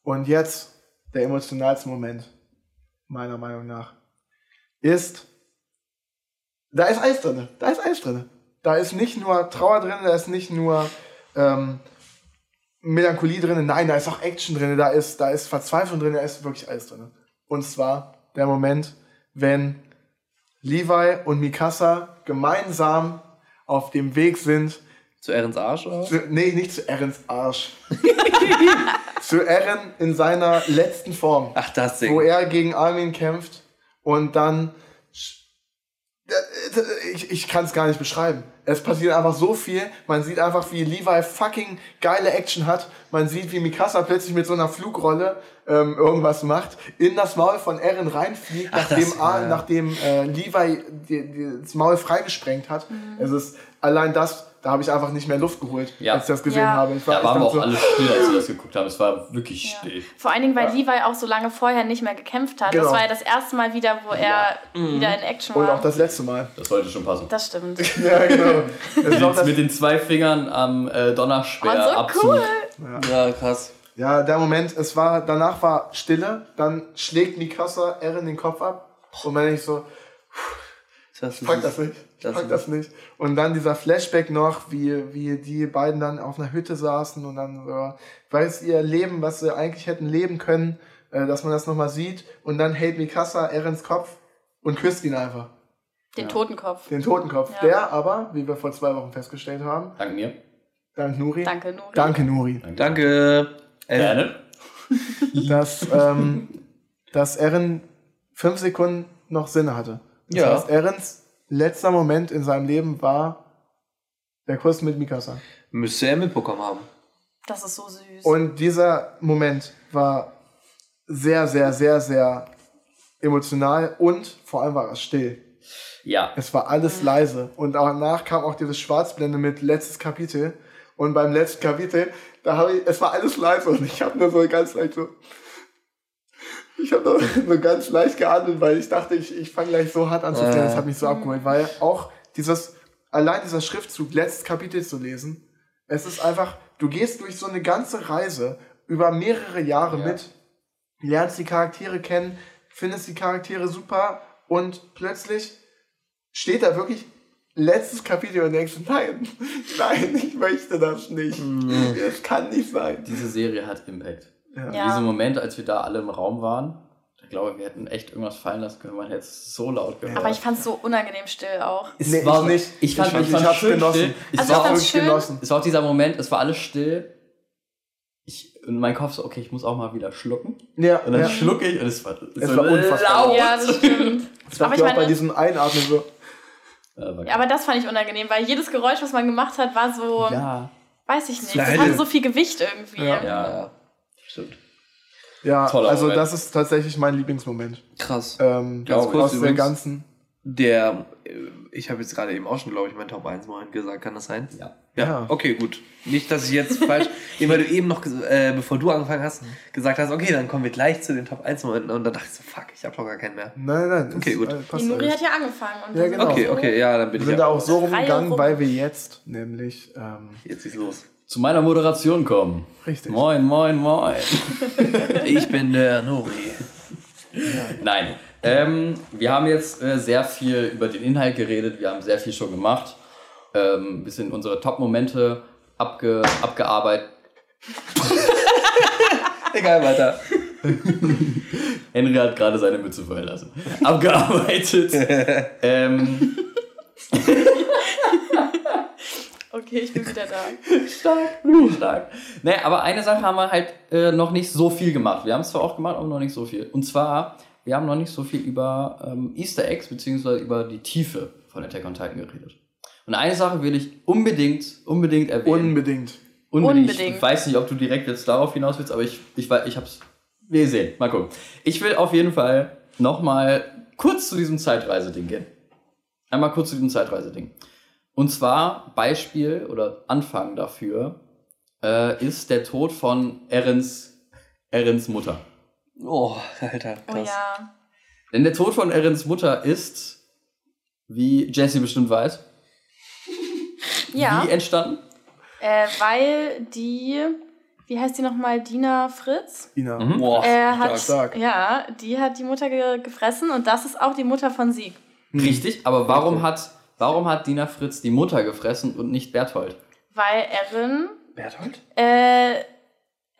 Speaker 3: Und jetzt der emotionalste Moment, meiner Meinung nach, ist, da ist Eis drin. Da ist Eis drin. Da ist nicht nur Trauer drin, da ist nicht nur ähm, Melancholie drin, nein, da ist auch Action drin, da ist, da ist Verzweiflung drin, da ist wirklich alles drin. Und zwar der Moment, wenn Levi und Mikasa gemeinsam auf dem Weg sind
Speaker 4: Zu Erens Arsch, oder? was?
Speaker 3: zu, nee, nicht zu Erens Arsch. zu Eren in seiner letzten Form.
Speaker 4: Ach, das Ding.
Speaker 3: Wo er gegen Armin kämpft und dann. Ich, ich kann es gar nicht beschreiben. Es passiert einfach so viel. Man sieht einfach, wie Levi fucking geile Action hat. Man sieht, wie Mikasa plötzlich mit so einer Flugrolle ähm, irgendwas macht, in das Maul von Eren reinfliegt,
Speaker 4: Ach,
Speaker 3: nachdem,
Speaker 4: das, ja.
Speaker 3: nachdem äh, Levi die, die, das Maul freigesprengt hat. Es ist allein das, da habe ich einfach nicht mehr Luft geholt,
Speaker 2: Ja.
Speaker 3: als ich das gesehen
Speaker 1: Ja.
Speaker 3: habe. Ich war,
Speaker 2: Da waren wir
Speaker 3: ich
Speaker 2: auch
Speaker 3: dachte
Speaker 2: alle still, als wir das geguckt haben. Es war wirklich still.
Speaker 1: Vor allen Dingen, weil Levi auch so lange vorher nicht mehr gekämpft hat.
Speaker 3: Genau.
Speaker 1: Das war ja das erste Mal wieder, wo er wieder in Action
Speaker 3: Und
Speaker 1: war.
Speaker 3: auch das letzte Mal.
Speaker 2: Das sollte schon passen.
Speaker 1: das stimmt.
Speaker 3: Ja, genau.
Speaker 2: Mit, mit den zwei Fingern am äh, Donnerspeer
Speaker 1: Oh, so
Speaker 2: Abzug.
Speaker 1: cool.
Speaker 4: Ja, krass.
Speaker 3: ja, der Moment, es war, danach war Stille, dann schlägt Mikasa Eren den Kopf ab und man denkt so, ich pack das nicht, ich
Speaker 4: Das
Speaker 3: pack das nicht. Und dann dieser Flashback noch, wie, wie die beiden dann auf einer Hütte saßen und dann so, weiß ihr Leben, was sie eigentlich hätten leben können, äh, dass man das nochmal sieht und dann hält Mikasa Erens Kopf und küsst ihn einfach.
Speaker 1: Den Totenkopf.
Speaker 3: Den Totenkopf.
Speaker 1: Ja.
Speaker 3: Der aber, wie wir vor zwei Wochen festgestellt haben,
Speaker 2: Dank mir.
Speaker 3: dank Nuri.
Speaker 1: Danke, Nuri.
Speaker 3: Danke, Nuri.
Speaker 4: Danke. Äh,
Speaker 2: Gerne.
Speaker 3: dass, ähm, dass Eren fünf Sekunden noch Sinne hatte. Das
Speaker 4: Ja.
Speaker 3: heißt, Erens letzter Moment in seinem Leben war der Kuss mit Mikasa.
Speaker 4: Müsste er mitbekommen haben.
Speaker 1: Das ist so süß.
Speaker 3: Und dieser Moment war sehr, sehr, sehr, sehr emotional und vor allem war es still.
Speaker 2: Ja.
Speaker 3: Es war alles leise. Und danach kam auch diese Schwarzblende mit letztes Kapitel. Und beim letzten Kapitel, da habe ich, es war alles leise und ich habe nur so ganz leicht so, ich habe nur ganz leicht geatmet, weil ich dachte, ich, ich fange gleich so hart an zu tränen. Das hat mich so abgeholt, weil auch dieses, allein dieser Schriftzug, letztes Kapitel zu lesen, es ist einfach, du gehst durch so eine ganze Reise über mehrere Jahre
Speaker 2: Ja.
Speaker 3: mit, lernst die Charaktere kennen, findest die Charaktere super und plötzlich steht da wirklich letztes Kapitel und denkst, nein, nein, ich möchte das nicht. Das kann nicht sein.
Speaker 2: Diese Serie hat Impact.
Speaker 3: Ja.
Speaker 1: Ja.
Speaker 2: Dieser Moment, als wir da alle im Raum waren, ich glaube, wir hätten echt irgendwas fallen lassen können. Man hätte es so laut gehört.
Speaker 1: Aber ich fand es so unangenehm still auch.
Speaker 2: es
Speaker 3: Nee,
Speaker 2: war
Speaker 3: ich nicht.
Speaker 2: Ich fand,
Speaker 3: Ich fand-
Speaker 2: ich fand
Speaker 3: ich hab's
Speaker 2: schön
Speaker 3: genossen.
Speaker 2: still. Es
Speaker 1: Also
Speaker 2: war
Speaker 1: ich
Speaker 2: auch,
Speaker 1: schön.
Speaker 3: genossen.
Speaker 2: es war auch dieser Moment, es war alles still. Ich, und mein Kopf so, okay, ich muss auch mal wieder schlucken.
Speaker 3: Ja,
Speaker 2: Und dann
Speaker 3: ja.
Speaker 2: schlucke ich und es war,
Speaker 3: Es
Speaker 2: so
Speaker 3: war unfassbar
Speaker 2: laut.
Speaker 1: Ja, das stimmt.
Speaker 3: Das war
Speaker 1: Aber ich
Speaker 3: auch bei
Speaker 1: meine-
Speaker 3: diesem Einatmen so.
Speaker 2: Ja, war
Speaker 1: Ja, aber das fand ich unangenehm, weil jedes Geräusch, was man gemacht hat, war so,
Speaker 2: ja.
Speaker 1: weiß ich nicht. Das hatte so viel Gewicht irgendwie.
Speaker 3: Ja.
Speaker 2: ja.
Speaker 3: Ja,
Speaker 2: Toller
Speaker 3: also
Speaker 2: Moment.
Speaker 3: das ist tatsächlich mein Lieblingsmoment.
Speaker 4: Krass.
Speaker 3: Ähm,
Speaker 4: Ganz
Speaker 3: aus
Speaker 4: kurz
Speaker 3: der
Speaker 4: übrigens.
Speaker 3: ganzen.
Speaker 4: Der, äh, ich habe jetzt gerade eben auch schon, glaube ich, mein Top 1 Moment gesagt. Kann das sein?
Speaker 2: Ja.
Speaker 4: Ja,
Speaker 3: Ja.
Speaker 4: okay, gut. Nicht, dass ich jetzt falsch, weil du eben noch, äh, bevor du angefangen hast, gesagt hast, okay, dann kommen wir gleich zu den Top 1 Momenten und dann dachte ich so, fuck, ich habe doch gar keinen mehr.
Speaker 3: Nein, nein.
Speaker 4: Okay,
Speaker 3: ist,
Speaker 4: gut.
Speaker 3: äh,
Speaker 1: Die Nuri hat ja angefangen. Und
Speaker 3: Ja,
Speaker 1: wir sind
Speaker 3: genau.
Speaker 4: Okay, okay, ja, dann bin
Speaker 3: Wir
Speaker 4: ich
Speaker 3: sind da auch so rumgegangen,
Speaker 1: rum.
Speaker 3: weil wir jetzt nämlich, ähm,
Speaker 4: Jetzt ist los.
Speaker 2: Zu meiner Moderation kommen.
Speaker 3: richtig.
Speaker 2: Moin, moin, moin.
Speaker 4: Ich bin der Nori.
Speaker 2: Nein. Ähm, wir haben jetzt äh, sehr viel über den Inhalt geredet, wir haben sehr viel schon gemacht. ähm, ein bisschen unsere Top-Momente abge, abgearbeitet.
Speaker 4: Egal, weiter.
Speaker 2: Henry hat gerade seine Mütze fallen lassen. Abgearbeitet. ähm,
Speaker 1: Okay, ich bin wieder da.
Speaker 2: stark, stark. Nee, aber eine Sache haben wir halt äh, noch nicht so viel gemacht. Wir haben es zwar auch gemacht, aber noch nicht so viel. Und zwar, wir haben noch nicht so viel über ähm, Easter Eggs beziehungsweise über die Tiefe von Attack on Titan geredet. Und eine Sache will ich unbedingt, unbedingt erwähnen.
Speaker 3: Unbedingt.
Speaker 2: Unbedingt.
Speaker 1: Unbedingt.
Speaker 2: Ich weiß nicht, ob du direkt jetzt darauf hinaus willst, aber ich, ich, weiß- ich hab's. Wir sehen. Mal gucken. Ich will auf jeden Fall nochmal kurz zu diesem Zeitreiseding gehen. Einmal kurz zu diesem Zeitreiseding. Und zwar Beispiel oder Anfang dafür äh, ist der Tod von Erens, Erens Mutter.
Speaker 4: Oh, Alter,
Speaker 1: Oh
Speaker 4: krass.
Speaker 1: ja.
Speaker 2: Denn der Tod von Erens Mutter ist, wie Jesse bestimmt weiß,
Speaker 1: Ja,
Speaker 2: wie entstanden?
Speaker 1: äh, weil die, wie heißt die nochmal, Dina Fritz?
Speaker 3: Ina.
Speaker 2: Mhm.
Speaker 4: Boah,
Speaker 1: äh, hat,
Speaker 3: stark.
Speaker 1: Ja, die hat die Mutter ge gefressen und das ist auch die Mutter von Sieg.
Speaker 2: Richtig, aber warum hat, warum hat Dina Fritz die Mutter gefressen und nicht Berthold?
Speaker 1: Weil Erin,
Speaker 4: Berthold?
Speaker 1: äh,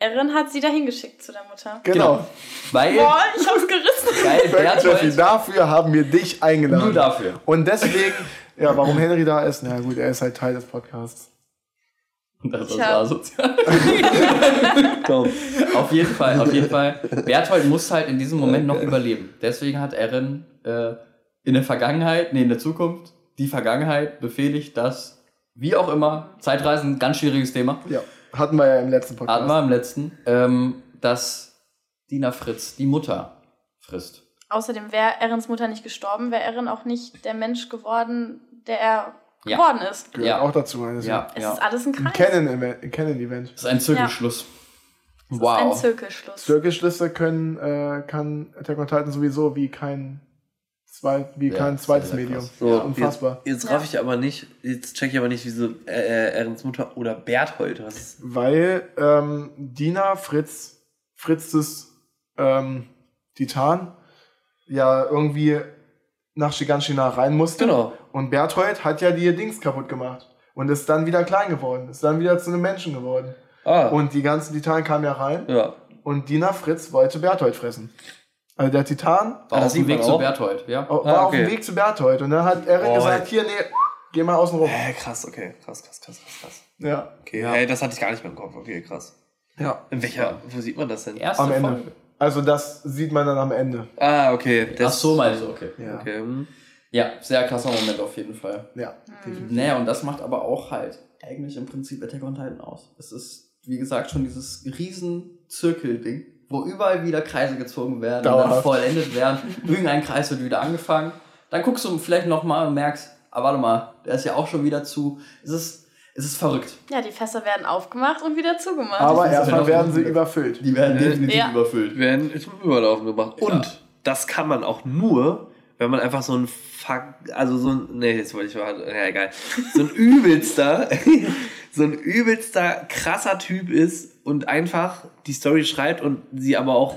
Speaker 1: Erin hat sie dahin geschickt zu der Mutter.
Speaker 3: Genau.
Speaker 2: Weil,
Speaker 1: Boah, ich hab's gerissen.
Speaker 2: weil
Speaker 3: Jeffy,
Speaker 2: Berthold,
Speaker 3: dafür haben wir dich eingeladen.
Speaker 2: nur dafür.
Speaker 3: Und deswegen, ja, warum Henry da ist, na gut, er ist halt Teil des Podcasts.
Speaker 2: Das ist
Speaker 1: Tja.
Speaker 2: asozial.
Speaker 4: Komm.
Speaker 2: Auf jeden Fall, auf jeden Fall. Berthold muss halt in diesem Moment noch überleben. Deswegen hat Erin äh, in der Vergangenheit, nee, in der Zukunft, die Vergangenheit befehligt, dass, wie auch immer, Zeitreisen, ganz schwieriges Thema,
Speaker 3: Ja, hatten wir ja im letzten Podcast.
Speaker 2: hatten wir im letzten, ähm, dass Dina Fritz die Mutter frisst.
Speaker 1: Außerdem wäre Erins Mutter nicht gestorben, wäre Erin auch nicht der Mensch geworden, der er
Speaker 2: Ja.
Speaker 1: geworden ist.
Speaker 3: Gehört
Speaker 2: Ja.
Speaker 3: auch dazu. Eines
Speaker 2: Ja,
Speaker 1: Es
Speaker 2: ja.
Speaker 1: ist alles ein Kreis.
Speaker 3: Canon-Event. Ein Canon-Event.
Speaker 2: Das ist ein Zirkelschluss.
Speaker 1: Es ist ein
Speaker 2: Wow.
Speaker 1: Zirkelschluss.
Speaker 3: Zirkelschlüsse können, äh, kann Attack on Titan sowieso wie kein, zwei, wie
Speaker 2: Ja,
Speaker 3: kein zweites
Speaker 2: sehr
Speaker 3: Medium.
Speaker 4: So,
Speaker 3: Ja, unfassbar.
Speaker 4: Jetzt, jetzt raff ich aber nicht, jetzt check ich aber nicht, wieso äh, äh, Erens Mutter oder Berthold. Was ist,
Speaker 3: Weil ähm, Dina Fritz, Fritzes ähm, Titan, ja irgendwie nach Shiganshina rein musste.
Speaker 4: Genau.
Speaker 3: Und Berthold hat ja die Dings kaputt gemacht. Und ist dann wieder klein geworden. Ist dann wieder zu einem Menschen geworden.
Speaker 4: ah,
Speaker 3: Und die ganzen Titanen kamen ja rein.
Speaker 4: ja.
Speaker 3: Und Dina Fritz wollte Berthold fressen. Also der Titan
Speaker 2: War
Speaker 4: das
Speaker 2: auf dem
Speaker 4: sieht man
Speaker 2: Weg zu. Berthold, ja.
Speaker 3: war
Speaker 4: Ah,
Speaker 3: auf dem
Speaker 4: okay.
Speaker 3: Weg zu Berthold. Und dann hat Erin
Speaker 4: Oh,
Speaker 3: gesagt, hier, nee, geh mal außen rum.
Speaker 4: Äh, krass, okay. Krass, krass, krass, krass, krass.
Speaker 3: Ja.
Speaker 4: Okay,
Speaker 2: Ja.
Speaker 4: hey, das hatte ich gar nicht mehr im Kopf. Okay, krass.
Speaker 3: Ja.
Speaker 4: In welcher, wo sieht man das denn?
Speaker 2: Erste
Speaker 3: Am Ende.
Speaker 2: Folge.
Speaker 3: Also das sieht man dann am Ende.
Speaker 4: Ah, okay.
Speaker 2: Ach
Speaker 4: Das,
Speaker 2: so, meinst du, okay.
Speaker 3: Ja.
Speaker 4: Okay. hm.
Speaker 2: Ja, sehr krasser Moment auf jeden Fall.
Speaker 3: Ja, definitiv.
Speaker 2: Naja, und das macht aber auch halt eigentlich im Prinzip Attack on Titan aus. Es ist, wie gesagt, schon dieses riesen Zirkelding, wo überall wieder Kreise gezogen werden und dann
Speaker 3: Dauerhaft.
Speaker 2: vollendet werden. Irgendein Kreis wird wieder angefangen. Dann guckst du vielleicht nochmal und merkst, ah, warte mal, der ist ja auch schon wieder zu. Es ist, es ist verrückt.
Speaker 1: Ja, die Fässer werden aufgemacht und wieder zugemacht.
Speaker 3: Aber erstmal werden sie überfüllt.
Speaker 2: Die werden
Speaker 4: Äh,
Speaker 2: definitiv
Speaker 1: ja.
Speaker 2: überfüllt.
Speaker 4: werden zum Überlaufen gebracht.
Speaker 2: Ja.
Speaker 4: Und das kann man auch nur, wenn man einfach so ein Fuck, also so ein, nee, jetzt wollte ich mal, ja egal, so ein übelster, so ein übelster krasser Typ ist und einfach die Story schreibt und sie aber auch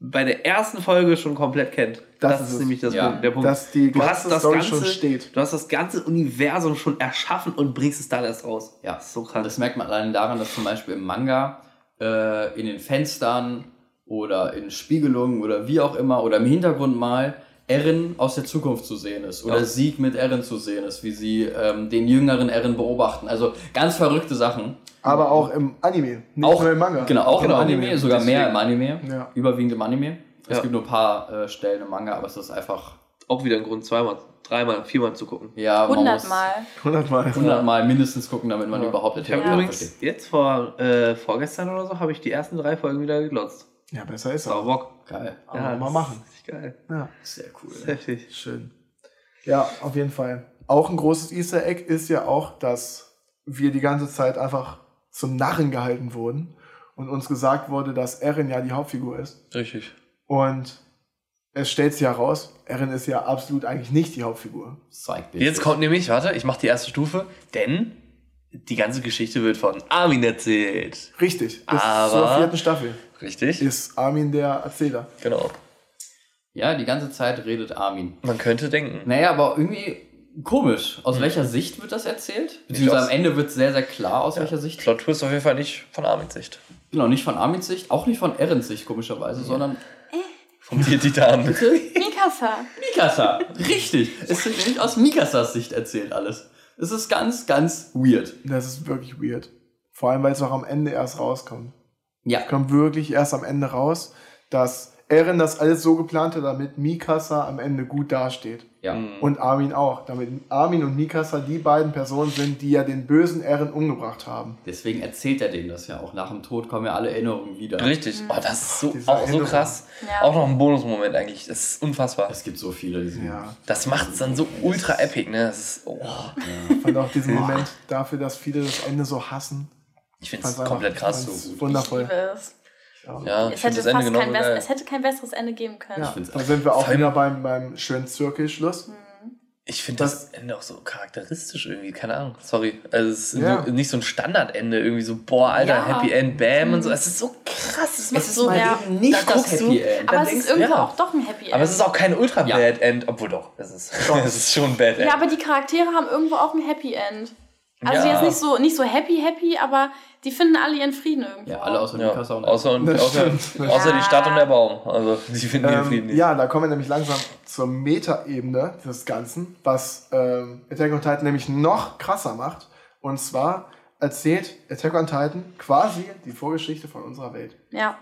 Speaker 4: bei der ersten Folge schon komplett kennt.
Speaker 3: Das
Speaker 4: Das,
Speaker 3: ist
Speaker 4: ist nämlich das
Speaker 2: Ja.
Speaker 4: Punkt, der Punkt.
Speaker 3: Dass die
Speaker 4: du
Speaker 3: ganze
Speaker 4: hast das
Speaker 3: Story
Speaker 4: ganze,
Speaker 3: schon steht.
Speaker 4: Du hast das ganze Universum schon erschaffen und bringst es dann erst raus.
Speaker 2: Ja,
Speaker 4: so
Speaker 2: Und
Speaker 4: krass.
Speaker 2: das merkt man allein daran, dass zum Beispiel im Manga äh, in den Fenstern oder in Spiegelungen oder wie auch immer oder im Hintergrund mal Erin aus der Zukunft zu sehen ist oder
Speaker 4: Ja.
Speaker 2: Sieg mit Erin zu sehen ist, wie sie ähm, den jüngeren Erin beobachten. Also ganz verrückte Sachen.
Speaker 3: Aber auch im Anime, nicht
Speaker 2: Auch-
Speaker 3: nur im Manga.
Speaker 2: Genau, auch
Speaker 4: Genau,
Speaker 2: im Anime,
Speaker 4: Anime.
Speaker 2: sogar mehr im
Speaker 4: Deswegen.
Speaker 2: Anime,
Speaker 3: Ja.
Speaker 2: überwiegend im Anime. Es
Speaker 4: Ja.
Speaker 2: gibt nur ein paar äh, Stellen im Manga, aber es ist einfach,
Speaker 4: Auch wieder ein Grund, zweimal, dreimal, viermal zu gucken.
Speaker 2: ja, man muss
Speaker 1: Hundertmal.
Speaker 3: Hundertmal.
Speaker 2: hundertmal mindestens gucken, damit man
Speaker 3: Ja.
Speaker 2: überhaupt
Speaker 4: Ich habe übrigens jetzt vor äh, vorgestern oder so habe ich die ersten drei Folgen wieder geglotzt.
Speaker 3: Ja, besser ist er.
Speaker 4: Bock.
Speaker 2: Geil,
Speaker 3: Aber mal machen.
Speaker 4: Richtig geil.
Speaker 3: Ja,
Speaker 2: sehr cool.
Speaker 4: Heftig.
Speaker 3: schön. Ja, auf jeden Fall. Auch ein großes Easter Egg ist ja auch, dass wir die ganze Zeit einfach zum Narren gehalten wurden und uns gesagt wurde, dass Erin ja die Hauptfigur ist.
Speaker 4: Richtig.
Speaker 3: Und es stellt sich heraus, Erin ist ja absolut eigentlich nicht die Hauptfigur.
Speaker 2: Psych,
Speaker 4: Jetzt kommt nämlich, warte, ich mache die erste Stufe, denn die ganze Geschichte wird von Armin erzählt.
Speaker 3: Richtig. Bis
Speaker 4: Aber-
Speaker 3: zur vierten Staffel
Speaker 4: Richtig?
Speaker 3: ist Armin der Erzähler.
Speaker 4: Genau.
Speaker 2: Ja, die ganze Zeit redet Armin.
Speaker 4: Man könnte denken.
Speaker 2: Naja, aber irgendwie Komisch. Aus welcher Sicht wird das erzählt? Beziehungsweise am Ende wird sehr, sehr klar, aus welcher Sicht.
Speaker 4: Plot Twist auf jeden Fall nicht von Armin's Sicht.
Speaker 2: Genau, nicht von Armin's Sicht, auch nicht von Erens Sicht, komischerweise, sondern
Speaker 4: Vom Titan.
Speaker 1: Mikasa.
Speaker 2: Mikasa. Richtig. Es wird nämlich aus Mikasas Sicht erzählt alles. Es ist ganz, ganz weird.
Speaker 3: Das ist wirklich weird. Vor allem, weil es auch am Ende erst rauskommt.
Speaker 2: Ja.
Speaker 3: Kommt wirklich erst am Ende raus, dass Eren das alles so geplant hat, damit Mikasa am Ende gut dasteht.
Speaker 2: Ja.
Speaker 3: Und Armin auch. Damit Armin und Mikasa die beiden Personen sind, die ja den bösen Eren umgebracht haben.
Speaker 2: Deswegen erzählt er denen das ja auch. Nach dem Tod kommen ja alle Erinnerungen wieder.
Speaker 4: Richtig. Oh, das ist so,
Speaker 3: Diese
Speaker 4: auch so krass.
Speaker 1: Ja.
Speaker 4: Auch noch ein Bonusmoment eigentlich. Das ist unfassbar.
Speaker 2: Es gibt so viele. Die sind
Speaker 3: Ja.
Speaker 4: Das macht es dann so ultra epic, ne? Das ist, oh,
Speaker 3: Ich fand auch diesen Moment dafür, dass viele das Ende so hassen.
Speaker 4: Ich finde es komplett krass.
Speaker 1: Ich
Speaker 3: Wundervoll.
Speaker 1: liebe es.
Speaker 4: Ja,
Speaker 1: Es hätte,
Speaker 4: das
Speaker 1: fast kein es hätte kein besseres Ende geben können.
Speaker 3: Ja, da sind wir auch wieder beim, beim schönen Zirkelschluss.
Speaker 4: Ich finde das, Ende auch so charakteristisch irgendwie, keine Ahnung. Sorry. Also es ist
Speaker 3: Ja.
Speaker 4: so, nicht so ein Standardende, irgendwie so, boah, Alter,
Speaker 2: Ja.
Speaker 4: Happy End, Bam und so. Es ist so krass. Es, macht
Speaker 2: Es ist
Speaker 4: so,
Speaker 1: ja.
Speaker 2: nicht
Speaker 4: Da
Speaker 2: das
Speaker 4: guckst
Speaker 2: Happy
Speaker 4: du-
Speaker 2: End.
Speaker 1: Aber
Speaker 4: Dann
Speaker 1: es ist irgendwo
Speaker 4: ja.
Speaker 1: auch doch ein Happy End.
Speaker 4: Aber es ist auch kein ultra
Speaker 2: Ja.
Speaker 4: Bad End, obwohl doch, es ist, es ist schon ein Bad End.
Speaker 1: ja, aber die Charaktere haben irgendwo auch ein Happy End. Also
Speaker 4: Ja.
Speaker 1: jetzt nicht so, nicht so happy, happy, aber die finden alle ihren Frieden irgendwo.
Speaker 2: Ja, alle außer
Speaker 4: Ja,
Speaker 2: und
Speaker 4: außer, und, außer,
Speaker 3: stimmt.
Speaker 4: außer
Speaker 1: Ja.
Speaker 4: die Stadt und der Baum. Also, die finden ihren Frieden
Speaker 3: Ähm,
Speaker 4: nicht.
Speaker 3: ja, da kommen wir nämlich langsam zur Metaebene des Ganzen, was ähm, Attack on Titan nämlich noch krasser macht. Und zwar erzählt Attack on Titan quasi die Vorgeschichte von unserer Welt.
Speaker 1: Ja.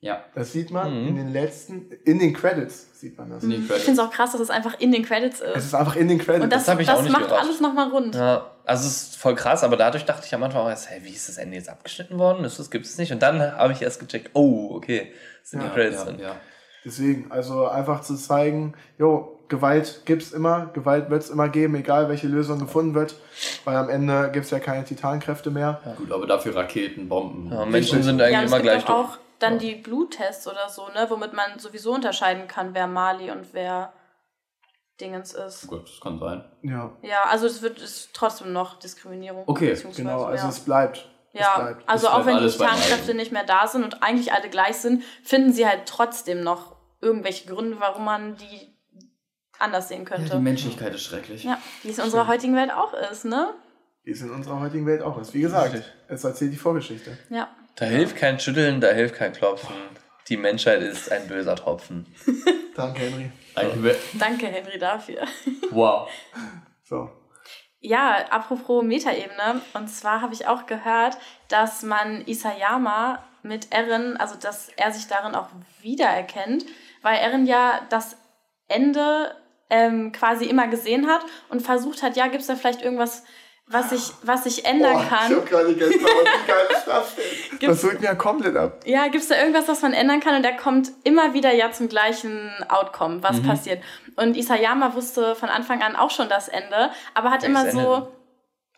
Speaker 2: Ja.
Speaker 3: Das sieht man
Speaker 4: Mhm.
Speaker 3: in den letzten, in den Credits sieht man das.
Speaker 1: Ich finde es auch krass, dass es einfach in den Credits
Speaker 3: Es
Speaker 1: ist.
Speaker 3: ist einfach in den Credits.
Speaker 1: Und das,
Speaker 4: Das ich auch
Speaker 1: das
Speaker 4: nicht
Speaker 1: macht
Speaker 4: gerafft.
Speaker 1: alles nochmal rund.
Speaker 4: Ja, also es ist voll krass, aber dadurch dachte ich am Anfang auch erst, hey, wie ist das Ende jetzt abgeschnitten worden? Ist das, gibt es nicht? Und dann habe ich erst gecheckt, oh, okay, das sind
Speaker 3: Ja,
Speaker 4: die Credits
Speaker 2: ja,
Speaker 4: drin.
Speaker 2: ja.
Speaker 3: Deswegen, also einfach zu zeigen, jo, Gewalt gibt's immer, Gewalt wird's immer geben, egal welche Lösung gefunden wird, weil am Ende gibt's ja keine Titankräfte mehr.
Speaker 2: Gut, aber dafür Raketen, Bomben.
Speaker 4: Ja, Menschen sind
Speaker 1: Ja,
Speaker 4: eigentlich
Speaker 1: es
Speaker 4: immer
Speaker 1: gibt
Speaker 4: gleich
Speaker 1: auch dann die Bluttests oder so, ne, womit man sowieso unterscheiden kann, wer Mali und wer Dingens ist.
Speaker 2: Gut, das kann sein.
Speaker 3: Ja,
Speaker 1: Ja, also es wird ist trotzdem noch Diskriminierung.
Speaker 2: Okay,
Speaker 3: genau, also
Speaker 1: ja.
Speaker 3: es bleibt. Es
Speaker 1: Ja,
Speaker 3: bleibt.
Speaker 1: also
Speaker 2: Es
Speaker 1: auch
Speaker 2: bleibt
Speaker 1: wenn die
Speaker 2: Alten.
Speaker 1: nicht mehr da sind und eigentlich alle gleich sind, finden sie halt trotzdem noch irgendwelche Gründe, warum man die anders sehen
Speaker 2: Ja, die
Speaker 1: könnte.
Speaker 2: Menschlichkeit ist schrecklich.
Speaker 1: Ja, wie es in unserer heutigen Welt auch ist, ne?
Speaker 3: Wie es in unserer heutigen Welt auch ist. Wie gesagt, es erzählt die Vorgeschichte.
Speaker 1: Ja.
Speaker 4: Da hilft kein Schütteln, da hilft kein Klopfen. Die Menschheit ist ein böser Tropfen.
Speaker 3: Danke, Henry.
Speaker 2: Wär-
Speaker 1: Danke, Henry, dafür.
Speaker 2: Wow.
Speaker 3: So.
Speaker 1: Ja, apropos Metaebene. Und zwar habe ich auch gehört, dass man Isayama mit Eren, also dass er sich darin auch wiedererkennt, weil Eren ja das Ende ähm, quasi immer gesehen hat und versucht hat, ja, gibt es da vielleicht irgendwas, was ich, was ich ändern
Speaker 3: Boah,
Speaker 1: kann?
Speaker 3: Ich hab gerade wie geil ist das? Das wirkt mir ja komplett ab.
Speaker 1: Ja, gibt es da irgendwas, was man ändern kann? Und er kommt immer wieder ja zum gleichen Outcome, was passiert. Und Isayama wusste von Anfang an auch schon das Ende, aber hat
Speaker 4: Welches
Speaker 1: immer
Speaker 4: Ende
Speaker 1: so.
Speaker 4: denn?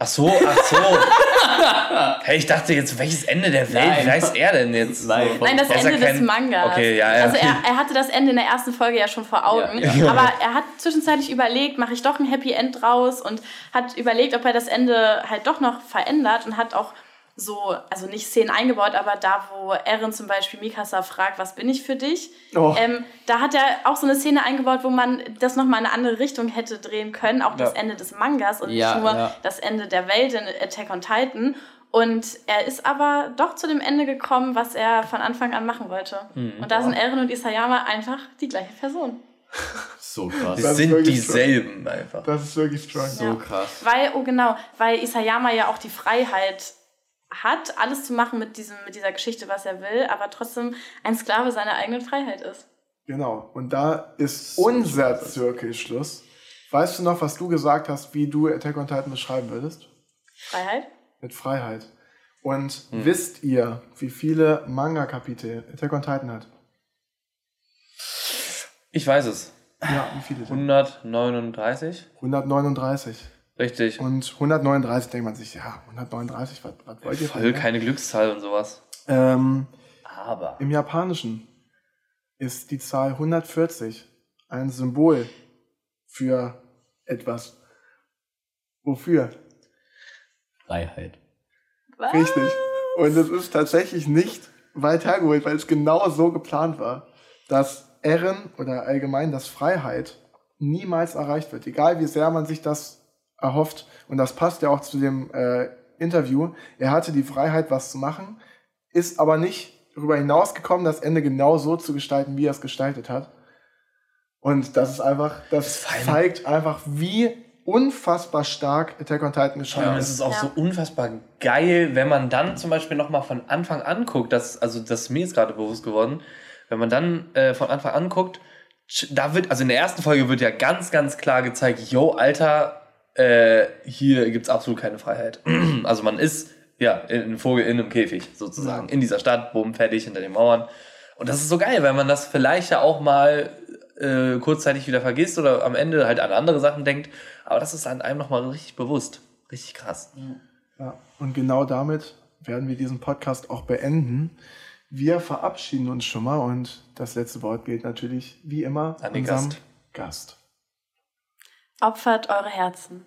Speaker 4: Ach so, ach so. hey, ich dachte jetzt, welches Ende der Welt
Speaker 2: Nein.
Speaker 4: weiß er denn jetzt?
Speaker 2: Nein,
Speaker 1: Nein, das
Speaker 4: Er
Speaker 1: Ende des
Speaker 4: kein-
Speaker 1: Mangas.
Speaker 4: Okay, ja, ja.
Speaker 1: Also er, er hatte das Ende in der ersten Folge ja schon vor Augen.
Speaker 2: Ja, ja.
Speaker 1: Aber er hat zwischenzeitlich überlegt, mache ich doch ein Happy End draus und hat überlegt, ob er das Ende halt doch noch verändert und hat auch so, also nicht Szenen eingebaut, aber da, wo Eren zum Beispiel Mikasa fragt, was bin ich für dich?
Speaker 3: Oh.
Speaker 1: Ähm, da hat er auch so eine Szene eingebaut, wo man das nochmal in eine andere Richtung hätte drehen können, auch das
Speaker 4: Ja.
Speaker 1: Ende des Mangas und
Speaker 2: Ja,
Speaker 1: nicht nur
Speaker 2: ja.
Speaker 1: das Ende der Welt in Attack on Titan. Und er ist aber doch zu dem Ende gekommen, was er von Anfang an machen wollte.
Speaker 4: Mhm.
Speaker 1: Und da sind Eren und Isayama einfach die gleiche Person.
Speaker 2: So krass.
Speaker 3: Das
Speaker 4: sind dieselben einfach.
Speaker 3: Das ist wirklich strong.
Speaker 2: So
Speaker 1: Ja.
Speaker 2: krass.
Speaker 1: Weil, oh genau, weil Isayama ja auch die Freiheit hat, alles zu machen mit, diesem, mit dieser Geschichte, was er will, aber trotzdem ein Sklave seiner eigenen Freiheit ist.
Speaker 3: Genau. Und da ist unser Zirkelschluss. Weißt du noch, was du gesagt hast, wie du Attack on Titan beschreiben würdest?
Speaker 1: Freiheit?
Speaker 3: Mit Freiheit. Und wisst ihr, wie viele Manga-Kapitel Attack on Titan hat?
Speaker 4: Ich weiß es.
Speaker 3: Ja, wie viele denn?
Speaker 4: 139?
Speaker 3: 139.
Speaker 4: Richtig.
Speaker 3: Und 139 denkt man sich, ja, 139, was, was wollt ihr von
Speaker 4: Voll
Speaker 3: mir?
Speaker 4: keine Glückszahl und sowas.
Speaker 3: Ähm,
Speaker 4: Aber.
Speaker 3: Im Japanischen ist die Zahl 140 ein Symbol für etwas. Wofür?
Speaker 2: Freiheit.
Speaker 1: Was?
Speaker 3: Richtig. Und es ist tatsächlich nicht weit hergeholt, weil es genau so geplant war, dass Ehren oder allgemein das Freiheit niemals erreicht wird. Egal wie sehr man sich das erhofft. Und das passt ja auch zu dem äh, Interview. Er hatte die Freiheit, was zu machen, ist aber nicht darüber hinausgekommen, das Ende genau so zu gestalten, wie er es gestaltet hat. Und das ist einfach, das,
Speaker 4: Das
Speaker 3: zeigt einfach, wie unfassbar stark Attack on Titan geschrieben
Speaker 4: Ja, und
Speaker 3: ist.
Speaker 4: es ist auch
Speaker 1: Ja.
Speaker 4: so unfassbar geil, wenn man dann zum Beispiel nochmal von Anfang an guckt, das, also das ist mir jetzt gerade bewusst geworden, wenn man dann äh, von Anfang an guckt, da wird, also in der ersten Folge wird ja ganz, ganz klar gezeigt, yo, Alter, äh, hier gibt's absolut keine Freiheit. also man ist, ja, in, ein Vogel in einem Käfig sozusagen,
Speaker 3: Ja.
Speaker 4: in dieser Stadt, bumm, fertig, hinter den Mauern. Und das ist so geil, weil man das vielleicht ja auch mal äh, kurzzeitig wieder vergisst oder am Ende halt an andere Sachen denkt. Aber das ist an einem nochmal richtig bewusst. Richtig krass.
Speaker 3: Ja, und genau damit werden wir diesen Podcast auch beenden. Wir verabschieden uns schon mal und das letzte Wort gilt natürlich wie immer
Speaker 4: An den
Speaker 3: unserem
Speaker 4: Gast.
Speaker 3: Gast.
Speaker 1: Opfert eure Herzen.